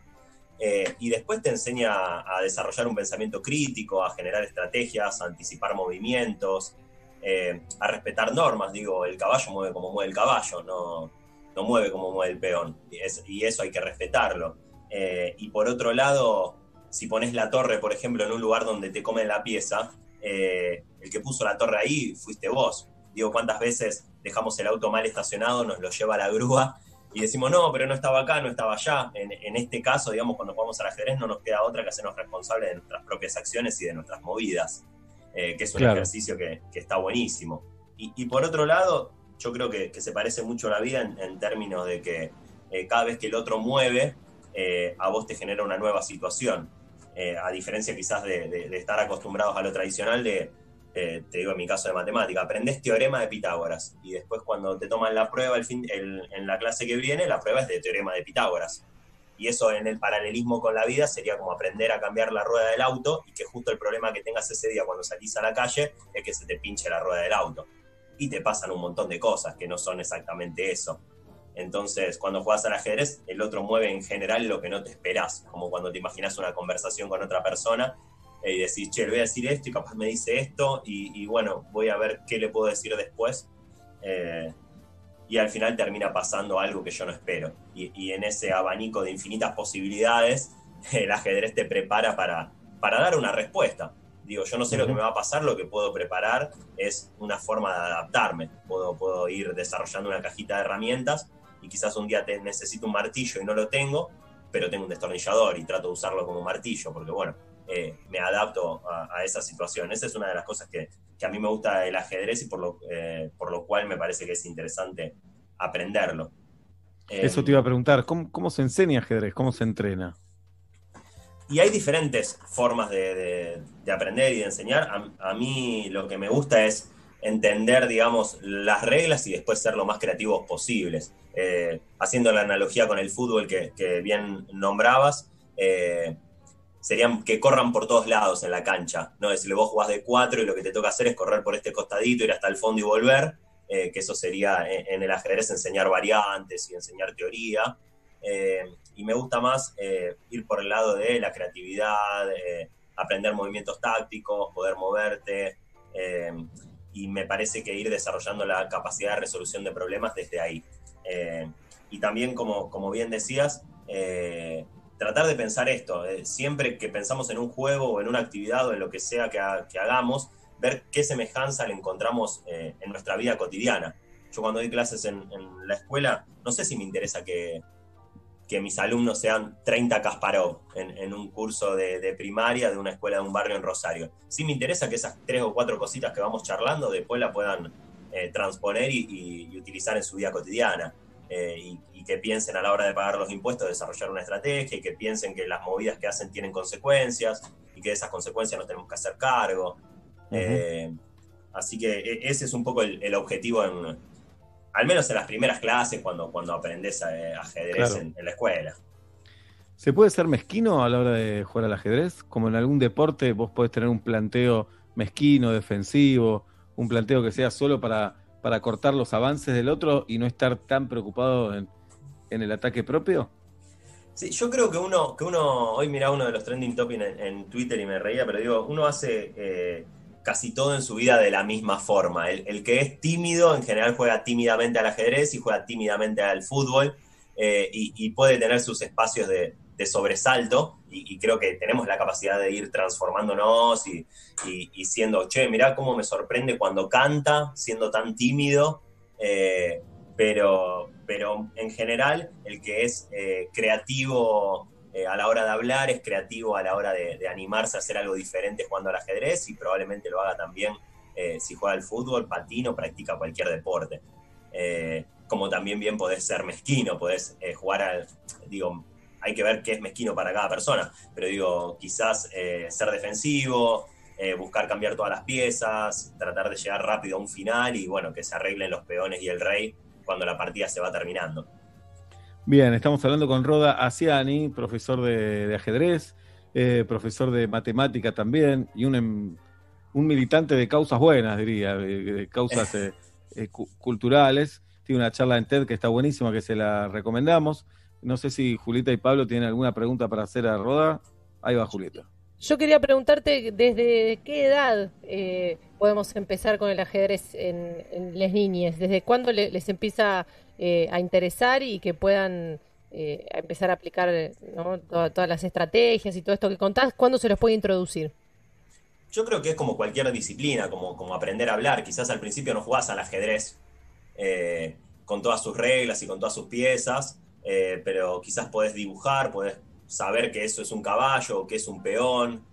eh, y después te enseña a desarrollar un pensamiento crítico, a generar estrategias, a anticipar movimientos, eh, a respetar normas. Digo, el caballo mueve como mueve el caballo, no, no mueve como mueve el peón. Y, es- y eso hay que respetarlo. Eh, y por otro lado, si pones la torre, por ejemplo, en un lugar donde te comen la pieza, eh, el que puso la torre ahí fuiste vos. Digo, ¿cuántas veces dejamos el auto mal estacionado, nos lo lleva la grúa y decimos, no, pero no estaba acá, no estaba allá? En, en este caso, digamos, cuando jugamos al ajedrez no nos queda otra que hacernos responsables de nuestras propias acciones y de nuestras movidas, eh, que es un Claro. ejercicio que, que está buenísimo. y, y por otro lado, yo creo que, que se parece mucho a la vida en, en términos de que eh, cada vez que el otro mueve, eh, a vos te genera una nueva situación. Eh, a diferencia quizás de, de- de estar acostumbrados a lo tradicional de, eh, te digo en mi caso de matemática, aprendés teorema de Pitágoras y después cuando te toman la prueba el fin, en la clase que viene, la prueba es de teorema de Pitágoras. Y eso en el paralelismo con la vida sería como aprender a cambiar la rueda del auto y que justo el problema que tengas ese día cuando salís a la calle es que se te pinche la rueda del auto. Y te pasan un montón de cosas que no son exactamente eso. Entonces, cuando juegas al ajedrez, el otro mueve en general lo que no te esperás, como cuando te imaginas una conversación con otra persona y decís, che, le voy a decir esto y capaz me dice esto y, y bueno, voy a ver qué le puedo decir después. Eh, y al final termina pasando algo que yo no espero. Y, y en ese abanico de infinitas posibilidades, el ajedrez te prepara para, para dar una respuesta. Digo, yo no sé lo que me va a pasar, lo que puedo preparar es una forma de adaptarme. Puedo, puedo ir desarrollando una cajita de herramientas y quizás un día te necesito un martillo y no lo tengo, pero tengo un destornillador y trato de usarlo como martillo, porque bueno, eh, me adapto a, a esa situación. Esa es una de las cosas que, que a mí me gusta del ajedrez y por lo, eh, por lo cual me parece que es interesante aprenderlo. Eh, Eso te iba a preguntar, ¿cómo, cómo se enseña ajedrez? ¿Cómo se entrena? Y hay diferentes formas de, de- de aprender y de enseñar. A, a mí lo que me gusta es entender, digamos, las reglas y después ser lo más creativos posibles. Eh, haciendo la analogía con el fútbol que, que bien nombrabas, eh, serían que corran por todos lados en la cancha. ¿no? Decirle, vos jugás de cuatro y lo que te toca hacer es correr por este costadito, ir hasta el fondo y volver. eh, que eso sería en, en el ajedrez enseñar variantes y enseñar teoría. Eh, y me gusta más eh, ir por el lado de la creatividad, eh, aprender movimientos tácticos, poder moverte. eh, y me parece que ir desarrollando la capacidad de resolución de problemas desde ahí. Eh, y también, como, como bien decías, eh, tratar de pensar esto. eh, siempre que pensamos en un juego o en una actividad o en lo que sea que, ha- que hagamos, ver qué semejanza le encontramos eh, en nuestra vida cotidiana. Yo cuando doy clases en, la escuela, no sé si me interesa que, que mis alumnos sean 30 Kasparov en, un curso de, primaria de una escuela de un barrio en Rosario. Sí me interesa que esas tres o cuatro cositas que vamos charlando después la puedan eh, transponer y utilizar en su vida cotidiana. Eh, y, y que piensen a la hora de pagar los impuestos, desarrollar una estrategia y que piensen que las movidas que hacen tienen consecuencias y que de esas consecuencias nos tenemos que hacer cargo. Eh, así que e- ese es un poco el, el objetivo en, al menos en las primeras clases cuando, cuando aprendes eh, ajedrez Claro. en, en la escuela. ¿Se puede ser mezquino a la hora de jugar al ajedrez? Como en algún deporte vos podés tener un planteo mezquino, defensivo, un planteo que sea solo para, para cortar los avances del otro y no estar tan preocupado en, el ataque propio. Sí, yo creo que uno, que uno hoy mira uno de los trending topics en, Twitter y me reía, pero digo, uno hace eh, casi todo en su vida de la misma forma. El, que es tímido en general juega tímidamente al ajedrez y juega tímidamente al fútbol eh, y, puede tener sus espacios de sobresalto y, creo que tenemos la capacidad de ir transformándonos y, y- siendo, che, mirá cómo me sorprende cuando canta, siendo tan tímido. eh, pero, pero en general el que es eh, creativo eh, a la hora de hablar es creativo a la hora de, animarse a hacer algo diferente jugando al ajedrez y probablemente lo haga también si juega al fútbol, patina o practica cualquier deporte. Como también bien podés ser mezquino, podés jugar al, digo, hay que ver qué es mezquino para cada persona, pero digo, quizás eh, ser defensivo, eh, buscar cambiar todas las piezas, tratar de llegar rápido a un final y bueno, que se arreglen los peones y el rey cuando la partida se va terminando. Bien, estamos hablando con Roda Asiani, profesor de, de ajedrez, eh, profesor de matemática también, y un, em- un militante de causas buenas, diría, de, causas cu- culturales. Tiene una charla en TED que está buenísima, que se la recomendamos. No sé si Julieta y Pablo tienen alguna pregunta para hacer a Roda. Ahí va Julieta. Yo quería preguntarte desde qué edad eh, podemos empezar con el ajedrez en, en las niñas, desde cuándo le- les empieza eh, a interesar y que puedan eh, empezar a aplicar ¿no? Toda- todas las estrategias y todo esto que contás, ¿cuándo se los puede introducir? Yo creo que es como cualquier disciplina, como, como aprender a hablar. Quizás al principio no jugás al ajedrez eh, con todas sus reglas y con todas sus piezas, eh, pero quizás podés dibujar, podés saber que eso es un caballo o que es un peón.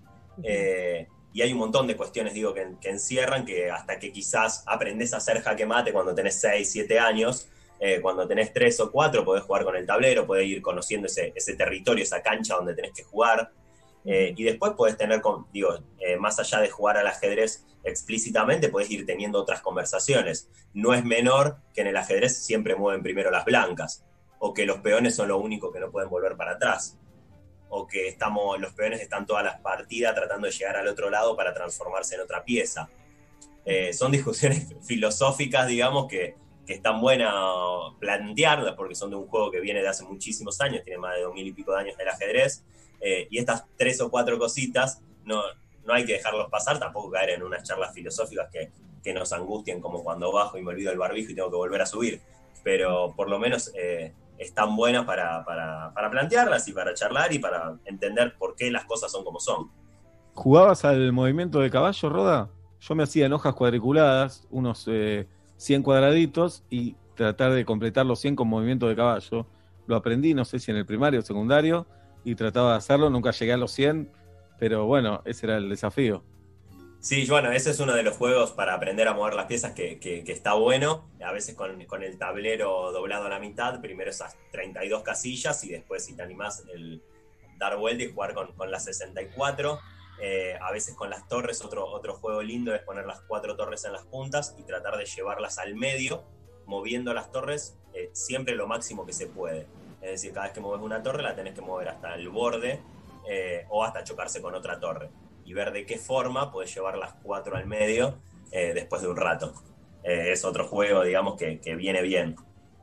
eh, y hay un montón de cuestiones, digo, que, que encierran que hasta que quizás aprendes a hacer jaque mate cuando tenés 6, 7 años, eh, cuando tenés 3 o 4 podés jugar con el tablero, podés ir conociendo ese, ese territorio, esa cancha donde tenés que jugar. Eh, y después podés tener, con, digo, eh, más allá de jugar al ajedrez explícitamente, podés ir teniendo otras conversaciones. No es menor que en el ajedrez siempre mueven primero las blancas, o que los peones son lo único que no pueden volver para atrás, o que estamos, los peones están todas las partidas tratando de llegar al otro lado para transformarse en otra pieza. Eh, son discusiones filosóficas, digamos, que, que están buenas plantearlas, porque son de un juego que viene de hace muchísimos años, tiene más de dos mil y pico de años del ajedrez, eh, y estas tres o cuatro cositas no, no hay que dejarlos pasar, tampoco caer en unas charlas filosóficas que, que nos angustien como cuando bajo y me olvido el barbijo y tengo que volver a subir, pero por lo menos eh, están buenas para, para, para plantearlas y para charlar y para entender por qué las cosas son como son. ¿Jugabas al movimiento de caballo, Roda? Yo me hacía en hojas cuadriculadas, unos eh, 100 cuadraditos, y tratar de completar los 100 con movimiento de caballo. Lo aprendí, no sé si en el primario o secundario, y trataba de hacerlo. Nunca llegué a los 100, pero bueno, ese era el desafío. Sí, bueno, ese es uno de los juegos para aprender a mover las piezas que, está bueno. A veces con, el tablero doblado a la mitad, primero esas 32 casillas y después, si te animás, el dar vuelta y jugar con, con las 64. Eh, a veces con las torres, otro, otro juego lindo es poner las cuatro torres en las puntas y tratar de llevarlas al medio, moviendo las torres eh, siempre lo máximo que se puede. Es decir, cada vez que mueves una torre la tenés que mover hasta el borde eh, o hasta chocarse con otra torre y ver de qué forma puedes llevar las cuatro al medio eh, después de un rato. Eh, es otro juego, digamos, que, que viene bien.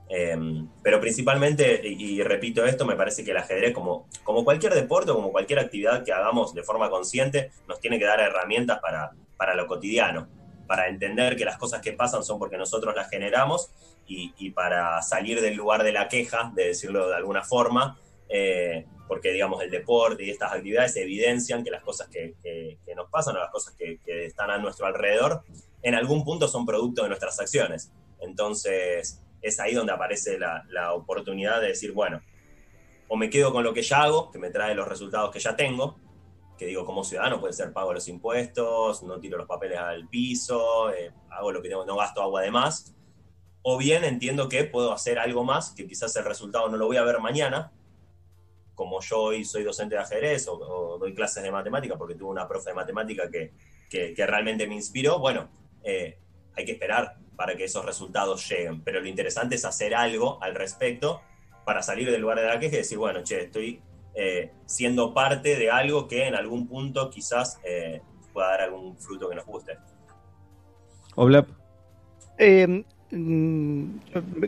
Eh, pero principalmente, y, y repito esto, me parece que el ajedrez, como, como cualquier deporte o como cualquier actividad que hagamos de forma consciente, nos tiene que dar herramientas para, para lo cotidiano, para entender que las cosas que pasan son porque nosotros las generamos y, y para salir del lugar de la queja, de decirlo de alguna forma, eh, porque digamos el deporte y estas actividades evidencian que las cosas que, que- que nos pasan o las cosas que, que están a nuestro alrededor en algún punto son producto de nuestras acciones. Entonces es ahí donde aparece la, la oportunidad de decir, bueno, o me quedo con lo que ya hago, que me trae los resultados que ya tengo, que digo como ciudadano puede ser pago los impuestos, no tiro los papeles al piso, eh, hago lo que tengo, no gasto agua de más, o bien entiendo que puedo hacer algo más, que quizás el resultado no lo voy a ver mañana, como yo hoy soy docente de ajedrez o, o doy clases de matemática porque tuve una profe de matemática que, que- que realmente me inspiró, bueno, eh, hay que esperar para que esos resultados lleguen. Pero lo interesante es hacer algo al respecto para salir del lugar de la queja y decir, bueno, che, estoy eh, siendo parte de algo que en algún punto quizás eh, pueda dar algún fruto que nos guste. Oblap. Mm,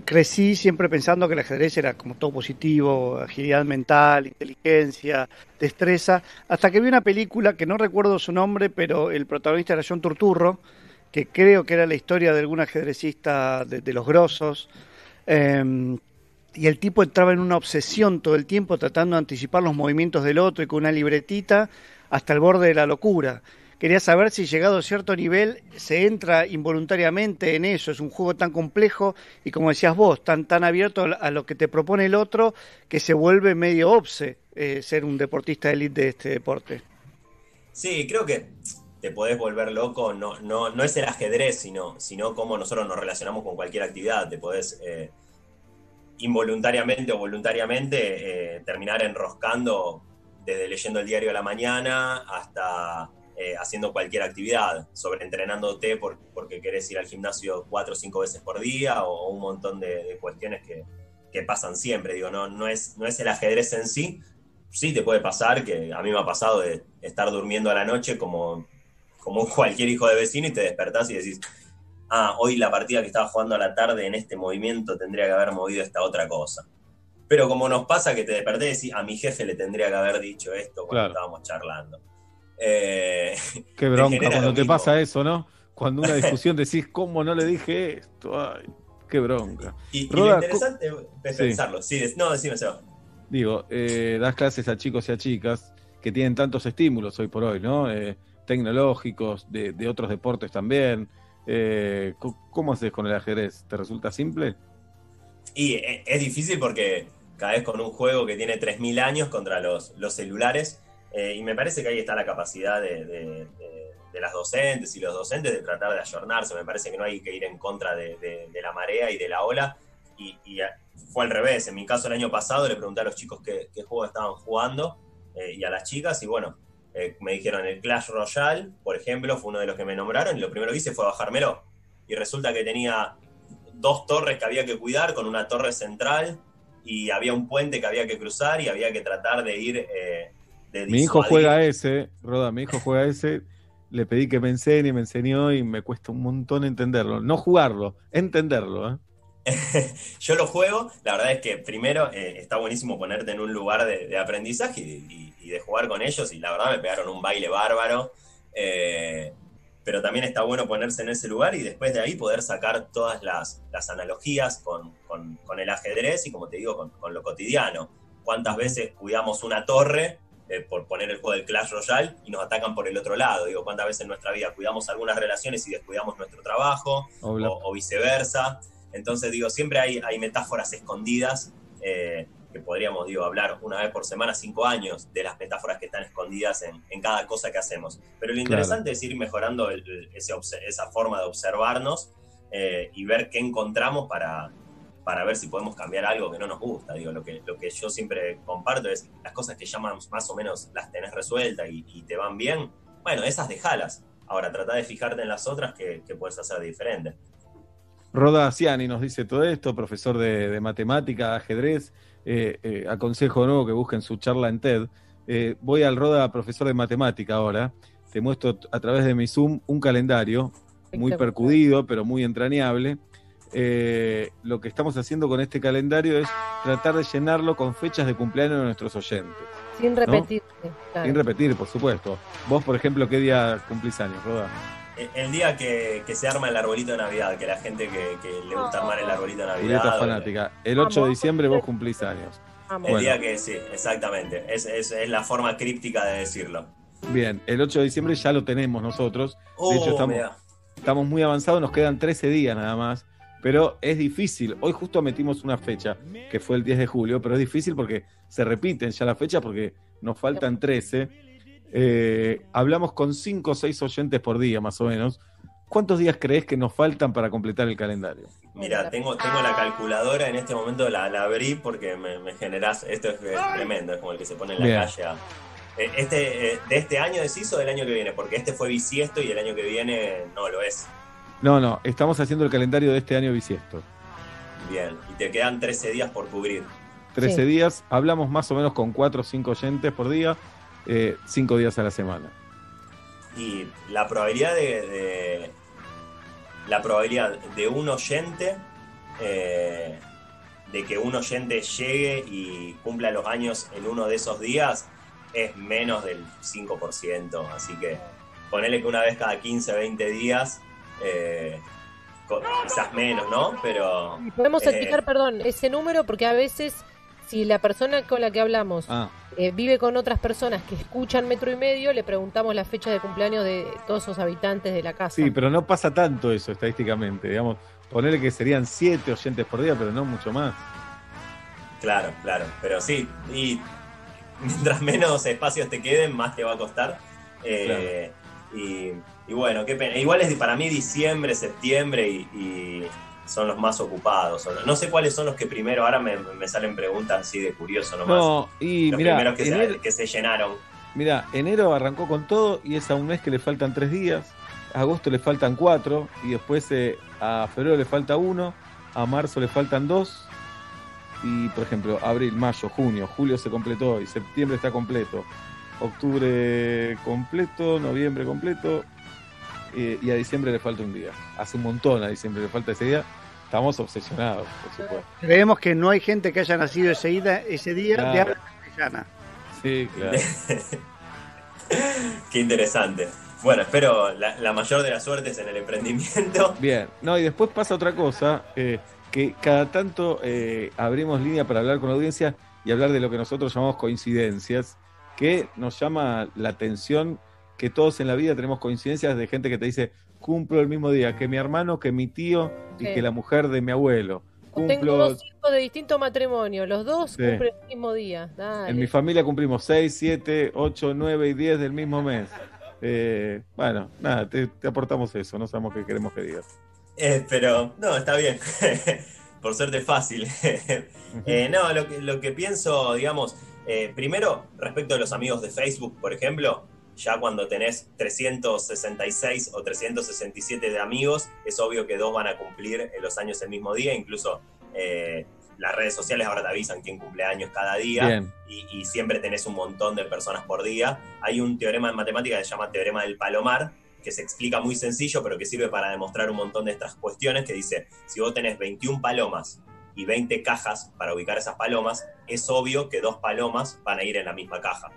crecí siempre pensando que el ajedrez era como todo positivo, agilidad mental, inteligencia, destreza, hasta que vi una película que no recuerdo su nombre, pero el protagonista era John Turturro, que creo que era la historia de algún ajedrecista de, de los grosos. eh, y el tipo entraba en una obsesión todo el tiempo tratando de anticipar los movimientos del otro y con una libretita hasta el borde de la locura. Quería saber si llegado a cierto nivel se entra involuntariamente en eso. Es un juego tan complejo y como decías vos, tan, tan abierto a lo que te propone el otro que se vuelve medio obse eh, ser un deportista de élite de este deporte. Sí, creo que te podés volver loco, no, no, no es el ajedrez, sino, sino cómo nosotros nos relacionamos con cualquier actividad. Te podés eh, involuntariamente o voluntariamente eh, terminar enroscando desde leyendo el diario de la mañana hasta eh, haciendo cualquier actividad, sobreentrenándote por, porque querés ir al gimnasio cuatro o cinco veces por día o, un montón de, de cuestiones que, que pasan siempre. Digo, no, no, es, no es el ajedrez en sí, sí te puede pasar, que a mí me ha pasado de estar durmiendo a la noche como, como cualquier hijo de vecino y te despertás y decís, ah, hoy la partida que estaba jugando a la tarde en este movimiento tendría que haber movido esta otra cosa. Pero como nos pasa que te desperté y decís, a mi jefe le tendría que haber dicho esto cuando Claro. estábamos charlando. Eh, Qué bronca cuando te pasa eso, ¿no? Cuando una discusión decís, ¿cómo no le dije esto? Ay, qué bronca. Y, y Roda, lo interesante es Sí. pensarlo. Sí, des- no, decime, Seba. Digo, eh, das clases a chicos y a chicas que tienen tantos estímulos hoy por hoy, ¿no? Eh, tecnológicos, de, de otros deportes también. Eh, ¿Cómo haces con el ajedrez? ¿Te resulta simple? Y es difícil porque cada vez con un juego que tiene 3.000 años contra los, los celulares, Eh, y me parece que ahí está la capacidad de, de- las docentes y los docentes de tratar de ayornarse. Me parece que no hay que ir en contra de, la marea y de la ola. Y, fue al revés. En mi caso, el año pasado le pregunté a los chicos qué, juego estaban jugando eh, y a las chicas, y bueno, eh, me dijeron el Clash Royale, por ejemplo, fue uno de los que me nombraron, y lo primero que hice fue bajármelo. Y resulta que tenía dos torres que había que cuidar con una torre central y había un puente que había que cruzar y había que tratar de ir de Mi hijo juega ese, Roda, mi hijo juega ese. Le pedí que me enseñe, me enseñó y me cuesta un montón entenderlo. No jugarlo, entenderlo. ¿eh? Yo lo juego, la verdad es que primero eh, está buenísimo ponerte en un lugar de, de aprendizaje y, y- y de jugar con ellos y la verdad me pegaron un baile bárbaro, eh, pero también está bueno ponerse en ese lugar y después de ahí poder sacar todas las, las analogías con, con- con el ajedrez y como te digo, con, con lo cotidiano. ¿Cuántas veces cuidamos una torre eh, por poner el juego del Clash Royale y nos atacan por el otro lado? Digo, ¿cuántas veces en nuestra vida cuidamos algunas relaciones y descuidamos nuestro trabajo? O, o viceversa. Entonces, digo, siempre hay, hay metáforas escondidas eh, que podríamos, digo, hablar una vez por semana, cinco años, de las metáforas que están escondidas en, en cada cosa que hacemos. Pero lo interesante es ir mejorando el- ese esa forma de observarnos eh, y ver qué encontramos para, para ver si podemos cambiar algo que no nos gusta. Digo, lo que, lo que yo siempre comparto es las cosas que llaman más o menos las tenés resueltas y, y te van bien. Bueno, esas dejalas. Ahora, trata de fijarte en las otras que, que puedes hacer diferente. Roda Ciani nos dice todo esto, profesor de, de matemática, ajedrez. Eh, eh, aconsejo nuevo que busquen su charla en TED. Eh, voy al Roda, profesor de matemática ahora. Te muestro a través de mi Zoom un calendario muy percudido, pero muy entrañable. Eh, lo que estamos haciendo con este calendario es tratar de llenarlo con fechas de cumpleaños de nuestros oyentes. Sin claro. Sin repetir, por supuesto. Vos, por ejemplo, ¿qué día cumplís años, Roda? El- El día que, que se arma el arbolito de Navidad, que la gente que, que le gusta armar el arbolito de Navidad. Julieta o- fanática. El 8 de diciembre vos cumplís años. El Bueno. día que sí, exactamente. Es, es, es la forma críptica de decirlo. Bien, el 8 de diciembre ya lo tenemos nosotros. De Oh, hecho, estamos muy avanzados, nos quedan 13 días nada más. Pero es difícil. Hoy justo metimos una fecha, que fue el 10 de julio, pero es difícil porque se repiten ya las fechas porque nos faltan 13. Eh, hablamos con 5 o 6 oyentes por día, más o menos. ¿Cuántos días crees que nos faltan para completar el calendario? Mira, tengo, tengo la calculadora en este momento, la, la abrí porque me, me generás. Esto es, tremendo, es como el que se pone en la Bien. calle. a- Eh, Este, eh, ¿De este año decís o del año que viene? Porque este fue bisiesto y el año que viene no lo es. No, no, estamos haciendo el calendario de este año bisiesto. Bien, y te quedan 13 días por cubrir. 13 Sí. días, hablamos más o menos con 4 o 5 oyentes por día, 5 días a la semana. Y la probabilidad de, de- la probabilidad de un oyente eh, de que un oyente llegue y cumpla los años en uno de esos días es menos del 5%. Así que ponele que una vez cada 15, 20 días, eh, quizás menos, ¿no? Pero. Y podemos eh, explicar, perdón, ese número porque a veces si la persona con la que hablamos Ah, eh, vive con otras personas que escuchan metro y medio, le preguntamos la fecha de cumpleaños de todos esos habitantes de la casa. sí, pero no pasa tanto eso estadísticamente. Digamos, ponerle que serían 7 oyentes por día, pero no mucho más. Claro, claro. Pero sí, y mientras menos espacios te queden, más te va a costar. Eh, y, y bueno, qué pena. Igual es para mí diciembre, septiembre y, y son los más ocupados. No sé cuáles son los que primero, ahora me, me salen preguntas así de curioso nomás. No, y los mirá, primeros que, se, enero- que se llenaron. Mira, enero arrancó con todo y es a un mes que le faltan 3 días. A agosto le faltan 4 y después eh, a febrero le falta 1, a marzo le faltan 2 y por ejemplo abril, mayo, junio, julio se completó y septiembre está completo, octubre completo, noviembre completo eh, y a diciembre le falta un día. Hace un montón a diciembre le falta ese día. Estamos obsesionados, por supuesto. Creemos que no hay gente que haya nacido ese día, ese día de Claro. habla castellana. Sí, claro. Qué interesante. Bueno, espero la, la mayor de las suertes en el emprendimiento. Bien, no, y después pasa otra cosa, eh, que cada tanto eh, abrimos línea para hablar con la audiencia y hablar de lo que nosotros llamamos coincidencias, que nos llama la atención que todos en la vida tenemos coincidencias de gente que te dice, cumplo el mismo día que mi hermano, que mi tío y Sí. que la mujer de mi abuelo. Tengo cumplo, dos hijos de distinto matrimonio, los dos Sí. cumplen el mismo día. Dale. en mi familia cumplimos 6, 7, 8, 9 y 10 del mismo mes. Eh, bueno, nada, te, te aportamos eso, no sabemos qué queremos que digas. Eh, pero, no, está bien. Por suerte fácil. Eh, no, lo que, lo que pienso, digamos, eh, primero, respecto de los amigos de Facebook, por ejemplo, ya cuando tenés 366 o 367 de amigos, es obvio que dos van a cumplir eh, los años el mismo día, incluso eh, las redes sociales ahora te avisan quién cumple años cada día y siempre tenés un montón de personas por día. Hay un teorema en matemática que se llama teorema del palomar, que se explica muy sencillo, pero que sirve para demostrar un montón de estas cuestiones, que dice, si vos tenés 21 palomas y 20 cajas para ubicar esas palomas, es obvio que dos palomas van a ir en la misma caja,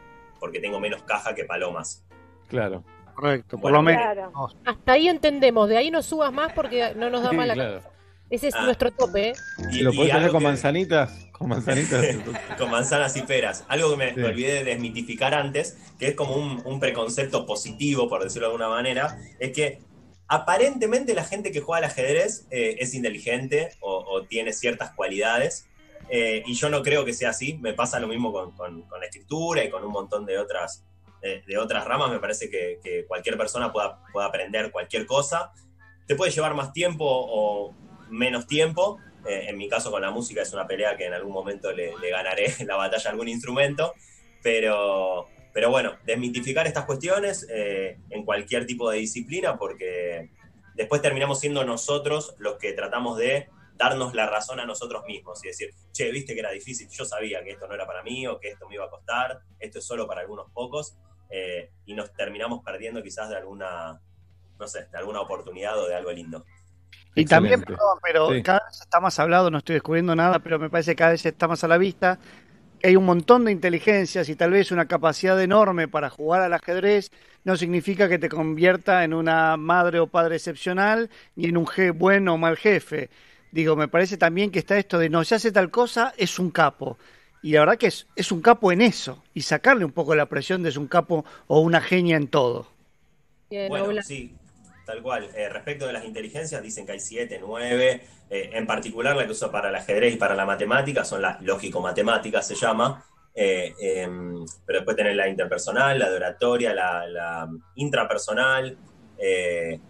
porque tengo menos caja que palomas. Claro. Correcto, por Bueno, lo menos. claro. Hasta ahí entendemos, de ahí no subas más porque no nos da Sí, mala claro. Ese es Ah. nuestro tope, ¿eh? Y- ¿Lo podés hacer con que- manzanitas? Con manzanitas. con manzanas y peras. Algo que me, Sí. me olvidé de desmitificar antes, que es como un, un preconcepto positivo, por decirlo de alguna manera, es que aparentemente la gente que juega al ajedrez eh, es inteligente o, o tiene ciertas cualidades. Eh, y yo no creo que sea así. Me pasa lo mismo con, con- la escritura y con un montón de otras, de otras ramas. Me parece que, cualquier persona pueda, pueda aprender cualquier cosa. Te puede llevar más tiempo o menos tiempo. Eh, en mi caso con la música es una pelea que en algún momento le, le ganaré la batalla a algún instrumento. Pero, pero bueno, desmitificar estas cuestiones eh, en cualquier tipo de disciplina porque después terminamos siendo nosotros los que tratamos de darnos la razón a nosotros mismos y decir, che, viste que era difícil, yo sabía que esto no era para mí o que esto me iba a costar, esto es solo para algunos pocos, eh, y nos terminamos perdiendo quizás de alguna, no sé, de alguna oportunidad o de algo lindo. Y también, perdón, pero Sí. cada vez está más hablado, no estoy descubriendo nada, pero me parece que cada vez está más a la vista. que Hay un montón de inteligencias y tal vez una capacidad enorme para jugar al ajedrez no significa que te convierta en una madre o padre excepcional ni en un je- bueno o mal jefe. Digo, me parece también que está esto de no, se hace tal cosa, es un capo. Y la verdad que es, es un capo en eso. Y sacarle un poco la presión de es un capo o una genia en todo. Bueno, sí, tal cual. Eh, respecto de las inteligencias, dicen que hay siete, nueve. Eh, en particular, la que uso para el ajedrez y para la matemática son las lógico-matemáticas, se llama. Eh, em, pero después tenés la interpersonal, la de oratoria, la, la intrapersonal. eh,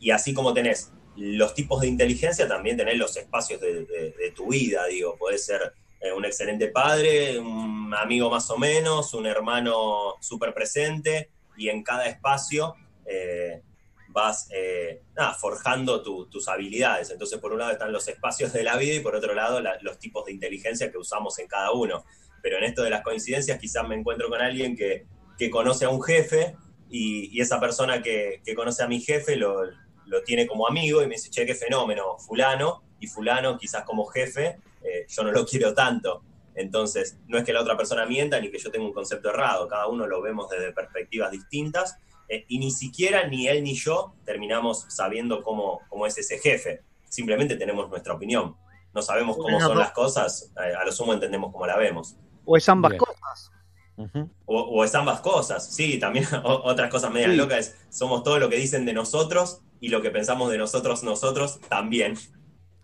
y así como tenés los tipos de inteligencia, también tenés los espacios de, tu vida. Digo, podés ser eh, un excelente padre, un amigo más o menos, un hermano súper presente, y en cada espacio eh, vas eh, forjando tu- tus habilidades. Entonces, por un lado están los espacios de la vida y por otro lado la- los tipos de inteligencia que usamos en cada uno. Pero en esto de las coincidencias, quizás me encuentro con alguien que, que conoce a un jefe y, y esa persona que, que conoce a mi jefe lo, lo tiene como amigo y me dice, che, qué fenómeno, fulano, y fulano quizás como jefe, eh, yo no lo quiero tanto. Entonces, no es que la otra persona mienta ni que yo tenga un concepto errado, cada uno lo vemos desde perspectivas distintas eh, y ni siquiera ni él ni yo terminamos sabiendo cómo, cómo es ese jefe, simplemente tenemos nuestra opinión, no sabemos cómo son las cosas, eh, a lo sumo entendemos cómo la vemos. O es ambas Bien. cosas. O, o es ambas cosas, sí, también o- otras cosas medias Sí. locas es, somos todo lo que dicen de nosotros y lo que pensamos de nosotros nosotros también.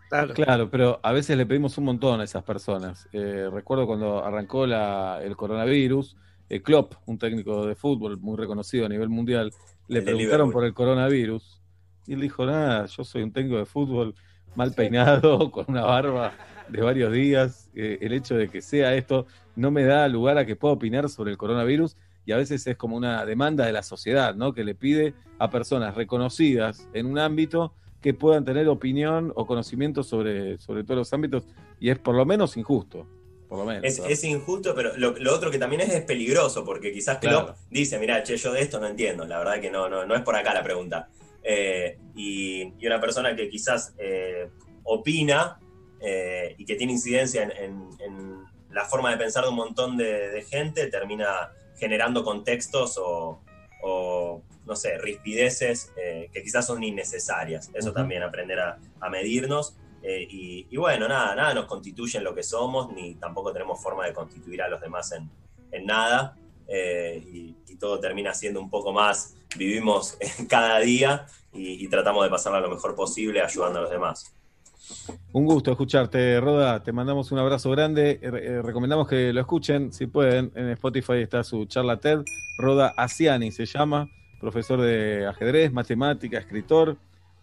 Claro. Claro, pero a veces le pedimos un montón a esas personas. Eh, recuerdo cuando arrancó la- el coronavirus, eh, Klopp, un técnico de fútbol muy reconocido a nivel mundial, le El preguntaron por el coronavirus y él dijo, nada, yo soy un técnico de fútbol mal peinado, con una barba de varios días. Eh, el hecho de que sea esto no me da lugar a que pueda opinar sobre el coronavirus y a veces es como una demanda de la sociedad, ¿no? Que le pide a personas reconocidas en un ámbito que puedan tener opinión o conocimiento sobre, sobre todos los ámbitos y es por lo menos injusto. Por lo menos. Es, injusto, pero lo, lo otro que también es, es peligroso, porque quizás Klopp Claro. dice, mira, che, yo de esto no entiendo, la verdad que no, no, no es por acá la pregunta. Eh, y, y una persona que quizás eh, opina eh, y que tiene incidencia en, en- en la forma de pensar de un montón de, de gente, termina generando contextos o, o, no sé, rispideces eh, que quizás son innecesarias. Eso también, aprender a, a medirnos. Eh, y, y bueno, nada, nada nos constituye en lo que somos, ni tampoco tenemos forma de constituir a los demás en, en nada. eh, y, y todo termina siendo un poco más, vivimos cada día y, y tratamos de pasarla lo mejor posible ayudando a los demás. Un gusto escucharte, Roda. Te mandamos un abrazo grande. Eh, eh, recomendamos que lo escuchen, si pueden. En Spotify está su charla TED. Roda Asiani se llama, profesor de ajedrez, matemática, escritor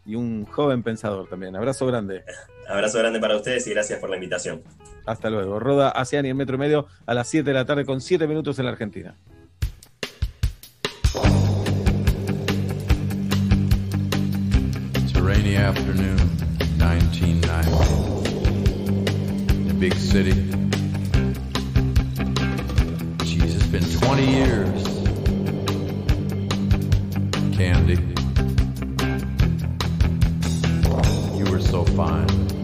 y un joven pensador también. Abrazo grande. Abrazo grande para ustedes y gracias por la invitación. Hasta luego. Roda Asiani en metro y medio a las 7 de la tarde con 7 minutos en la Argentina. It's a rainy afternoon, 1990. The Big city. Jeez, it's been 20 years. Candy. You were so fine.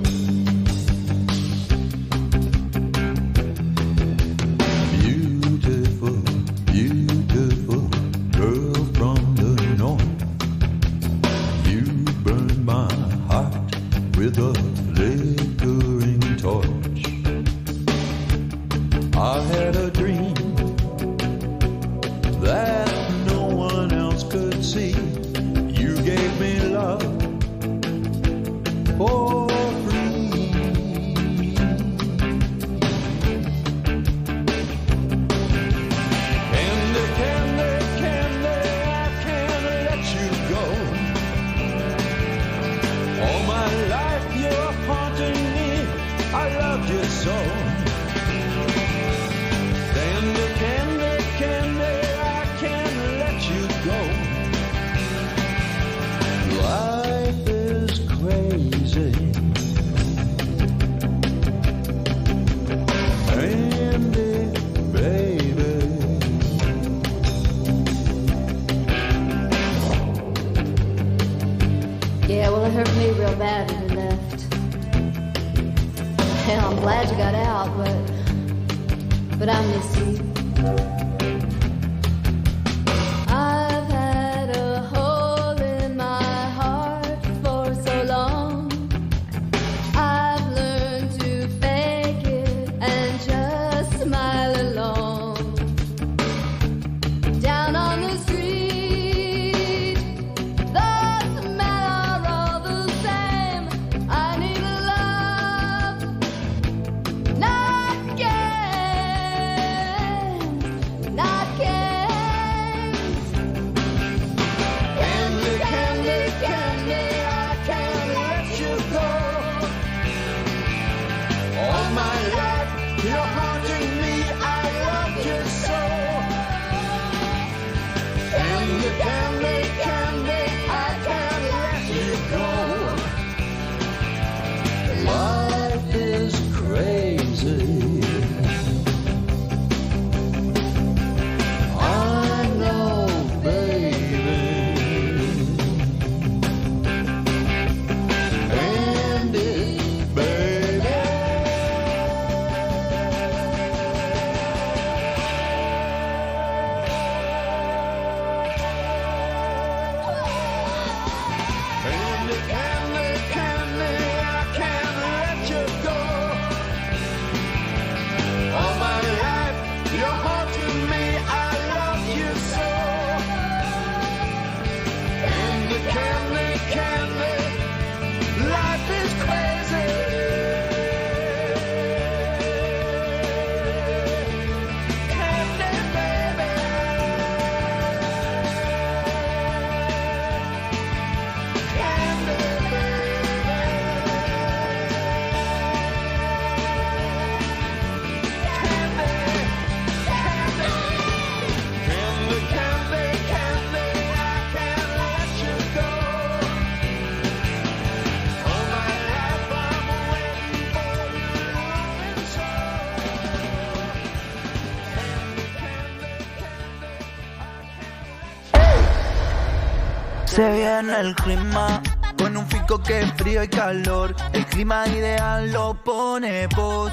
Se viene el clima con un fico que es frío y calor. El clima ideal lo pone vos.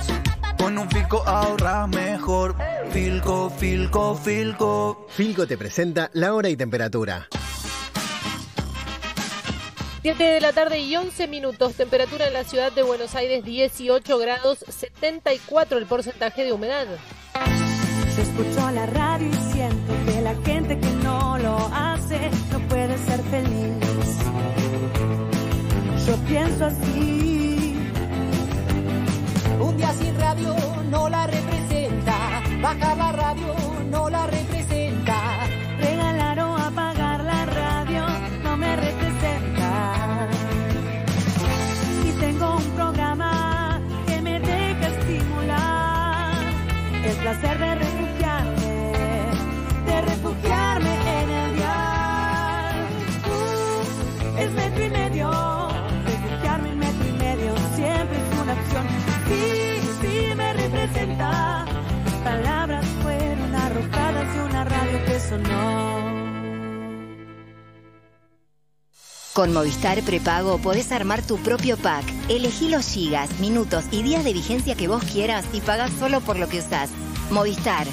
Con un fico ahorras mejor. Filco, filco, filco. Filco te presenta la hora y temperatura. 7 de la tarde y 11 minutos. Temperatura en la ciudad de Buenos Aires 18 grados, 74 el porcentaje de humedad. Yo escucho la radio y siento que la gente que lo hace no puede ser feliz. Yo pienso así. radio no la representa. Bajar la radio no la representa. Regalar o apagar la radio no me representa. Y tengo un programa que me deja estimular. El placer de metro y medio. Refugiarme en metro y medio siempre es una opción. Sí, sí me representa. Mis palabras fueron arrojadas de una radio que sonó. Con Movistar Prepago podés armar tu propio pack. Elegí los gigas, minutos y días de vigencia que vos quieras y pagás solo por lo que usás. Movistar.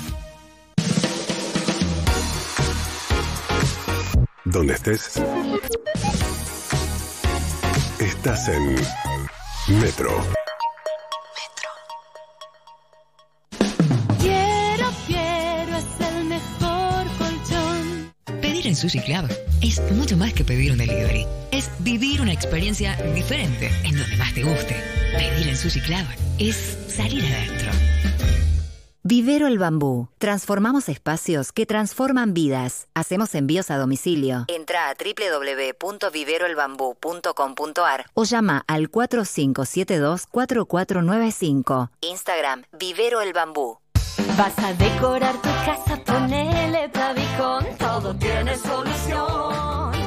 Donde estés. Estás en Metro. Quiero, quiero, es el mejor colchón. Pedir en Sushi Club es mucho más que pedir un delivery. Es vivir una experiencia diferente en donde más te guste. Pedir en Sushi Club es salir adentro. Vivero el Bambú. Transformamos espacios que transforman vidas. Hacemos envíos a domicilio. Entra a www.viveroelbambú.com.ar o llama al 4572-4495. Instagram Vivero el Bambú. Vas a decorar tu casa, ponele Plavicon. Todo tiene solución.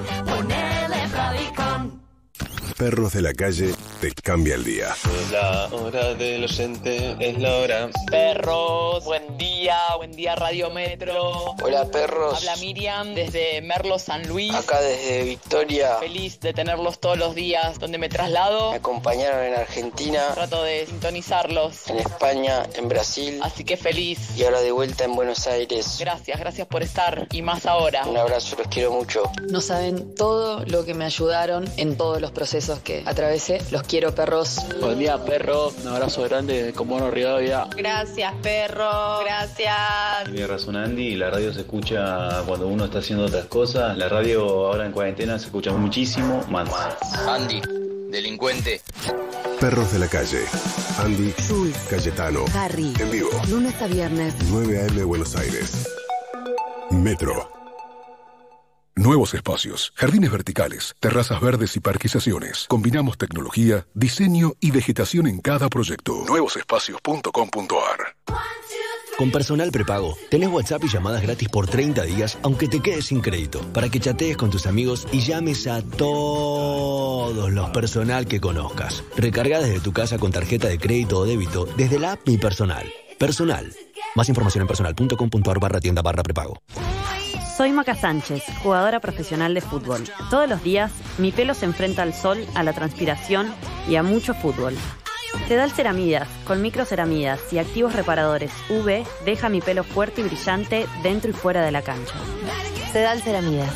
Perros de la calle te cambia el día. La hora del oyente es la hora. Perros, buen día, buen día Radio Metro. Hola perros. Habla Miriam desde Merlo San Luis. Acá desde Victoria. Feliz de tenerlos todos los días donde me traslado. Me acompañaron en Argentina, Trato de sintonizarlos. en España, en Brasil Así que feliz. y ahora de vuelta en Buenos Aires. Gracias, gracias por estar y más ahora. Un abrazo, los quiero mucho. No saben todo lo que me ayudaron en todos los procesos que atravesé. Los quiero, perros. Buen día perro, un abrazo grande con Mono Rivadavia. Gracias, perro. Gracias. Tiene razón Andy, la radio se escucha cuando uno está haciendo otras cosas. La radio ahora en cuarentena se escucha muchísimo más. Andy, delincuente. Perros de la calle. Andy, Cayetano. Harry. En vivo. Lunes a viernes. 9 AM Buenos Aires. Metro. Nuevos espacios, jardines verticales, terrazas verdes y parquizaciones. Combinamos tecnología, diseño y vegetación en cada proyecto. Nuevosespacios.com.ar Con personal prepago, tenés WhatsApp y llamadas gratis por 30 días, aunque te quedes sin crédito, para que chatees con tus amigos y llames a todos los personal que conozcas. Recarga desde tu casa con tarjeta de crédito o débito desde la app Mi Personal. Personal. Más información en personal.com.ar barra tienda barra prepago. Soy Maca Sánchez, jugadora profesional de fútbol. Todos los días mi pelo se enfrenta al sol, a la transpiración y a mucho fútbol. Sedal Ceramidas, con microceramidas y activos reparadores UV, deja mi pelo fuerte y brillante dentro y fuera de la cancha. Sedal Ceramidas.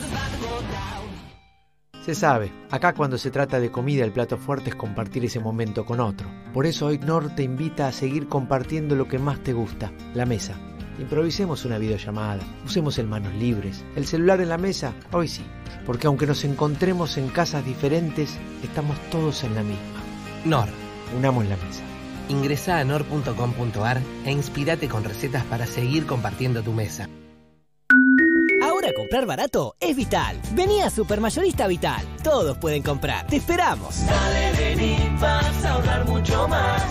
Se sabe, acá cuando se trata de comida el plato fuerte es compartir ese momento con otro. Por eso hoy Nor te invita a seguir compartiendo lo que más te gusta, la mesa. Improvisemos una videollamada, usemos el manos libres, el celular en la mesa, hoy sí, porque aunque nos encontremos en casas diferentes, estamos todos en la misma. Nor. Unamos la mesa. Ingresa a nor.com.ar e inspirate con recetas para seguir compartiendo tu mesa. Ahora comprar barato es vital. Vení a Supermayorista Vital. Todos pueden comprar. Te esperamos. Dale, vení, vas a ahorrar mucho más.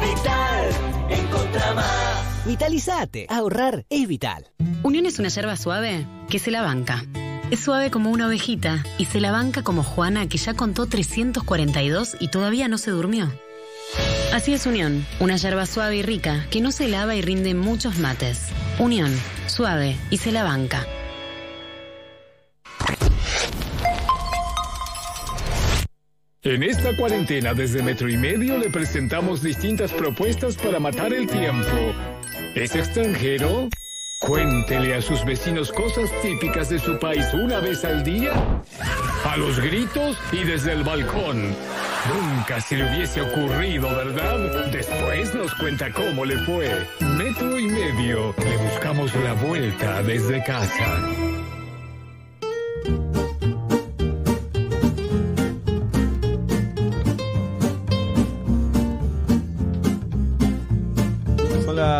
Vital, encontra más. Vitalizate. Ahorrar es vital. Unión es una yerba suave que se la banca. Es suave como una ovejita y se la banca como Juana que ya contó 342 y todavía no se durmió. Así es Unión, una yerba suave y rica que no se lava y rinde muchos mates. Unión, suave y se la banca. En esta cuarentena desde Metro y Medio le presentamos distintas propuestas para matar el tiempo. ¿Es extranjero? Cuéntele a sus vecinos cosas típicas de su país una vez al día. A los gritos y desde el balcón. Nunca se le hubiese ocurrido, ¿verdad? Después nos cuenta cómo le fue. Metro y Medio. Le buscamos la vuelta desde casa.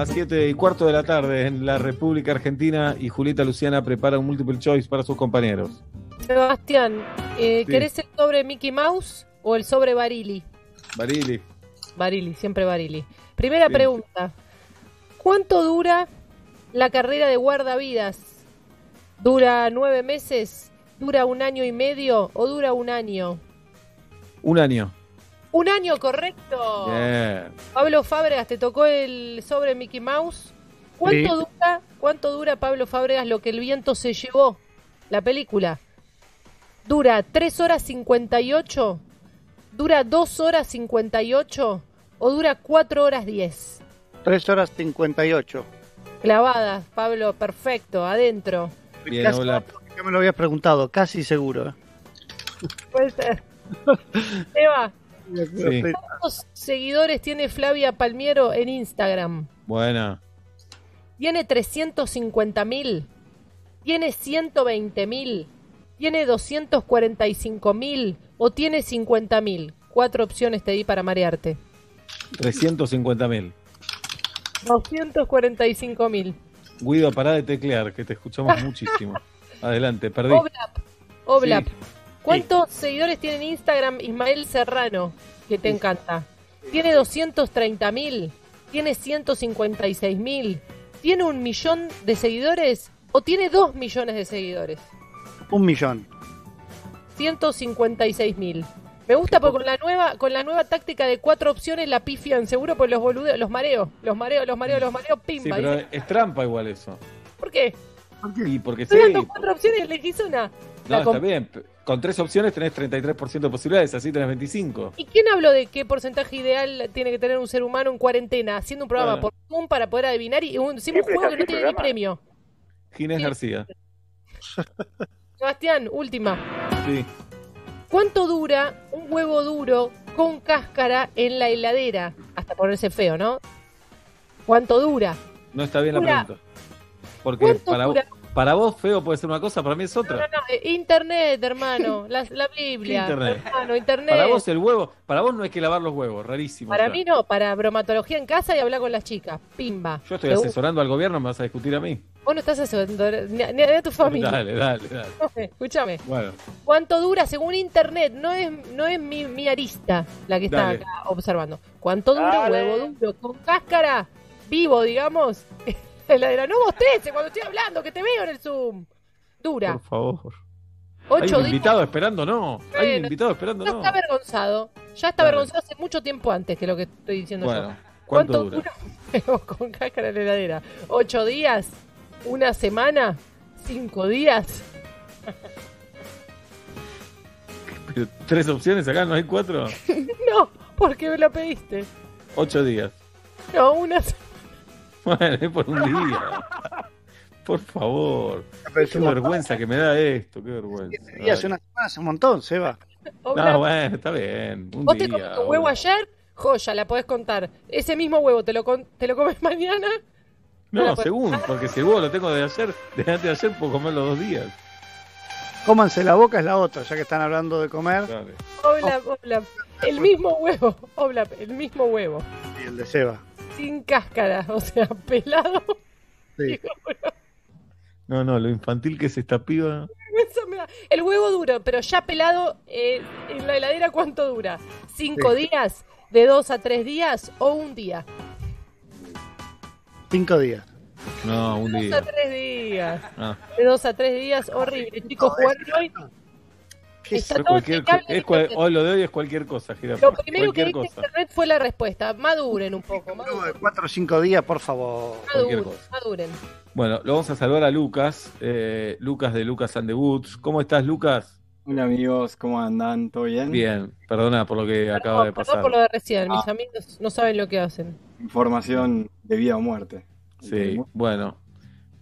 Las 7 y cuarto de la tarde en la República Argentina y Julieta Luciana prepara un multiple choice para sus compañeros. Sebastián, eh, Sí. ¿querés el sobre Mickey Mouse o el sobre Barili? Barili. Barili, siempre Barili. Primera pregunta. ¿Cuánto dura la carrera de guardavidas? ¿Dura nueve meses? ¿Dura un año y medio o dura un año? Un año. Un año, correcto. Bien. Pablo Fábregas, te tocó el sobre Mickey Mouse. ¿Cuánto Sí. dura, cuánto dura Pablo Fábregas lo que el viento se llevó? La película. ¿Dura 3 horas 58? ¿Dura 2 horas 58? ¿O dura 4 horas 10? 3 horas 58. Clavadas, Pablo, perfecto, adentro. Bien, Casi- hola. Ya me lo habías preguntado, casi seguro. ¿eh? Puede ser. Eva, Sí. ¿cuántos seguidores tiene Flavia Palmiero en Instagram? Buena. ¿Tiene 350 mil? ¿Tiene 120 mil? ¿Tiene 245 mil? ¿O tiene 50 mil? Cuatro opciones te di para marearte. 350 mil. 245 mil. Guido, pará de teclear, que te escuchamos muchísimo. Adelante, perdí. Oblap. Oblap. Sí. ¿Cuántos seguidores tiene en Instagram Ismael Serrano? Que te encanta. ¿Tiene 230 mil? ¿Tiene 156 mil? ¿Tiene un millón de seguidores? ¿O tiene dos millones de seguidores? Un millón. 156 mil. Me gusta porque con la nueva con la nueva táctica de cuatro opciones la pifian seguro por los boludos, los mareos, los mareos, los mareos, los mareos, Sí, pimba. pero Dice, es trampa igual eso. ¿Por qué? Y porque Estoy sí. dando cuatro opciones y elegís una. No, La está bien. Con tres opciones tenés 33% de posibilidades, así tenés 25. ¿Y quién habló de qué porcentaje ideal tiene que tener un ser humano en cuarentena haciendo un programa Bueno. por Zoom para poder adivinar y un, un juego que no tiene ni premio? Ginés García. Sebastián, última. Sí. ¿Cuánto dura un huevo duro con cáscara en la heladera? Hasta ponerse feo, ¿no? ¿Cuánto dura? No está bien la pregunta. Porque ¿Cuánto para, dura? Para vos feo puede ser una cosa, para mí es No, otra. no, eh, internet, hermano. La, la Biblia. internet? Hermano, internet. Para vos el huevo, para vos no hay que lavar los huevos, rarísimo. Para mí no, para bromatología en casa y hablar con las chicas. Pimba. Yo estoy asesorando al gobierno, me vas a discutir a mí. Vos no estás asesorando ni a, ni a tu familia. Dale, dale, dale. Escúchame. Bueno, ¿Cuánto dura según internet? No es, no es mi, mi arista la que está Dale. acá observando. ¿Cuánto dura un huevo duro con cáscara? Vivo, digamos. Heladera. No bosteces cuando estoy hablando, que te veo en el Zoom. Dura. por favor. Hay Ocho un días. invitado esperando, no. Hay un invitado esperando, Ya no. está avergonzado. Ya está avergonzado hace mucho tiempo antes que lo que estoy diciendo Bueno, yo. ¿cuánto dura? un huevo con cáscara en la heladera? ¿Ocho días? ¿Una semana? ¿Cinco días? Pero Tres opciones acá, ¿no hay cuatro? no, porque me lo pediste. Ocho días. No, una semana. Bueno, es por un día. Por favor. Qué vergüenza que me da esto, qué vergüenza. Días, Ay. una semana es un montón, Seba. No, bueno, está bien. Un ¿Vos te día. comiste un huevo ayer? Joya, la podés contar. Ese mismo huevo, ¿te lo, con- te lo comes mañana? No, podés- según, porque si el huevo lo tengo de ayer, de antes de ayer puedo comerlo dos días. Cómanse la boca es la otra, ya que están hablando de comer. Hola, hola. El mismo huevo. Hola, el mismo huevo. Y el de Seba. Sin cáscara, o sea, pelado. Sí. No, no, lo infantil que es esta piba. El huevo duro, pero ya pelado, eh, en la heladera, ¿cuánto dura? ¿Cinco Sí. días? ¿De dos a tres días? ¿O un día? Cinco días. No, un Dos a día. tres días. Ah, De dos a tres días, horrible. Chicos, jugar hoy. Está todo cualquier es cual- lo de hoy es cualquier cosa. Lo primero que dice internet fue la respuesta. Maduren un poco, maduren. Cuatro o cinco días, por favor. Maduren. Bueno, lo vamos a saludar a Lucas, eh, Lucas de Lucas and the Woods. ¿Cómo estás, Lucas? Hola amigos, ¿cómo andan? ¿Todo bien? Bien, perdona por lo que acaba de Perdón pasar. por lo de recién, mis Ah. amigos no saben lo que hacen. Información de vida o muerte. Sí, bueno.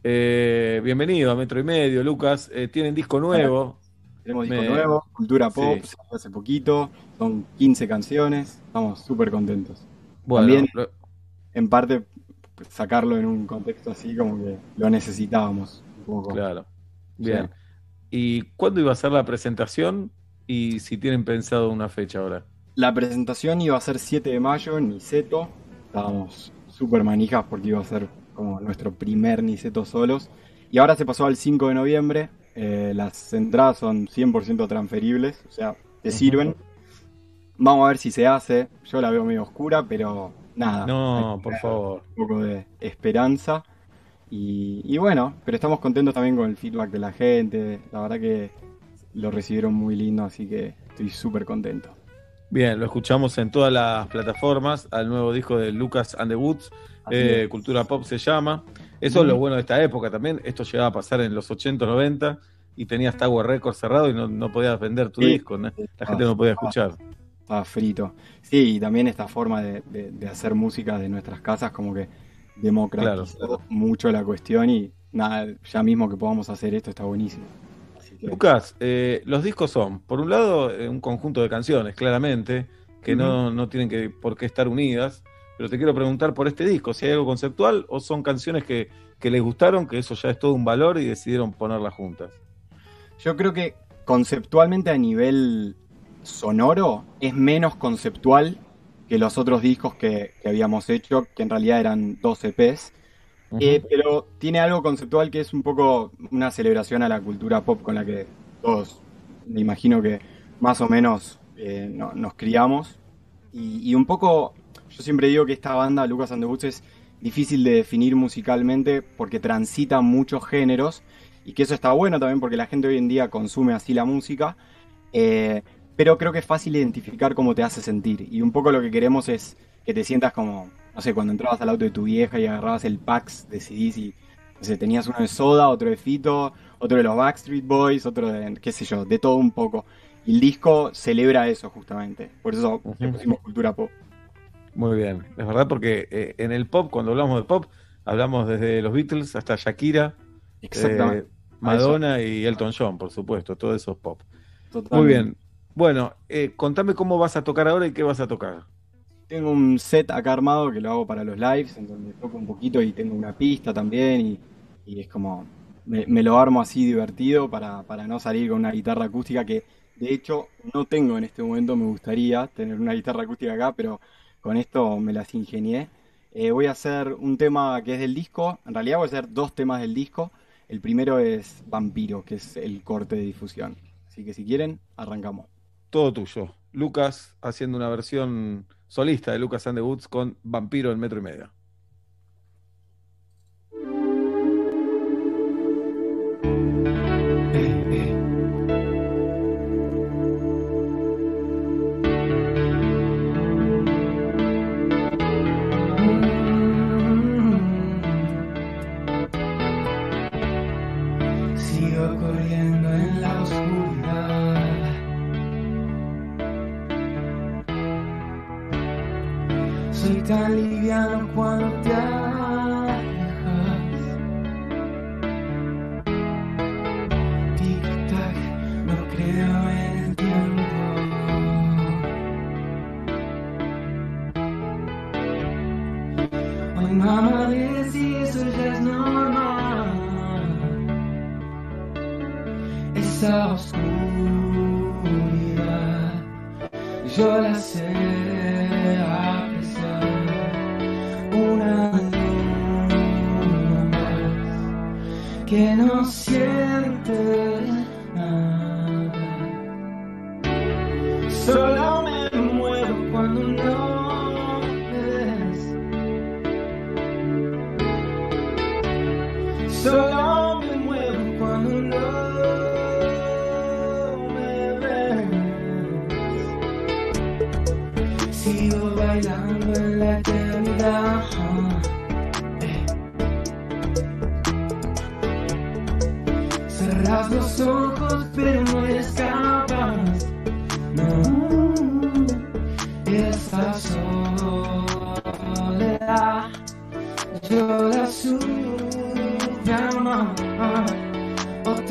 Eh, bienvenido a Metro y Medio, Lucas. Eh, tienen disco nuevo. Tenemos disco Me- nuevo, Cultura Pop, Sí. hace poquito, son 15 canciones, estamos súper contentos. Bueno, También, lo- en parte, sacarlo en un contexto así como que lo necesitábamos un poco. Claro. Bien. ¿Y cuándo iba a ser la presentación? Y si tienen pensado una fecha ahora. La presentación iba a ser 7 de mayo en Niceto, estábamos súper manijas porque iba a ser como nuestro primer Niceto solos. Y ahora se pasó al 5 de noviembre. Eh, las entradas son 100% transferibles, o sea, te sirven. Vamos a ver si se hace. Yo la veo medio oscura, pero nada. No, por favor. Un poco de esperanza. Y, y bueno, pero estamos contentos también con el feedback de la gente. La verdad que lo recibieron muy lindo, así que estoy súper contento. Bien, lo escuchamos en todas las plataformas, al nuevo disco de Lucas and the Woods, eh. Cultura Pop se llama. Eso es lo bueno de esta época también. Esto llegaba a pasar en los 80, 90 y tenías Tower Records cerrado y no, no podías vender tu Sí. disco. ¿no? La gente no podía escuchar. Estaba frito. Sí, y también esta forma de, de- de hacer música de nuestras casas como que democratizó mucho la cuestión y nada, ya mismo que podamos hacer esto está buenísimo. Lucas, eh, los discos son, por un lado, eh, un conjunto de canciones, claramente, que no, no tienen que, por qué estar unidas, pero te quiero preguntar por este disco, si hay algo conceptual o son canciones que, que les gustaron, que eso ya es todo un valor y decidieron ponerlas juntas. Yo creo que conceptualmente a nivel sonoro es menos conceptual que los otros discos que, que habíamos hecho, que en realidad eran dos EPs. Eh, pero tiene algo conceptual que es un poco una celebración a la cultura pop con la que todos, me imagino que más o menos eh, no- nos criamos. Y, y un poco, yo siempre digo que esta banda, Lucas and the Boots, es difícil de definir musicalmente porque transita muchos géneros y que eso está bueno también porque la gente hoy en día consume así la música. Eh, pero creo que es fácil identificar cómo te hace sentir. Y un poco lo que queremos es que te sientas como, no sé, cuando entrabas al auto de tu vieja y agarrabas el Pax de CDs y, no sé, tenías uno de Soda, otro de Fito, otro de los Backstreet Boys, otro de, qué sé yo, de todo un poco. Y el disco celebra eso justamente. Por eso le pusimos cultura pop. Muy bien, es verdad porque eh, en el pop, cuando hablamos de pop, hablamos desde los Beatles hasta Shakira, eh, Madonna y Elton John, por supuesto, todo eso es pop. Muy Totalmente. bien. Bueno, eh, contame cómo vas a tocar ahora y qué vas a tocar. Tengo un set acá armado que lo hago para los lives, en donde toco un poquito y tengo una pista también y, es como, me, me lo armo así divertido para, para no salir con una guitarra acústica que de hecho no tengo en este momento, me gustaría tener una guitarra acústica acá, pero con esto me las ingenié. Eh, voy a hacer un tema que es del disco, en realidad voy a hacer dos temas del disco. El primero es Vampiro, que es el corte de difusión. Así que si quieren, arrancamos. Todo tuyo. Lucas haciendo una versión solista de Lucas and Woods con Vampiro en metro y medio. Tan liviano cuando te alejas. Tic-tac, no creo en el tiempo. Hoy mamá decía eso ya es normal. Esa oscuridad, yo la sé que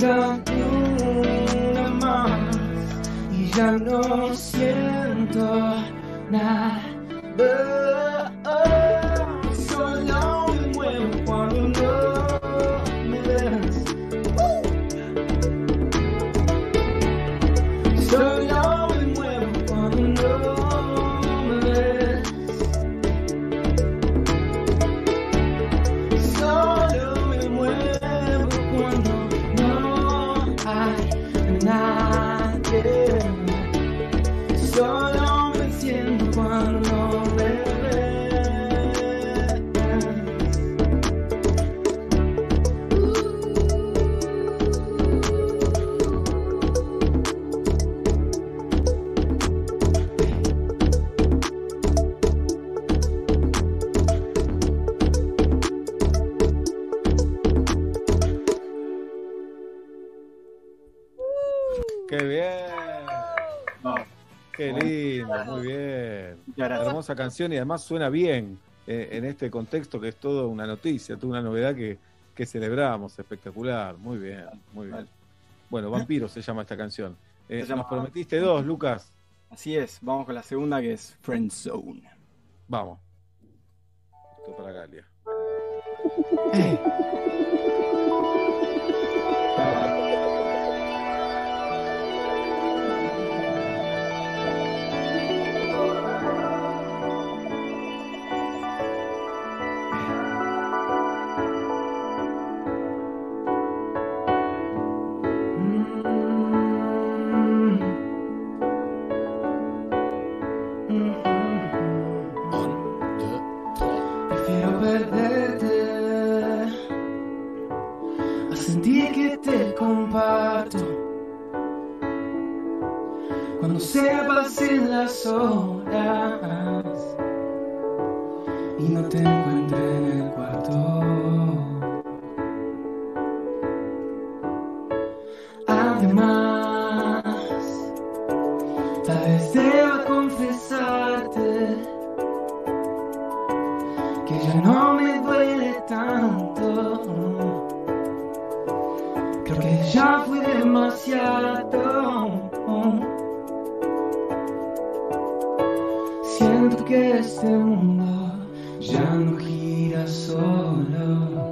Otra luna más y ya no siento nada. ¡Qué lindo! Muy bien. Hermosa canción y además suena bien eh, en este contexto que es todo una noticia, toda una novedad que, que celebramos. Espectacular. Muy bien, muy bien. Bueno, Vampiro se llama esta canción. Eh, Se llama- Nos prometiste dos, Lucas. Así es, vamos con la segunda que es Friend Zone. Vamos. Esto para Galia. te comparto. Cuando se pasen las horas y no te encuentre en el cuarto. Además, tal vez deba confesarte que ya no Siento que este mundo ya no gira solo.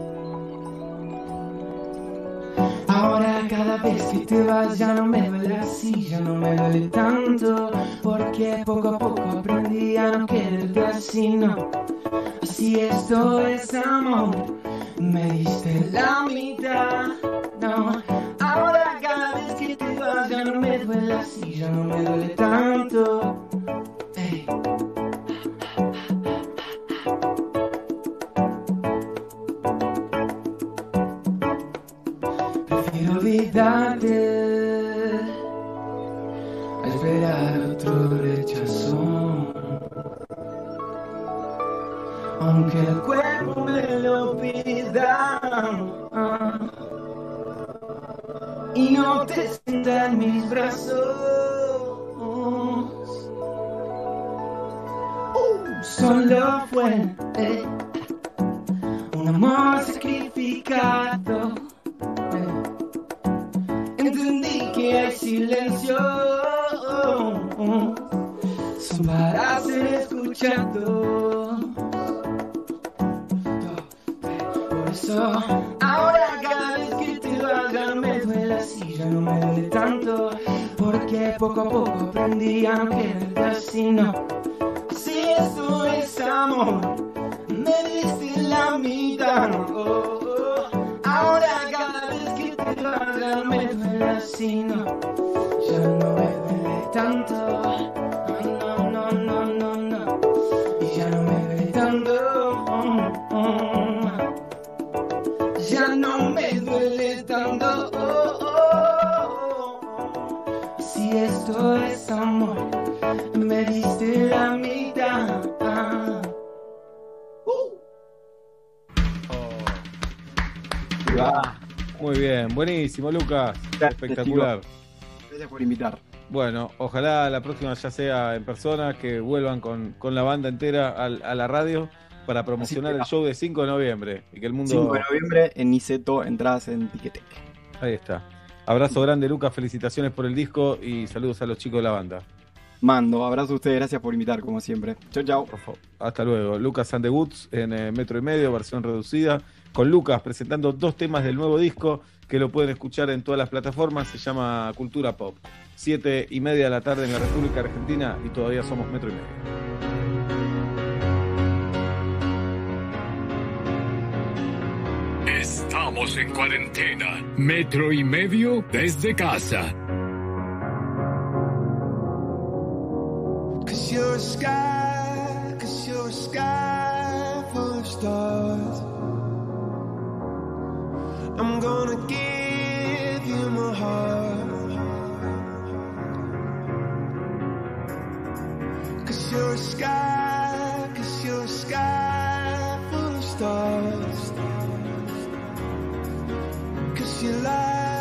Ahora cada vez que te vas ya no me duele así, ya no me duele tanto, porque poco a poco aprendí a no quererte así, no. Si esto es amor, me diste la mitad, no. No me duele así, ya no me duele tanto. Prefiero olvidarte a esperar otro rechazo. Aunque el cuerpo me lo pida y no te sienta en mis brazos. Uh, solo fue eh, un amor sacrificado. Entendí que hay silencio son para ser escuchado. Por eso, ahora así, ya no me duele tanto. Porque poco a poco aprendí a no quererte así, no. Si eso es amor, me diste la mitad. oh, oh. Ahora cada vez que te no me duele así, no amor, me diste la mitad. Muy bien, buenísimo, Lucas. Espectacular. Gracias por invitar. Bueno, ojalá la próxima ya sea en persona, que vuelvan con, con la banda entera al- a, la radio para promocionar el show de 5 de noviembre y que el mundo... 5 de noviembre en Niceto, entradas en Ticketek. Ahí está. Abrazo grande, Lucas. Felicitaciones por el disco y saludos a los chicos de la banda. Mando, abrazo a ustedes, gracias por invitar, como siempre. Chau, chau. Hasta luego. Lucas and the Woods en eh, Metro y Medio, versión reducida. Con Lucas presentando dos temas del nuevo disco que lo pueden escuchar en todas las plataformas. Se llama Cultura Pop. Siete y media de la tarde en la República Argentina y todavía somos Metro y Medio. Estamos en cuarentena. Metro y medio desde casa. Cause you're a sky, cause you're a sky full of stars. I'm gonna give you my heart. Cause you're a sky, cause you're a sky full of stars. You light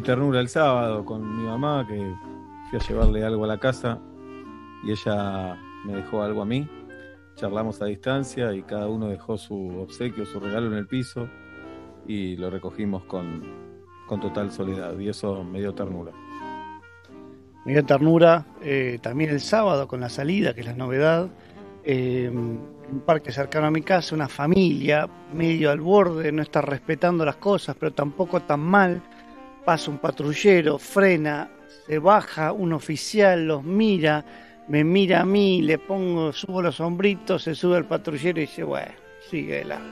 Ternura el sábado con mi mamá, que fui a llevarle algo a la casa y ella me dejó algo a mí. Charlamos a distancia y cada uno dejó su obsequio, su regalo en el piso y lo recogimos con, con total soledad y eso me dio ternura. Me dio ternura eh, también el sábado con la salida, que es la novedad. eh, un parque cercano a mi casa, una familia medio al borde, no está respetando las cosas, pero tampoco tan mal. Pasa un patrullero, frena, se baja un oficial, los mira, me mira a mí, le pongo, subo los hombritos, se sube el patrullero y dice, bueno, sigue largo.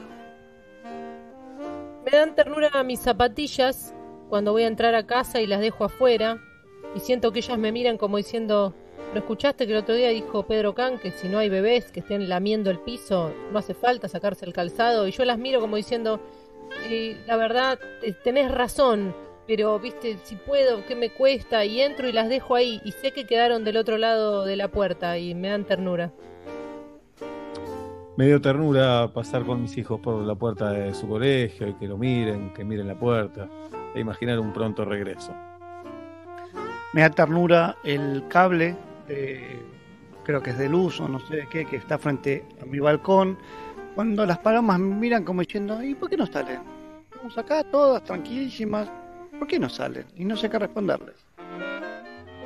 Me dan ternura mis zapatillas cuando voy a entrar a casa y las dejo afuera y siento que ellas me miran como diciendo, ¿lo escuchaste que el otro día dijo Pedro Can que si no hay bebés que estén lamiendo el piso no hace falta sacarse el calzado? Y yo las miro como diciendo, "Eh, la verdad, te- tenés razón, pero viste, si puedo, ¿qué me cuesta? Y entro y las dejo ahí y sé que quedaron del otro lado de la puerta y me dan ternura. Me dio ternura pasar con mis hijos por la puerta de su colegio y que lo miren, que miren la puerta, e imaginar un pronto regreso. Me da ternura el cable, de- creo que es de luz o no sé de qué, que está frente a mi balcón. Cuando las palomas me miran como diciendo, ¿y por qué no salen? Estamos acá todas tranquilísimas, ¿por qué no salen? Y no sé qué responderles.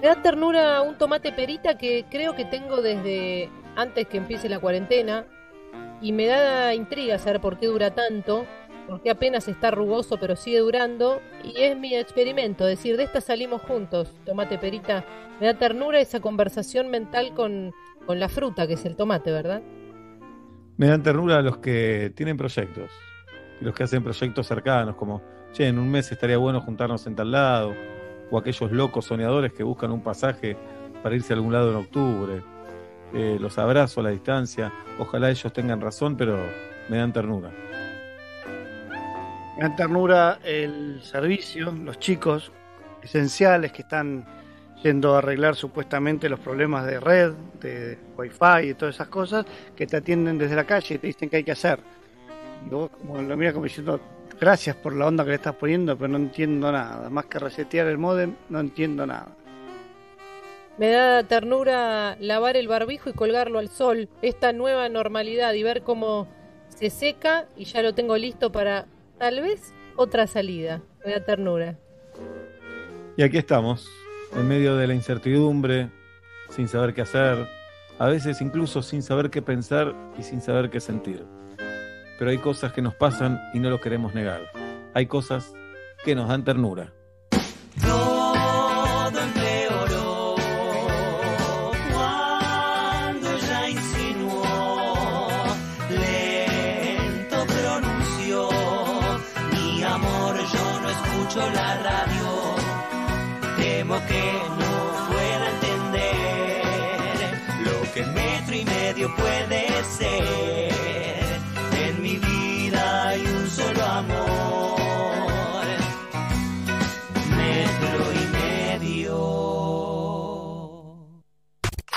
Me da ternura un tomate perita que creo que tengo desde antes que empiece la cuarentena y me da intriga saber por qué dura tanto, por qué apenas está rugoso pero sigue durando y es mi experimento, decir, de esta salimos juntos, tomate perita, me da ternura esa conversación mental con, con la fruta que es el tomate, ¿verdad? Me dan ternura los que tienen proyectos, y los que hacen proyectos cercanos, como, che, en un mes estaría bueno juntarnos en tal lado, o aquellos locos soñadores que buscan un pasaje para irse a algún lado en octubre. Eh, los abrazo a la distancia, ojalá ellos tengan razón, pero me dan ternura. Me da ternura el servicio, los chicos esenciales que están yendo a arreglar supuestamente los problemas de red, de wifi y todas esas cosas, que te atienden desde la calle y te dicen qué hay que hacer. Y vos como lo miras como diciendo, gracias por la onda que le estás poniendo, pero no entiendo nada. Más que resetear el modem, no entiendo nada. Me da ternura lavar el barbijo y colgarlo al sol, esta nueva normalidad y ver cómo se seca y ya lo tengo listo para tal vez otra salida. Me da ternura. Y aquí estamos, en medio de la incertidumbre, sin saber qué hacer, a veces incluso sin saber qué pensar y sin saber qué sentir. Pero hay cosas que nos pasan y no lo queremos negar. Hay cosas que nos dan ternura.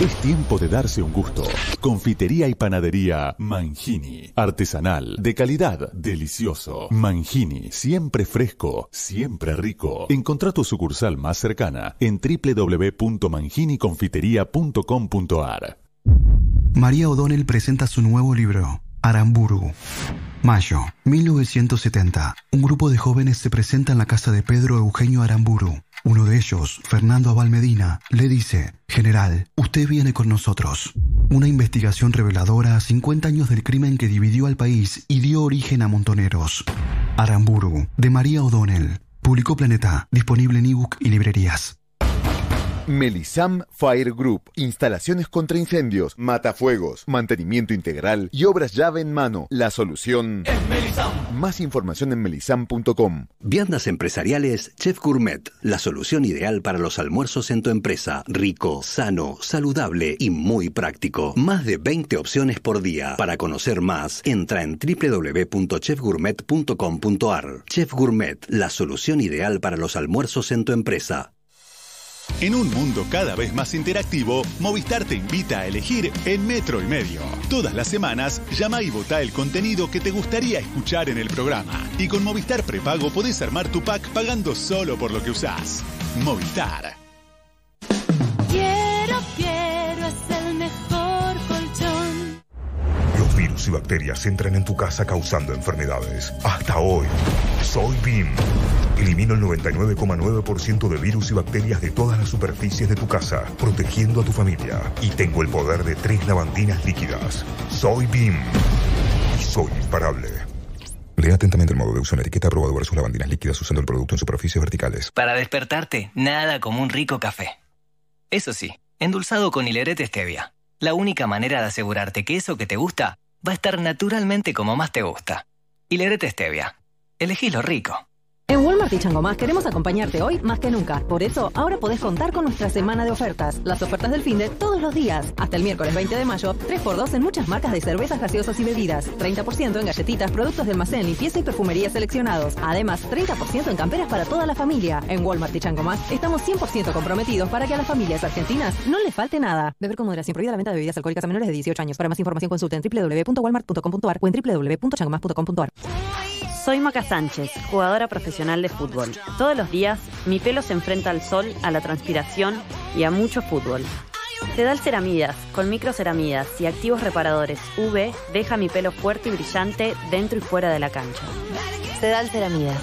Es tiempo de darse un gusto. Confitería y panadería Mangini. Artesanal, de calidad, delicioso. Mangini, siempre fresco, siempre rico. Encontrá tu sucursal más cercana en www.manginiconfiteria.com.ar. María O'Donnell presenta su nuevo libro, Aramburu. Mayo, 1970. Un grupo de jóvenes se presenta en la casa de Pedro Eugenio Aramburu. Uno de ellos, Fernando Abal Medina, le dice, General, usted viene con nosotros. Una investigación reveladora a 50 años del crimen que dividió al país y dio origen a montoneros. Aramburu, de María O'Donnell. Publicó Planeta, disponible en ebook y librerías. Melisam Fire Group. Instalaciones contra incendios, matafuegos, mantenimiento integral y obras llave en mano. La solución. Más información en melisam.com. Viandas empresariales Chef Gourmet, la solución ideal para los almuerzos en tu empresa. Rico, sano, saludable y muy práctico. Más de 20 opciones por día. Para conocer más, entra en www.chefgourmet.com.ar. Chef Gourmet, la solución ideal para los almuerzos en tu empresa. En un mundo cada vez más interactivo, Movistar te invita a elegir en metro y medio. Todas las semanas, llama y vota el contenido que te gustaría escuchar en el programa. Y con Movistar Prepago podés armar tu pack pagando solo por lo que usás. Movistar. Y bacterias entran en tu casa causando enfermedades. Hasta hoy, soy BIM. Elimino el 99,9% de virus y bacterias de todas las superficies de tu casa, protegiendo a tu familia. Y tengo el poder de tres lavandinas líquidas. Soy BIM. Y soy imparable. Lea atentamente el modo de uso en la etiqueta aprobado versus lavandinas líquidas usando el producto en superficies verticales. Para despertarte, nada como un rico café. Eso sí, endulzado con hilerete stevia. La única manera de asegurarte que eso que te gusta va a estar naturalmente como más te gusta. Hilerete stevia. Elegí lo rico. En Walmart y Chango Más queremos acompañarte hoy más que nunca. Por eso, ahora podés contar con nuestra semana de ofertas. Las ofertas del fin de todos los días. Hasta el miércoles 20 de mayo, 3x2 en muchas marcas de cervezas gaseosas y bebidas. 30% en galletitas, productos de almacén, limpieza y perfumería seleccionados. Además, 30% en camperas para toda la familia. En Walmart y Chango Más estamos 100% comprometidos para que a las familias argentinas no les falte nada. Beber con moderación prohibida la venta de bebidas alcohólicas a menores de 18 años. Para más información consulta en www.walmart.com.ar o en www.changomas.com.ar. Soy Maca Sánchez, jugadora profesional de fútbol. Todos los días, mi pelo se enfrenta al sol, a la transpiración y a mucho fútbol. Sedal Ceramidas, con microceramidas y activos reparadores UV, deja mi pelo fuerte y brillante dentro y fuera de la cancha. Sedal Ceramidas.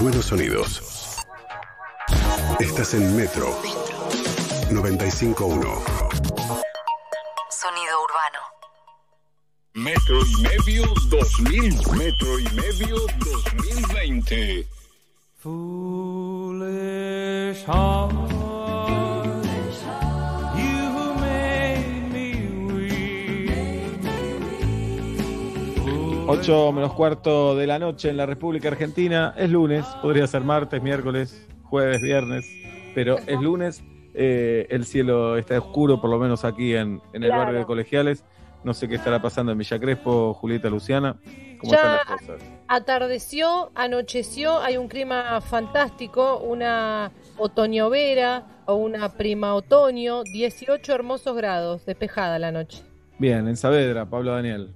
Buenos sonidos. Estás en Metro 951. Sonido urbano. Metro y medio 2000. Metro y medio 2020. Foolish heart, you made me weak. 8 menos cuarto de la noche en la República Argentina. Es lunes, podría ser martes, miércoles, jueves, viernes, pero es lunes. Eh, el cielo está oscuro, por lo menos aquí en, en el Claro. barrio de Colegiales. No sé qué estará pasando en Villa Crespo, Julieta Luciana. ¿Cómo Ya- están las cosas? Atardeció, anocheció, hay un clima fantástico, una otoñovera o una prima otoño, 18 hermosos grados, despejada la noche. Bien, en Saavedra, Pablo Daniel.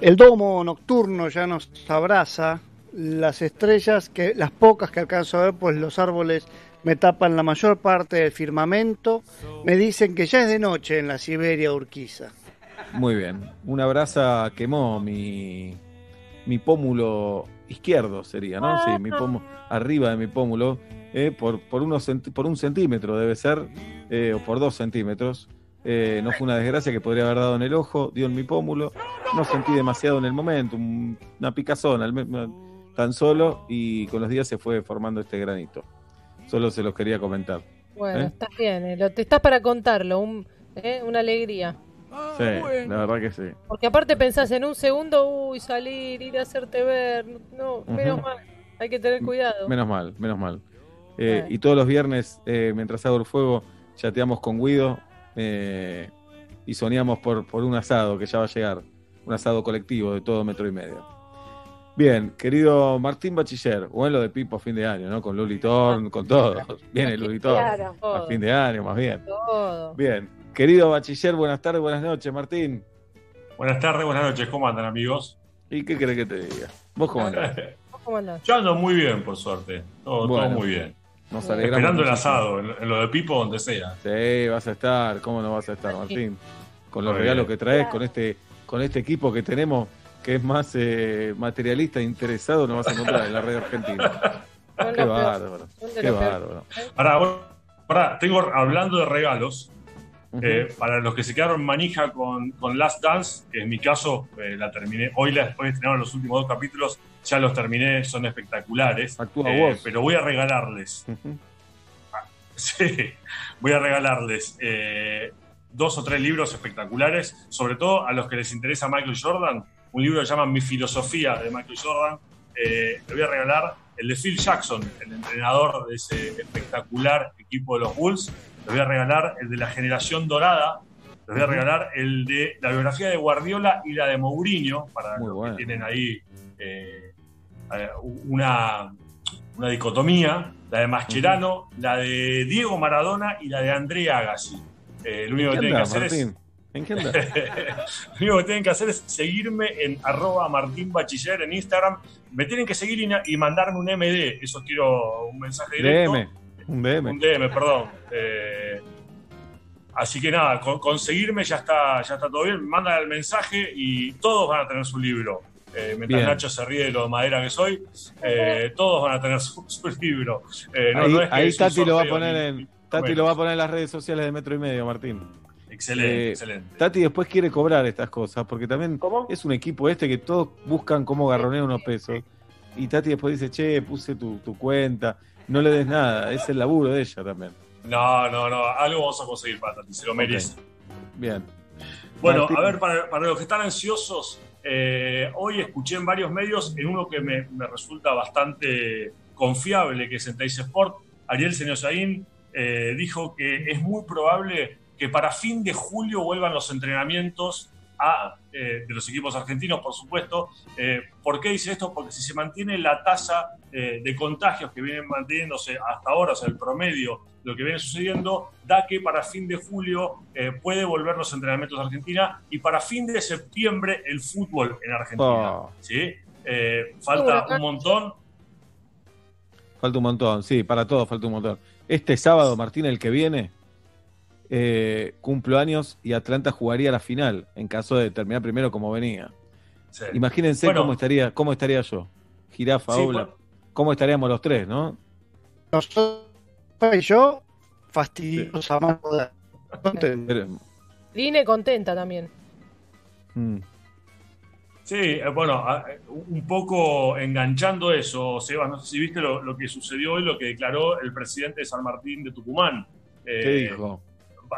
El domo nocturno ya nos abraza. Las estrellas, que las pocas que alcanzo a ver, pues los árboles me tapan la mayor parte del firmamento. Me dicen que ya es de noche en la Siberia Urquiza. Muy bien. Una brasa quemó mi, mi pómulo izquierdo, sería, ¿no? Sí, mi pómulo, arriba de mi pómulo, eh, por, por, unos por un centímetro debe ser, eh, o por dos centímetros. Eh, no fue una desgracia que podría haber dado en el ojo, dio en mi pómulo. No sentí demasiado en el momento, un- una me- tan solo, y con los días se fue formando este granito. Solo se los quería comentar. Bueno, ¿Eh? estás bien, eh, lo, te estás para contarlo, un, eh, una alegría. Sí, la verdad que sí. Porque aparte pensás en un segundo, uy, salir, ir a hacerte ver, no, menos mal, hay que tener cuidado. Menos mal, menos mal. Eh, y todos los viernes, eh, mientras hago el fuego, chateamos con Guido eh, y soñamos por, por un asado que ya va a llegar. Un asado colectivo de todo metro y medio. Bien, querido Martín Bachiller, bueno, lo de Pipo a fin de año, ¿no? Con Luli Torn, con todo. Viene Luli Torn Claro. a fin de año, más bien. Todo. Bien, querido Bachiller, buenas tardes, buenas noches, Martín. Buenas tardes, buenas noches, ¿cómo andan amigos? ¿Y qué querés que te diga? ¿Vos cómo andás? ¿Vos cómo andás? Yo ando muy bien, por suerte. Todo, muy bien. Nos alegramos Esperando el asado, en, en lo de Pipo, donde sea. Sí, vas a estar, ¿cómo no vas a estar, Martín? Con los regalos que traes, con este, con este equipo que tenemos, que es más eh, materialista e interesado, no vas a encontrar en la red argentina. Qué bárbaro, qué bárbaro. Ahora, bueno, pará, tengo hablando de regalos. eh, para los que se quedaron manija con, con Last Dance, que en mi caso eh, la terminé, hoy, la, hoy estrenaron los últimos dos capítulos, ya los terminé, son espectaculares. Actúa Eh, vos. Pero voy a regalarles. Ah, Sí, voy a regalarles eh, dos o tres libros espectaculares, sobre todo a los que les interesa Michael Jordan. Un libro que se llama Mi filosofía de Michael Jordan. Eh, le voy a regalar el de Phil Jackson, el entrenador de ese espectacular equipo de los Bulls. Les voy a regalar el de la generación dorada. Les voy a regalar el de la biografía de Guardiola y la de Mourinho, para los que tienen ahí eh, eh, una, una dicotomía, la de Mascherano, la de Diego Maradona y la de Andrea Agassi. Eh, lo único que ¿En qué tienen que hacer es? ¿En qué lo único que tienen que hacer es seguirme en arroba Martín Bachiller en Instagram. Me tienen que seguir y, mandarme un MD. Eso quiero un mensaje directo. DM. Un DM. Un DM, perdón. Eh, así que nada, con- conseguirme ya está, ya está todo bien. Mandan el mensaje y todos van a tener su libro. Eh, mientras Bien. Nacho se ríe de lo de madera que soy, eh, todos van a tener su, su libro. Eh, no- ahí no es que ahí es un Tati lo va a poner ni- en ni- Tati lo va a poner en las redes sociales de Metro y Medio, Martín. Excelente, Eh, excelente. Tati después quiere cobrar estas cosas, porque también es un equipo este que todos buscan cómo garronear unos pesos. Y Tati después dice, che, puse tu, tu cuenta, no le des nada, es el laburo de ella también. No, no, no, algo vamos a conseguir para Tati, se lo merece. Bien. Bueno, Martín. a ver, para, para los que están ansiosos, eh, hoy escuché en varios medios, en uno que me, me resulta bastante confiable, que es en Sport, Ariel Seniosaín eh, dijo que es muy probable que para fin de julio vuelvan los entrenamientos a, eh, de los equipos argentinos, por supuesto. Eh, ¿Por qué dice esto? Porque si se mantiene la tasa eh, de contagios que vienen manteniéndose hasta ahora, o sea, el promedio de lo que viene sucediendo, da que para fin de julio eh, puede volver los entrenamientos de Argentina y para fin de septiembre el fútbol en Argentina. Oh. ¿sí? Eh, falta un montón. Falta un montón, sí, para todos falta un montón. Este sábado, Martín, el que viene, eh, cumplo años y Atlanta jugaría la final, en caso de terminar primero como venía. Sí. Imagínense Bueno. cómo estaría, cómo estaría yo. Jirafa, Sí, bueno. ¿Cómo estaríamos los tres, no? Nosotros y yo, fastidiosos a más poder. Line contenta también. mm, Sí, eh, bueno, eh, un poco enganchando eso, Sebas, no sé si viste lo, lo que sucedió hoy, lo que declaró el presidente de San Martín de Tucumán. ¿Qué Eh, dijo?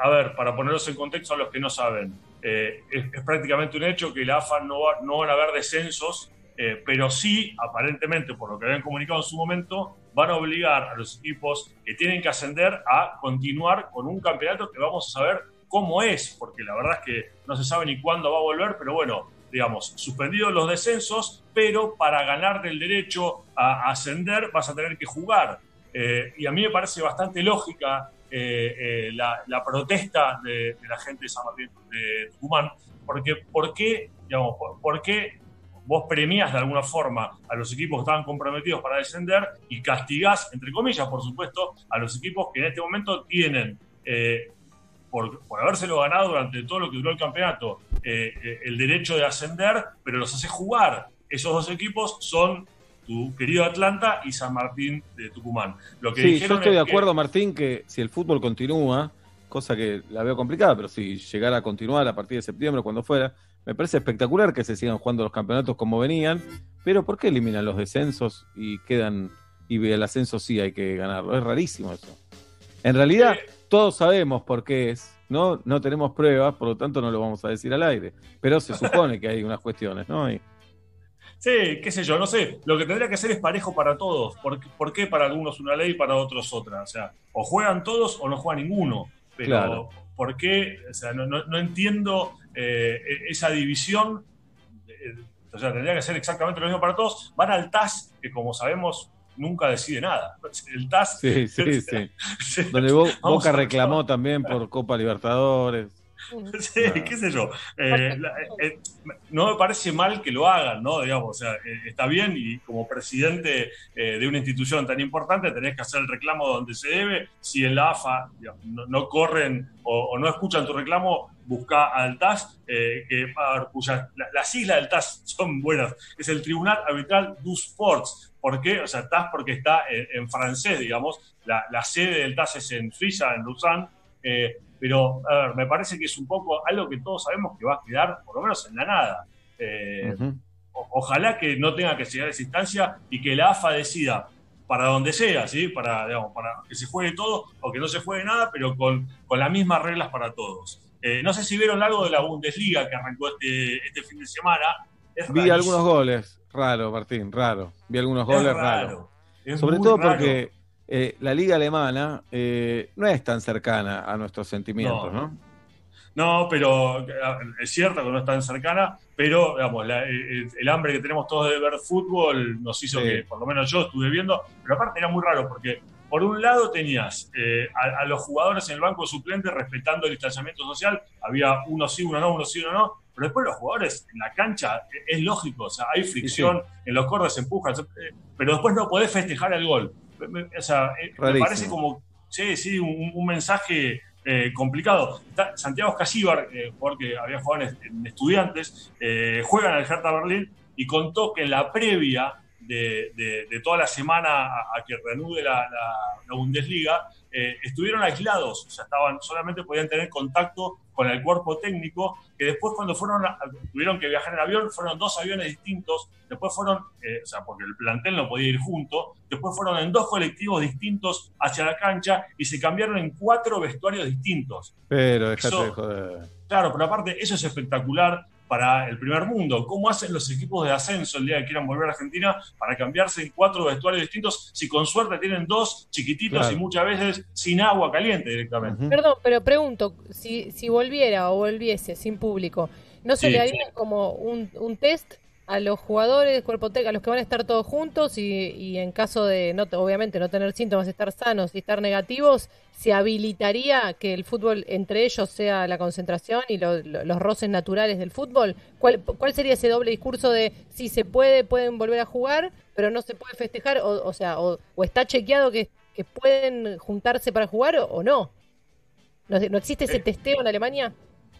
A ver, para ponerlos en contexto a los que no saben, eh, es, prácticamente un hecho que la AFA no, va- no van a haber descensos, eh, pero sí, aparentemente, por lo que habían comunicado en su momento, van a obligar a los equipos que tienen que ascender a continuar con un campeonato que vamos a saber cómo es, porque la verdad es que no se sabe ni cuándo va a volver, pero bueno, digamos, suspendidos los descensos, pero para ganarte el derecho a ascender vas a tener que jugar. Eh, y a mí me parece bastante lógica eh, eh, la, protesta de, la gente de San Martín de Tucumán, porque ¿por qué, digamos, por, qué vos premias de alguna forma a los equipos que estaban comprometidos para descender y castigás, entre comillas, por supuesto, a los equipos que en este momento tienen, eh, por, por habérselo ganado durante todo lo que duró el campeonato, el derecho de ascender, pero los hace jugar. Esos dos equipos son tu querido Atlanta y San Martín de Tucumán. Lo que Sí, yo estoy de que- acuerdo, Martín, que si el fútbol continúa, cosa que la veo complicada, pero si llegara a continuar a partir de septiembre, cuando fuera, me parece espectacular que se sigan jugando los campeonatos como venían, pero ¿por qué eliminan los descensos y quedan, y el ascenso sí hay que ganarlo? Es rarísimo eso. En realidad, todos sabemos por qué es, ¿no? No tenemos pruebas, por lo tanto no lo vamos a decir al aire, pero se supone que hay unas cuestiones, ¿no? Y- Sí, qué sé yo, no sé. Lo que tendría que ser es parejo para todos. ¿Por, qué- por qué para algunos una ley y para otros otra? O sea, o juegan todos o no juega ninguno. Pero Claro. ¿por qué? O sea, no, no- no entiendo eh, esa división. Eh, O sea, tendría que ser exactamente lo mismo para todos. Van al TAS, que como sabemos, nunca decide nada. El TAS. Sí, sí, sí. Donde Boca reclamó también por Copa Libertadores. Sí, qué sé yo. Eh, la- eh, no me parece mal que lo hagan, ¿no? Digamos, o sea, eh, está bien y como presidente eh, de una institución tan importante tenés que hacer el reclamo donde se debe. Si en la AFA digamos, no, no corren o, o no escuchan tu reclamo, busca al TAS, eh, que, a ver, cuya- la- las siglas del TAS son buenas. Es el Tribunal Arbitral du Sports. ¿Por qué? O sea, TAS porque está en, en francés, digamos. La, la sede del TAS es en Suiza, en Lausanne. Eh, pero, a ver, me parece que es un poco algo que todos sabemos que va a quedar, por lo menos, en la nada. Eh, o- ojalá que no tenga que llegar a esa instancia y que la AFA decida para donde sea, ¿sí? Para, digamos, para que se juegue todo o que no se juegue nada, pero con, con las mismas reglas para todos. Eh, no sé si vieron algo de la Bundesliga que arrancó este, este fin de semana. Es Vi rarísimo. algunos goles, raro, Martín, raro. Vi algunos Es goles raro, raros. es Sobre muy todo raro. porque eh, la liga alemana eh, no es tan cercana a nuestros sentimientos, No. ¿no? No, pero a- es cierto que no es tan cercana, pero digamos, la- el, el hambre que tenemos todos de ver fútbol nos hizo Sí. que, por lo menos yo estuve viendo, pero aparte era muy raro porque por un lado tenías eh, a, a los jugadores en el banco suplente respetando el distanciamiento social, había uno sí, uno no, uno sí, uno no, pero después los jugadores en la cancha eh, es lógico, o sea, hay fricción, en los cordes se empujan, eh, pero después no podés festejar el gol. Me- o sea, eh, me parece como, sí, sí, un, un mensaje eh, complicado. Santiago Casíbar, eh, jugador que había jugado en, en estudiantes, eh, juega en el Hertha Berlín y contó que en la previa de, de- de toda la semana a, a que reanude la, la- la Bundesliga, eh, estuvieron aislados, o sea, estaban, solamente podían tener contacto con el cuerpo técnico, que después cuando fueron tuvieron que viajar en avión, fueron dos aviones distintos, después fueron, eh, o sea, porque el plantel no podía ir junto, después fueron en dos colectivos distintos hacia la cancha y se cambiaron en cuatro vestuarios distintos. Pero déjate joder. Claro, pero aparte eso es espectacular para el primer mundo. ¿Cómo hacen los equipos de ascenso el día que quieran volver a Argentina para cambiarse en cuatro vestuarios distintos si con suerte tienen dos chiquititos Claro. y muchas veces sin agua caliente directamente? Perdón, pero pregunto, si, si volviera o volviese sin público, ¿no se Sí, le haría como un, un test a los jugadores, cuerpo técnico, a los que van a estar todos juntos y, y en caso de, no te- obviamente, no tener síntomas, estar sanos y estar negativos, se habilitaría que el fútbol entre ellos sea la concentración y lo- lo- los roces naturales del fútbol? ¿Cuál, ¿Cuál sería ese doble discurso de si se puede, pueden volver a jugar, pero no se puede festejar? O, o sea, o, o está chequeado que, que pueden juntarse para jugar o, o no. ¿No, no existe ese testeo en Alemania?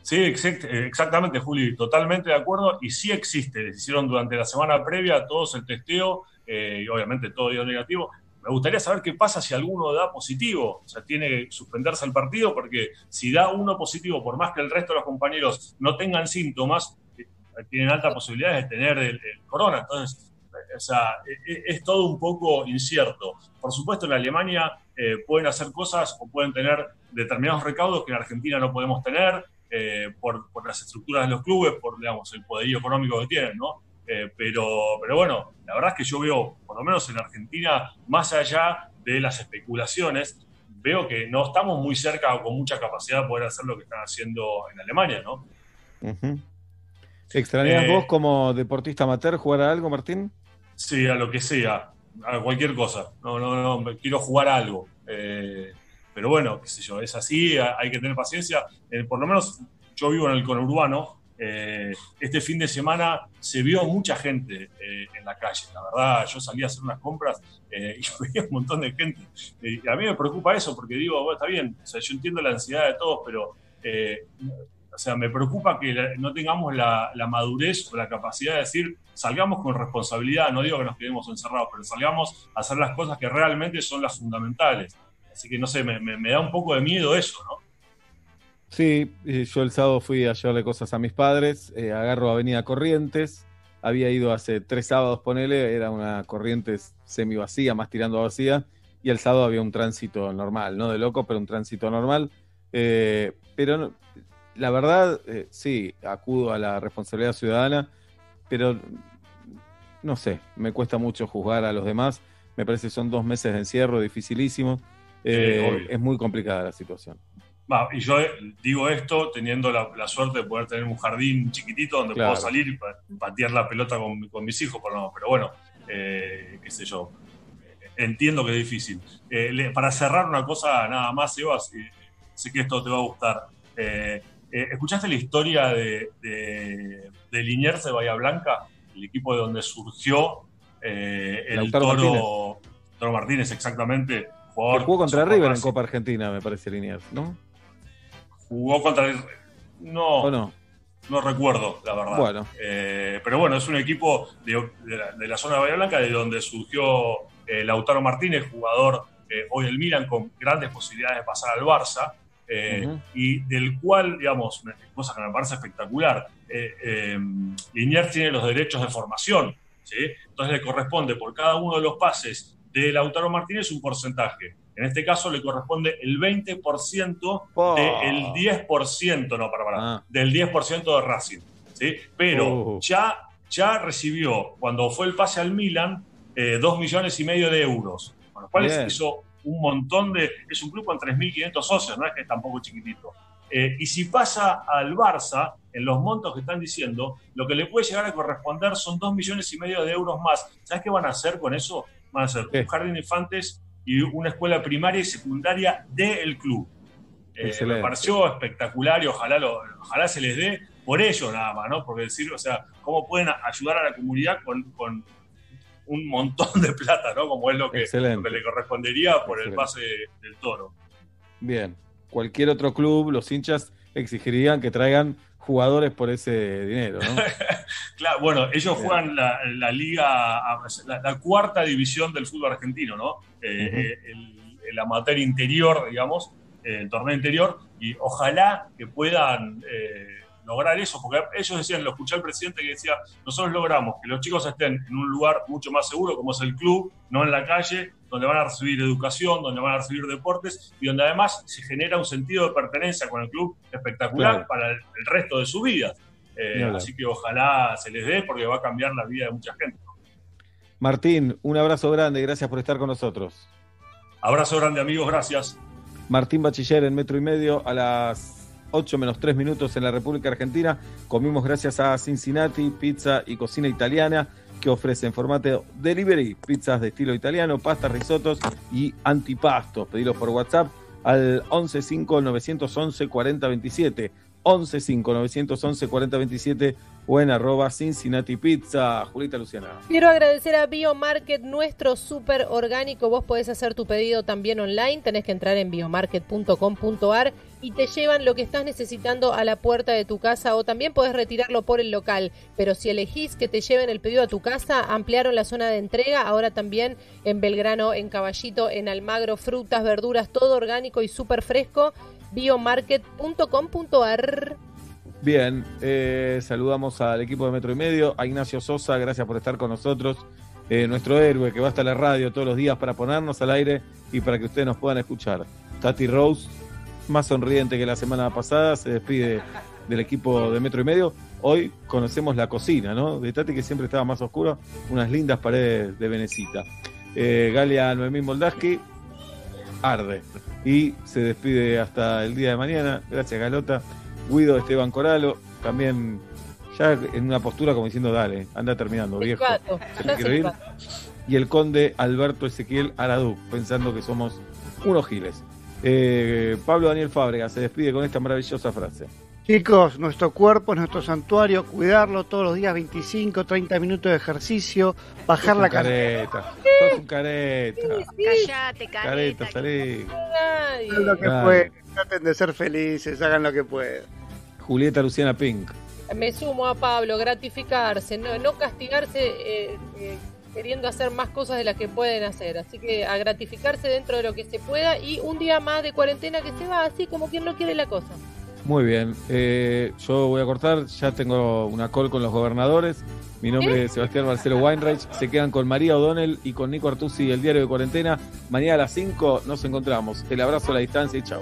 Sí, exact- exactamente, Juli, totalmente de acuerdo. Y sí existe, les hicieron durante la semana previa todos el testeo eh, y obviamente todo dio negativo. Me gustaría saber qué pasa si alguno da positivo, o sea, tiene que suspenderse el partido, porque si da uno positivo, por más que el resto de los compañeros no tengan síntomas, eh, tienen altas posibilidades de tener el, el corona. Entonces, eh, o sea, e- e- es todo un poco incierto. Por supuesto, en Alemania eh, pueden hacer cosas o pueden tener determinados recaudos que en Argentina no podemos tener eh, por, por las estructuras de los clubes, por digamos, el poderío económico que tienen, ¿no? Eh, pero, pero bueno, la verdad es que yo veo, por lo menos en Argentina, más allá de las especulaciones, veo que no estamos muy cerca o con mucha capacidad de poder hacer lo que están haciendo en Alemania, ¿no? Ujú. ¿Extrañas Eh, vos como deportista amateur jugar a algo, Martín? Sí, a lo que sea, a cualquier cosa. No, no, no, quiero jugar a algo. Eh, pero bueno, qué sé yo, es así, hay que tener paciencia. Eh, por lo menos yo vivo en el conurbano. eh, este fin de semana se vio mucha gente eh, en la calle, la verdad. Yo salí a hacer unas compras eh, y veía un montón de gente. Eh, y a mí me preocupa eso porque digo, bueno, está bien, o sea, yo entiendo la ansiedad de todos, pero eh, o sea, me preocupa que no tengamos la, la madurez o la capacidad de decir, salgamos con responsabilidad, no digo que nos quedemos encerrados, pero salgamos a hacer las cosas que realmente son las fundamentales. Así que no sé, me, da un poco de miedo eso, ¿no? Sí, yo el sábado fui a llevarle cosas a mis padres, eh, agarro Avenida Corrientes, había ido hace tres sábados, ponele, era una Corrientes semi vacía, más tirando a vacía, y el sábado había un tránsito normal, no de loco, pero un tránsito normal. Eh, pero la verdad, eh, sí, acudo a la responsabilidad ciudadana, pero no sé, me cuesta mucho juzgar a los demás, me parece que son dos meses de encierro dificilísimo, eh, es muy complicada la situación. Y yo eh, digo esto teniendo la, la suerte de poder tener un jardín chiquitito donde Claro. puedo salir y pa- patear la pelota con, con mis hijos, pero, no, pero bueno, eh, qué sé yo, entiendo que es difícil. Eh, le- para cerrar una cosa nada más, Eva, sé que esto te va a gustar. Eh, ¿Escuchaste la historia de, de, de Liniers de Bahía Blanca, el equipo de donde surgió el Lautaro Toro Martínez. Toro Martínez, exactamente? Que jugó contra River en. Copa Argentina, me parece Liniers, ¿no? Jugó contra el... No, ¿O no? no recuerdo, la verdad. Bueno. Eh, pero bueno, es un equipo de, de la, de la zona de Bahía Blanca, de donde surgió eh, Lautaro Martínez, jugador eh, hoy del Milan con grandes posibilidades de pasar al Barça, y del cual, digamos, me- cosa que me parece espectacular, Liniers tiene los derechos de formación, ¿sí? entonces le corresponde por cada uno de los pases de Lautaro Martínez un porcentaje. En este caso le corresponde el 20% del 10%, no, para, para, Ah. del 10% de Racing. ¿sí? Pero Oh. ya, ya recibió, cuando fue el pase al Milan, eh, 2 millones y medio de euros, con lo cual hizo un montón de... Es un club con 3.500 socios, no es que es tampoco chiquitito. Eh, y si pasa al Barça, en los montos que están diciendo, lo que le puede llegar a corresponder son 2 millones y medio de euros más. ¿Sabes qué van a hacer con eso? Van a hacer un jardín de infantes y una escuela primaria y secundaria del club. Eh, me pareció espectacular y ojalá, lo, ojalá se les dé por ello nada más, ¿no? Porque decir, o sea, cómo pueden ayudar a la comunidad con, con un montón de plata, ¿no? Como es lo que, Excelente. lo que le correspondería por el pase del toro. Bien. Cualquier otro club, los hinchas exigirían que traigan jugadores por ese dinero, ¿no? Claro, bueno, ellos juegan la, la liga, la, la cuarta división del fútbol argentino, ¿no? Eh, el, el amateur interior, digamos, eh, el torneo interior, y ojalá que puedan eh, lograr eso, porque ellos decían, lo escuché al presidente que decía, nosotros logramos que los chicos estén en un lugar mucho más seguro, como es el club, no en la calle, donde van a recibir educación, donde van a recibir deportes, y donde además se genera un sentido de pertenencia con el club espectacular Claro. para el, el resto de su vida. Eh, así que ojalá se les dé porque va a cambiar la vida de mucha gente. Martín, un abrazo grande, gracias por estar con nosotros. Abrazo grande amigos, gracias. Martín Bachiller en metro y medio a las 8 menos 3 minutos en la República Argentina. Comimos gracias a Cincinnati, pizza y cocina italiana que ofrece en formato delivery pizzas de estilo italiano, pastas, risotos y antipastos. Pedilos por WhatsApp al 115 911 4027 115 911 4027 o en arroba Cincinnati Pizza. Julita Luciana. Quiero agradecer a Biomarket, nuestro súper orgánico. Vos podés hacer tu pedido también online. Tenés que entrar en biomarket.com.ar y te llevan lo que estás necesitando a la puerta de tu casa o también podés retirarlo por el local. Pero si elegís que te lleven el pedido a tu casa, ampliaron la zona de entrega. Ahora también en Belgrano, en Caballito, en Almagro, frutas, verduras, todo orgánico y súper fresco. Biomarket.com.ar. Bien, eh, saludamos al equipo de Metro y Medio, a Ignacio Sosa, gracias por estar con nosotros, eh, nuestro héroe que va hasta la radio todos los días para ponernos al aire y para que ustedes nos puedan escuchar. Tati Rose, más sonriente que la semana pasada, se despide del equipo de Metro y Medio. Hoy conocemos la cocina, ¿no? De Tati que siempre estaba más oscuro, unas lindas paredes de venecita. Eh, Galia Noemí Moldaski, arde. Y se despide hasta el día de mañana. Gracias, Galota. Guido Esteban Coralo, también ya en una postura como diciendo, dale, anda terminando, viejo. Y el conde Alberto Ezequiel Araduc, pensando que somos unos giles. Eh, Pablo Daniel Fábrega se despide con esta maravillosa frase. Chicos, nuestro cuerpo es nuestro santuario, cuidarlo todos los días, 25, 30 minutos de ejercicio, bajar Sos la un careta. careta, sos un careta. Callate, Careta, salí. Hagan lo que pueden, traten de ser felices, hagan lo que puedan. Julieta Luciana Pink. Me sumo a Pablo, gratificarse, no, no castigarse eh, eh, queriendo hacer más cosas de las que pueden hacer. Así que a gratificarse dentro de lo que se pueda y un día más de cuarentena que se va así como quien no quiere la cosa. Muy bien, eh, yo voy a cortar, ya tengo una call con los gobernadores. Mi nombre es Sebastián Marcelo Weinreich. Se quedan con María O'Donnell y con Nico Artusi, el diario de cuarentena. Mañana a las 5 nos encontramos. El abrazo a la distancia y chao.